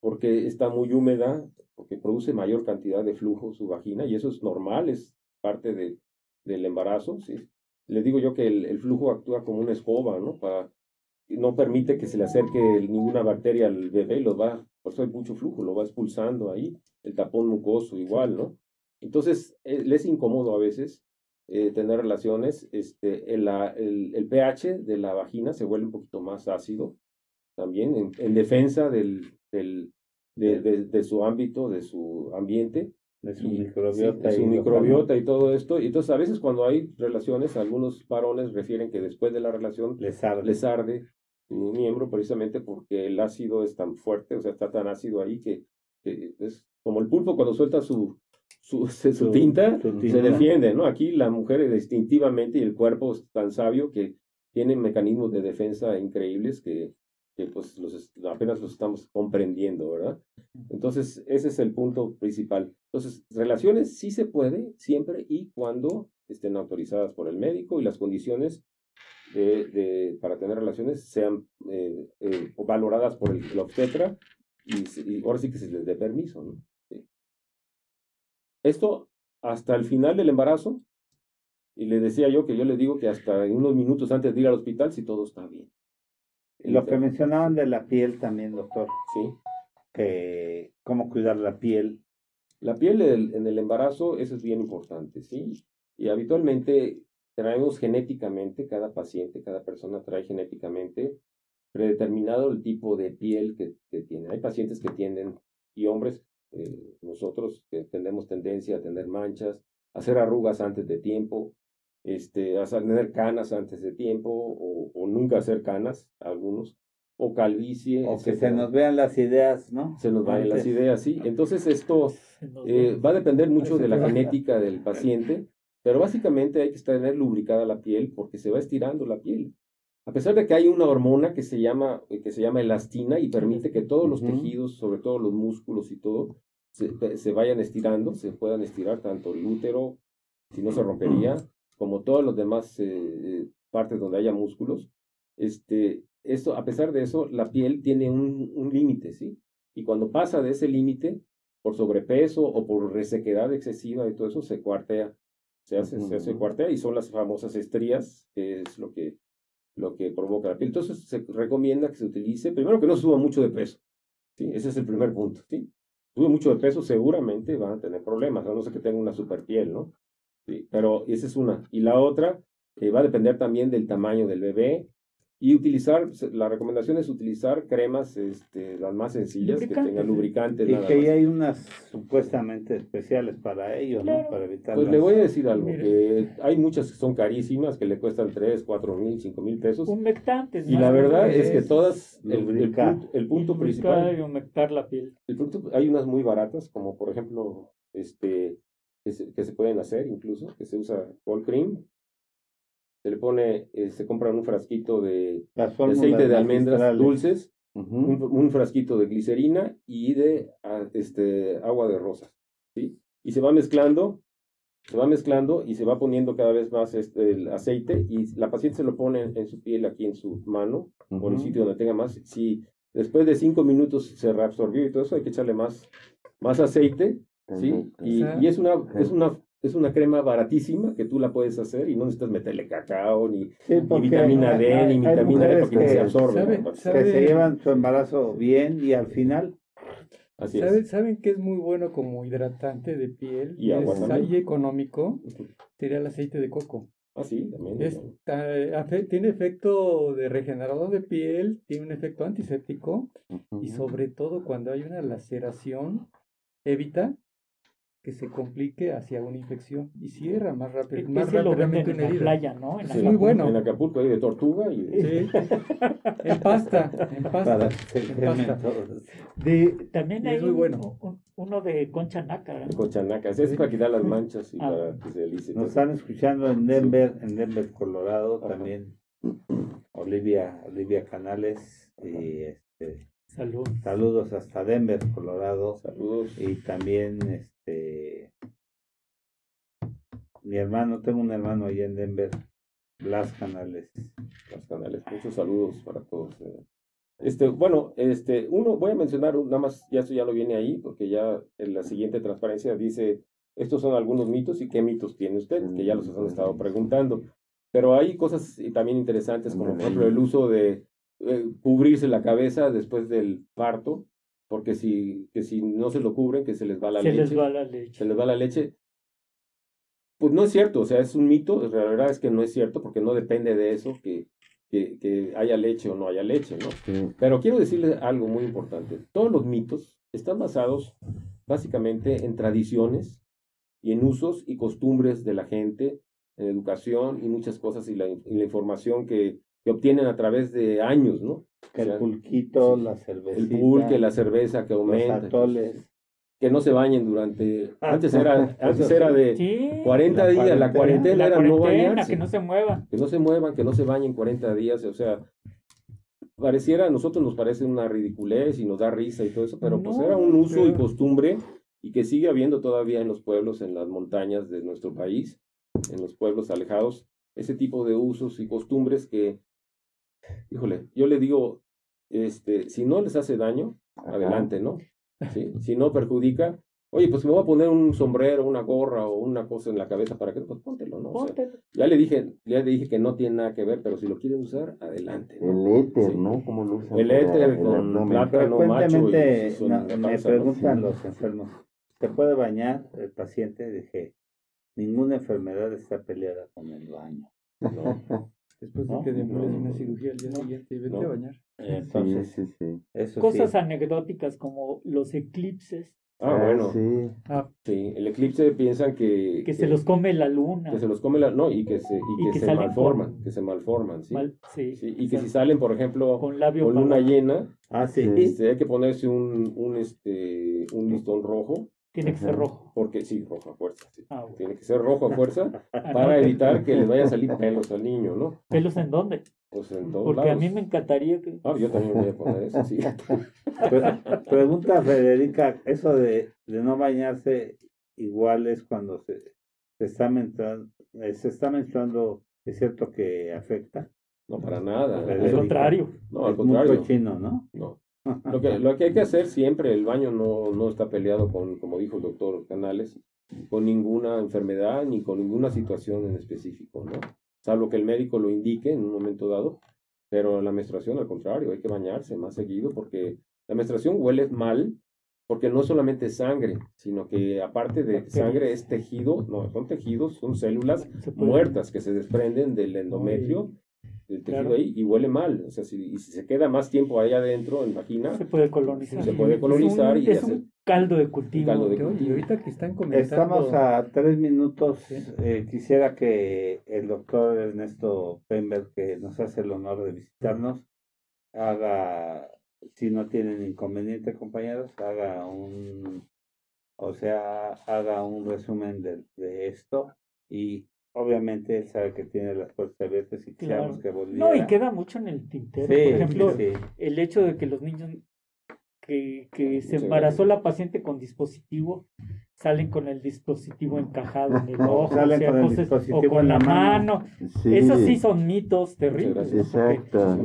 porque está muy húmeda, porque produce mayor cantidad de flujo su vagina y eso es normal, es parte de, del embarazo, ¿sí? Le digo yo que el, el, flujo actúa como una escoba, ¿no? Para, no permite que se le acerque ninguna bacteria al bebé, lo va, por eso hay mucho flujo, lo va expulsando ahí, el tapón mucoso igual, ¿no? Entonces, eh, le es incómodo a veces eh, tener relaciones. Este, el, el, pH de la vagina se vuelve un poquito más ácido también en, defensa del, del, de, de, su ámbito, de su ambiente. De su microbiota. de su microbiota y todo esto. Y entonces, a veces cuando hay relaciones, algunos varones refieren que después de la relación les arde, les arde su miembro precisamente porque el ácido es tan fuerte, o sea, está tan ácido ahí que, que es como el pulpo cuando suelta su, su, su, tinta, se defiende, ¿no? Aquí la mujer distintivamente y el cuerpo es tan sabio que tienen mecanismos de defensa increíbles que, que pues los, apenas los estamos comprendiendo, ¿verdad? Entonces, ese es el punto principal. Entonces, relaciones sí se puede siempre y cuando estén autorizadas por el médico y las condiciones de, de para tener relaciones sean eh, eh, valoradas por el, obstetra y, y, ahora sí que se les dé permiso, ¿no? Esto hasta el final del embarazo. Y le decía yo que yo le digo que hasta unos minutos antes de ir al hospital si todo está bien. Lo que mencionaban de la piel también, doctor. Sí. Que cómo cuidar la piel. La piel en el embarazo, eso es bien importante, ¿sí? Y habitualmente traemos genéticamente, cada paciente, cada persona trae genéticamente predeterminado el tipo de piel que, que tiene. Hay pacientes que tienen, y hombres eh, nosotros que tenemos tendencia a tener manchas, a hacer arrugas antes de tiempo, este, a tener canas antes de tiempo o, o nunca hacer canas, algunos, o calvicie. O que se nos vean las ideas, ¿no? Se nos vayan las ideas, sí. Entonces esto eh, va a depender mucho de la genética del paciente, pero básicamente hay que tener lubricada la piel porque se va estirando la piel. A pesar de que hay una hormona que se llama, eh, que se llama elastina y permite que todos los tejidos, sobre todo los músculos y todo, se, se, vayan estirando, se puedan estirar tanto el útero si no se rompería, como todos los demás eh, partes donde haya músculos. Este, esto, a pesar de eso, la piel tiene un, un límite, ¿sí? Y cuando pasa de ese límite, por sobrepeso o por resequedad excesiva y todo eso, se cuartea. Se hace, se hace cuartea y son las famosas estrías, que es lo que, lo que provoca la piel. Entonces se recomienda que se utilice, primero que no suba mucho de peso. ¿sí? Ese es el primer punto. ¿sí? Sube mucho de peso, seguramente van a tener problemas, a no ser que tenga una super piel, ¿no? Sí, pero esa es una. Y la otra, que va a depender también del tamaño del bebé, y utilizar, la recomendación es utilizar cremas este, las más sencillas, que tengan lubricantes. Y que ya hay unas supuestamente especiales para ello, ¿no? Para evitar. Pues le voy a decir algo, que hay muchas que son carísimas, que le cuestan 3, 4 mil, 5 mil pesos. Humectantes. Y la verdad es, que todas, el, el, punto, el punto principal. Y humectar la piel. El punto, hay unas muy baratas, como por ejemplo, este, que se, que se pueden hacer incluso, que se usa Cold Cream, se le pone, eh, se compra un frasquito de, aceite de almendras dulces, un, frasquito de glicerina y de ah, este, agua de rosas, ¿sí? Y se va mezclando, se va mezclando y se va poniendo cada vez más este, el aceite y la paciente se lo pone en, su piel, aquí en su mano, o en el sitio donde tenga más. Si después de cinco minutos se reabsorbió y todo eso, hay que echarle más, más aceite, ¿sí? Y, y es, una, es una es una crema baratísima que tú la puedes hacer y no necesitas meterle cacao, ni, vitamina D, ni vitamina D porque se absorbe. Que se llevan su embarazo bien y al final. Así ¿Saben que es muy bueno como hidratante de piel? Y, agua y económico. Sería el aceite de coco. Ah, sí, también. tiene efecto de regenerador de piel, tiene un efecto antiséptico y sobre todo cuando hay una laceración, evita que se complique hacia una infección y cierra más rápido, más rápidamente una herida. playa, ¿no? En muy bueno. En Acapulco hay de tortuga y sí. en pasta, en pasta, en pasta. De, también hay muy bueno. uno de concha nácar. ¿no? Concha nácar, ese es para quitar las manchas y ah. para que se alice. Nos están escuchando en Denver, en Denver, Colorado, también Olivia, Olivia Canales y este Saludos. Saludos hasta Denver, Colorado. Saludos. Y también este mi hermano, tengo un hermano allá en Denver, Las Canales. Las Canales, muchos saludos para todos. Este, bueno, este, uno, voy a mencionar nada más, ya esto ya lo viene ahí, porque ya en la siguiente transparencia dice, estos son algunos mitos y qué mitos tiene usted, que ya los han estado preguntando. Pero hay cosas también interesantes, como por ejemplo el uso de eh, cubrirse la cabeza después del parto, porque si, que si no se lo cubren, que se les va la se leche. Les va la leche. Se les va la leche. Pues no es cierto, o sea, es un mito, la verdad es que no es cierto, porque no depende de eso que, que, que haya leche o no haya leche, ¿no? Pero quiero decirles algo muy importante. Todos los mitos están basados básicamente en tradiciones y en usos y costumbres de la gente, en educación y muchas cosas y la, y la información que, que obtienen a través de años, ¿no? el pulquito, la cerveza. El pulque, la cerveza que aumenta. que no se bañen durante. Antes era, antes era de 40 días, la cuarentena era no bañarse. Que no se muevan. Que no se muevan, que no se bañen 40 días, o sea. Pareciera, a nosotros nos parece una ridiculez y nos da risa y todo eso, pero pues era un uso y costumbre y que sigue habiendo todavía en los pueblos, en las montañas de nuestro país, en los pueblos alejados, ese tipo de usos y costumbres que híjole, yo le digo, este, si no les hace daño, adelante, ¿no? ¿Sí? Si no perjudica, oye, pues me voy a poner un sombrero, una gorra o una cosa en la cabeza para que, pues póntelo, ¿no? O sea, ya le dije, ya le dije que no tiene nada que ver, pero si lo quieren usar, adelante. El éter, ¿no? ¿Cómo lo usan? El éter con plátano macho. Y me preguntan los enfermos, ¿se puede bañar el paciente? Dije, ninguna enfermedad está peleada con el baño. ¿no? Después de que demoles una cirugía al día siguiente y vete a bañar. Entonces, sí, sí, Eso Cosas anecdóticas como los eclipses. Ah, ah bueno. Sí. Ah, sí. El eclipse piensan que, que, se los come la luna. Que se los come la no y que se y, que, se malforman, que se malforman, sí. sí. Y que si salen, por ejemplo, con, labio luna llena, ah, sí. Este, hay que ponerse un un este un listón rojo tiene que ser rojo. Porque sí, rojo a fuerza. Ah, Tiene que ser rojo a fuerza para evitar que le vaya a salir pelos al niño, ¿no? ¿Pelos en dónde? Pues en todos Porque a mí me encantaría que. Ah, yo también voy a poner eso, sí. Pregunta Federica: ¿eso de, de no bañarse igual es cuando se se está menstruando, eh, se está menstruando, es cierto que afecta. No, para nada. Al contrario. No, al es contrario. muy cochino, ¿no? No. Lo que, lo que hay que hacer siempre, el baño no, no está peleado con, como dijo el doctor Canales, con ninguna enfermedad ni con ninguna situación en específico, ¿no? Salvo que el médico lo indique en un momento dado, pero la menstruación al contrario, hay que bañarse más seguido porque la menstruación huele mal, porque no solamente es sangre, sino que aparte de sangre es tejido, no, son tejidos, son células muertas que se desprenden del endometrio, del tejido Claro. ahí, y huele mal. O sea, si, y si se queda más tiempo ahí adentro, en vagina, Se puede colonizar. Se puede colonizar es un, y es hacer- un caldo de cultivo. caldo de Y ahorita que están comentando... Estamos a tres minutos. Eh, quisiera que el doctor Ernesto Pember, que nos hace el honor de visitarnos, haga, si no tienen inconveniente, compañeros, haga un, o sea, haga un resumen de, de esto y obviamente él sabe que tiene las puertas abiertas y Claro. que volviera. No, y queda mucho en el tintero. Sí, Por ejemplo, sí, sí. el hecho de que los niños que, que se embarazó la paciente con dispositivo salen con el dispositivo encajado en el ojo, salen o, sea, con el entonces, dispositivo o con en la la mano. mano. Esos sí son mitos terribles. Exacto.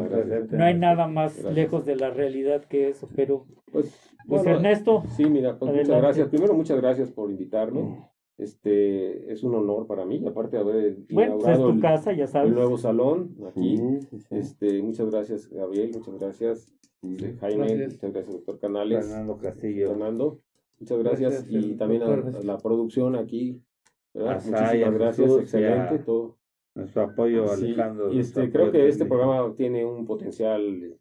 No hay nada más Gracias. lejos de la realidad que eso, pero Pues, pues bueno, Ernesto, Sí, mira, pues muchas gracias. Primero, muchas gracias por invitarme. Este, es un honor para mí, aparte de haber bueno, pues es tu el, casa, ya el sabes. nuevo salón aquí. Sí, sí, sí. Este, muchas gracias, Gabriel, muchas gracias, este, Jaime, Gracias. muchas gracias, doctor Canales, Fernando Castillo. Fernando, muchas gracias, Gracias, y el también a, doctor. a la producción aquí, ¿verdad? A Saya, muchísimas gracias, Jesús, excelente, a- todo. Nuestro apoyo, Sí, Alejandro. y este, creo apoyo que este programa tiene un potencial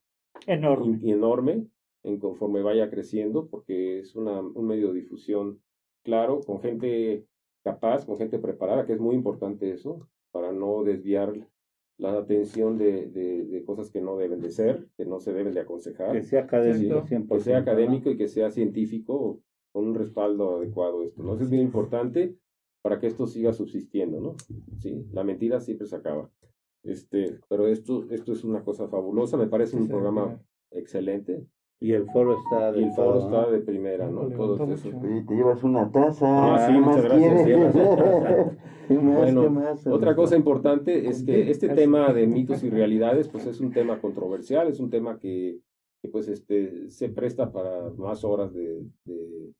Enorme. in- enorme en conforme vaya creciendo, porque es una, un medio de difusión claro, con gente capaz, con gente preparada, que es muy importante eso, para no desviar la atención de, de, de cosas que no deben de ser, que no se deben de aconsejar, Que sea académico. 100%. que sea ¿no? académico y que sea científico con un respaldo adecuado esto, ¿no? Eso es bien importante para que esto siga subsistiendo, ¿no? Sí, la mentira siempre se acaba. Este, pero esto, esto es una cosa fabulosa, me parece un Sí, programa excelente Y el foro está y del el foro todo, ¿no? está de primera, ¿no? Todo eso. Oye, te llevas una taza. Ah, sí, ¿qué muchas más gracias, quieres? sí. ¿Qué más, Bueno, qué más? Otra cosa importante es que este tema de mitos y realidades, pues es un tema controversial, es un tema que, que, pues este se presta para más horas de, de,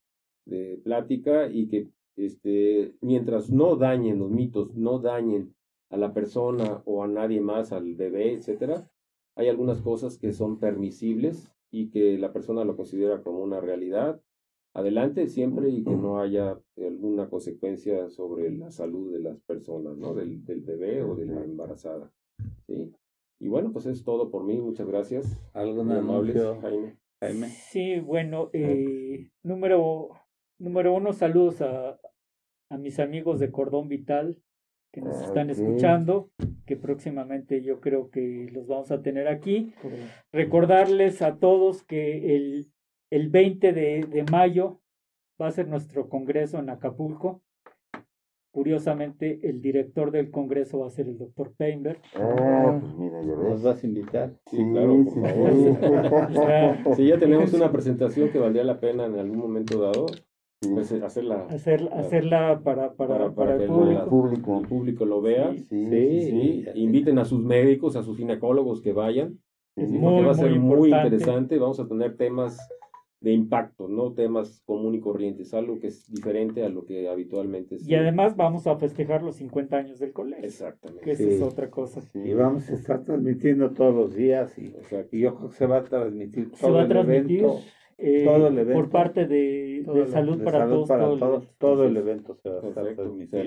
de plática y que este mientras no dañen los mitos, no dañen a la persona o a nadie más, al bebé, etcétera, hay algunas cosas que son permisibles y que la persona lo considera como una realidad. Adelante siempre y que no haya alguna consecuencia sobre la salud de las personas, ¿no? Del, del bebé o de la embarazada. ¿sí? Y bueno, pues es todo por mí. Muchas gracias. ¿Algún Muy amables, Jaime. Jaime? Sí, bueno, eh, número, número uno, saludos a, a mis amigos de Cordón Vital que nos Ah, están escuchando, que próximamente yo creo que los vamos a tener aquí. Recordarles a todos que el, el 20 de, de mayo va a ser nuestro congreso en Acapulco. Curiosamente, el director del congreso va a ser el doctor Peinberg. Ah, pues mira, ya ¿Nos ves. vas a invitar? Sí, claro, por sí, favor. sí. Si ya tenemos una presentación que valdría la pena en algún momento dado. Pues eh, hacerla Hacer, hacerla para, para, Para- para, para que el el público. público. el público lo vea. Sí. Sí, Sí. Sí, inviten a sus médicos, a sus ginecólogos que vayan. Muy, porque va a ser muy muy, interesante. Vamos a tener temas de impacto, no temas común y corrientes, algo que es diferente a lo que habitualmente se- Y además vamos a festejar los 50 años del colegio, Exactamente. que esa Sí. es otra cosa. Sí. Y vamos a estar transmitiendo todos los días y, y yo creo que se va a transmitir Se todo va a el transmitir evento. Eh, todo el evento. por parte de, Salud de para salud Todos. para todo el todos, evento. todo el evento se va a estar.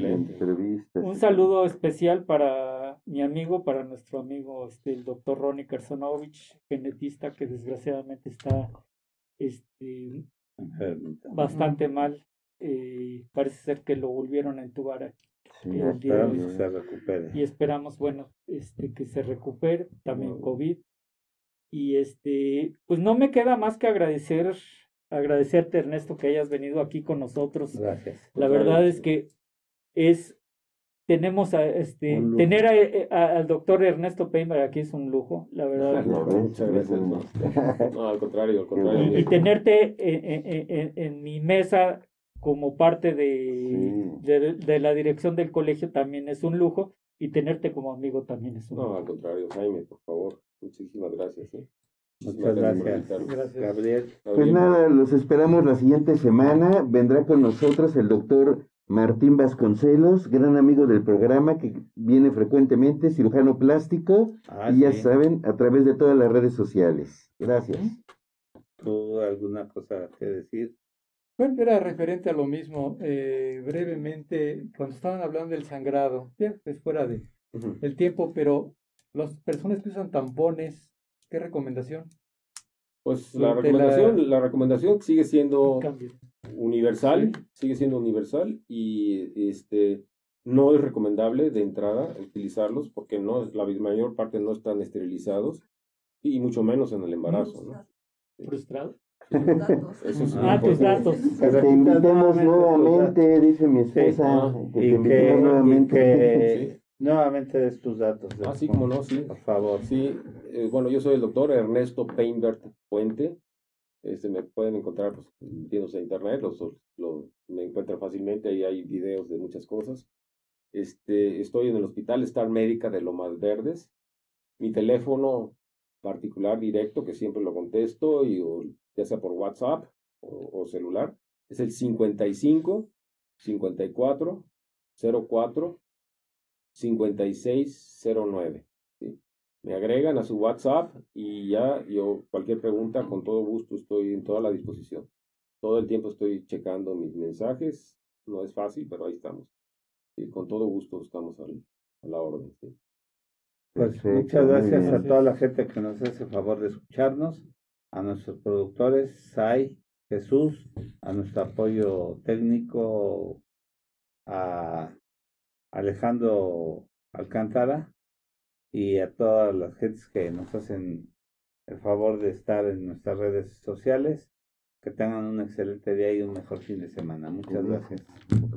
Entrevistas. Un saludo especial para mi amigo, para nuestro amigo, este, el doctor Ronnie Kersonovich, genetista que desgraciadamente está este, bastante mal. Eh, parece ser que lo volvieron a entubar aquí. Sí, Esperamos que se recupere. y esperamos, bueno, este, que se recupere también. COVID. Y este, pues no me queda más que agradecer, agradecerte Ernesto que hayas venido aquí con nosotros. Gracias. La verdad es que es, tenemos a, este, tener a- a- al doctor Ernesto Peimer aquí es un lujo, la verdad. Muchas gracias. No, No, al contrario, al contrario. Y, y tenerte en, en- en- en mi mesa como parte de, de, la dirección del colegio también es un lujo y tenerte como amigo también es un lujo. No, al contrario, Jaime, por favor. Muchísimas gracias. ¿eh? Muchas gracias. gracias. Gabriel. Pues nada, los esperamos la siguiente semana. Vendrá con nosotros el doctor Martín Vasconcelos, gran amigo del programa que viene frecuentemente, cirujano plástico, ah, y ya saben, a través de todas las redes sociales. Gracias. ¿Tú alguna cosa que decir? Bueno, era referente a lo mismo. Eh, brevemente, cuando estaban hablando del sangrado, ya es fuera de el tiempo, pero las personas que usan tampones, ¿qué recomendación? Pues la recomendación, la... recomendación sigue siendo universal, sigue siendo universal y este no es recomendable de entrada utilizarlos porque no la mayor parte no están esterilizados y mucho menos en el embarazo. ¿no? ¿Frustrado? Esos ah, tus datos. te invitamos nuevamente, dice mi esposa. que te invitemos nuevamente. Nuevamente des tus datos. Ah, sí, como no, sí. Por favor. Sí, eh, bueno, yo soy el doctor Ernesto Peinbert Puente. Este, me pueden encontrar pues, en internet, los, me encuentran fácilmente, ahí hay videos de muchas cosas. Este, estoy en el Hospital Star Médica de Lomas Verdes. Mi teléfono particular directo, que siempre lo contesto, y, ya sea por WhatsApp o, celular, es el 55 54 04 5609. ¿sí? Me agregan a su WhatsApp y ya yo cualquier pregunta con todo gusto estoy en toda la disposición. Todo el tiempo estoy checando mis mensajes. No es fácil, pero ahí estamos. Y con todo gusto estamos a la orden. ¿sí? Pues muchas gracias a toda la gente que nos hace el favor de escucharnos, a nuestros productores, Sai, Jesús, a nuestro apoyo técnico, a Alejandro Alcántara y a todas las gentes que nos hacen el favor de estar en nuestras redes sociales. Que tengan un excelente día y un mejor fin de semana. Muchas gracias.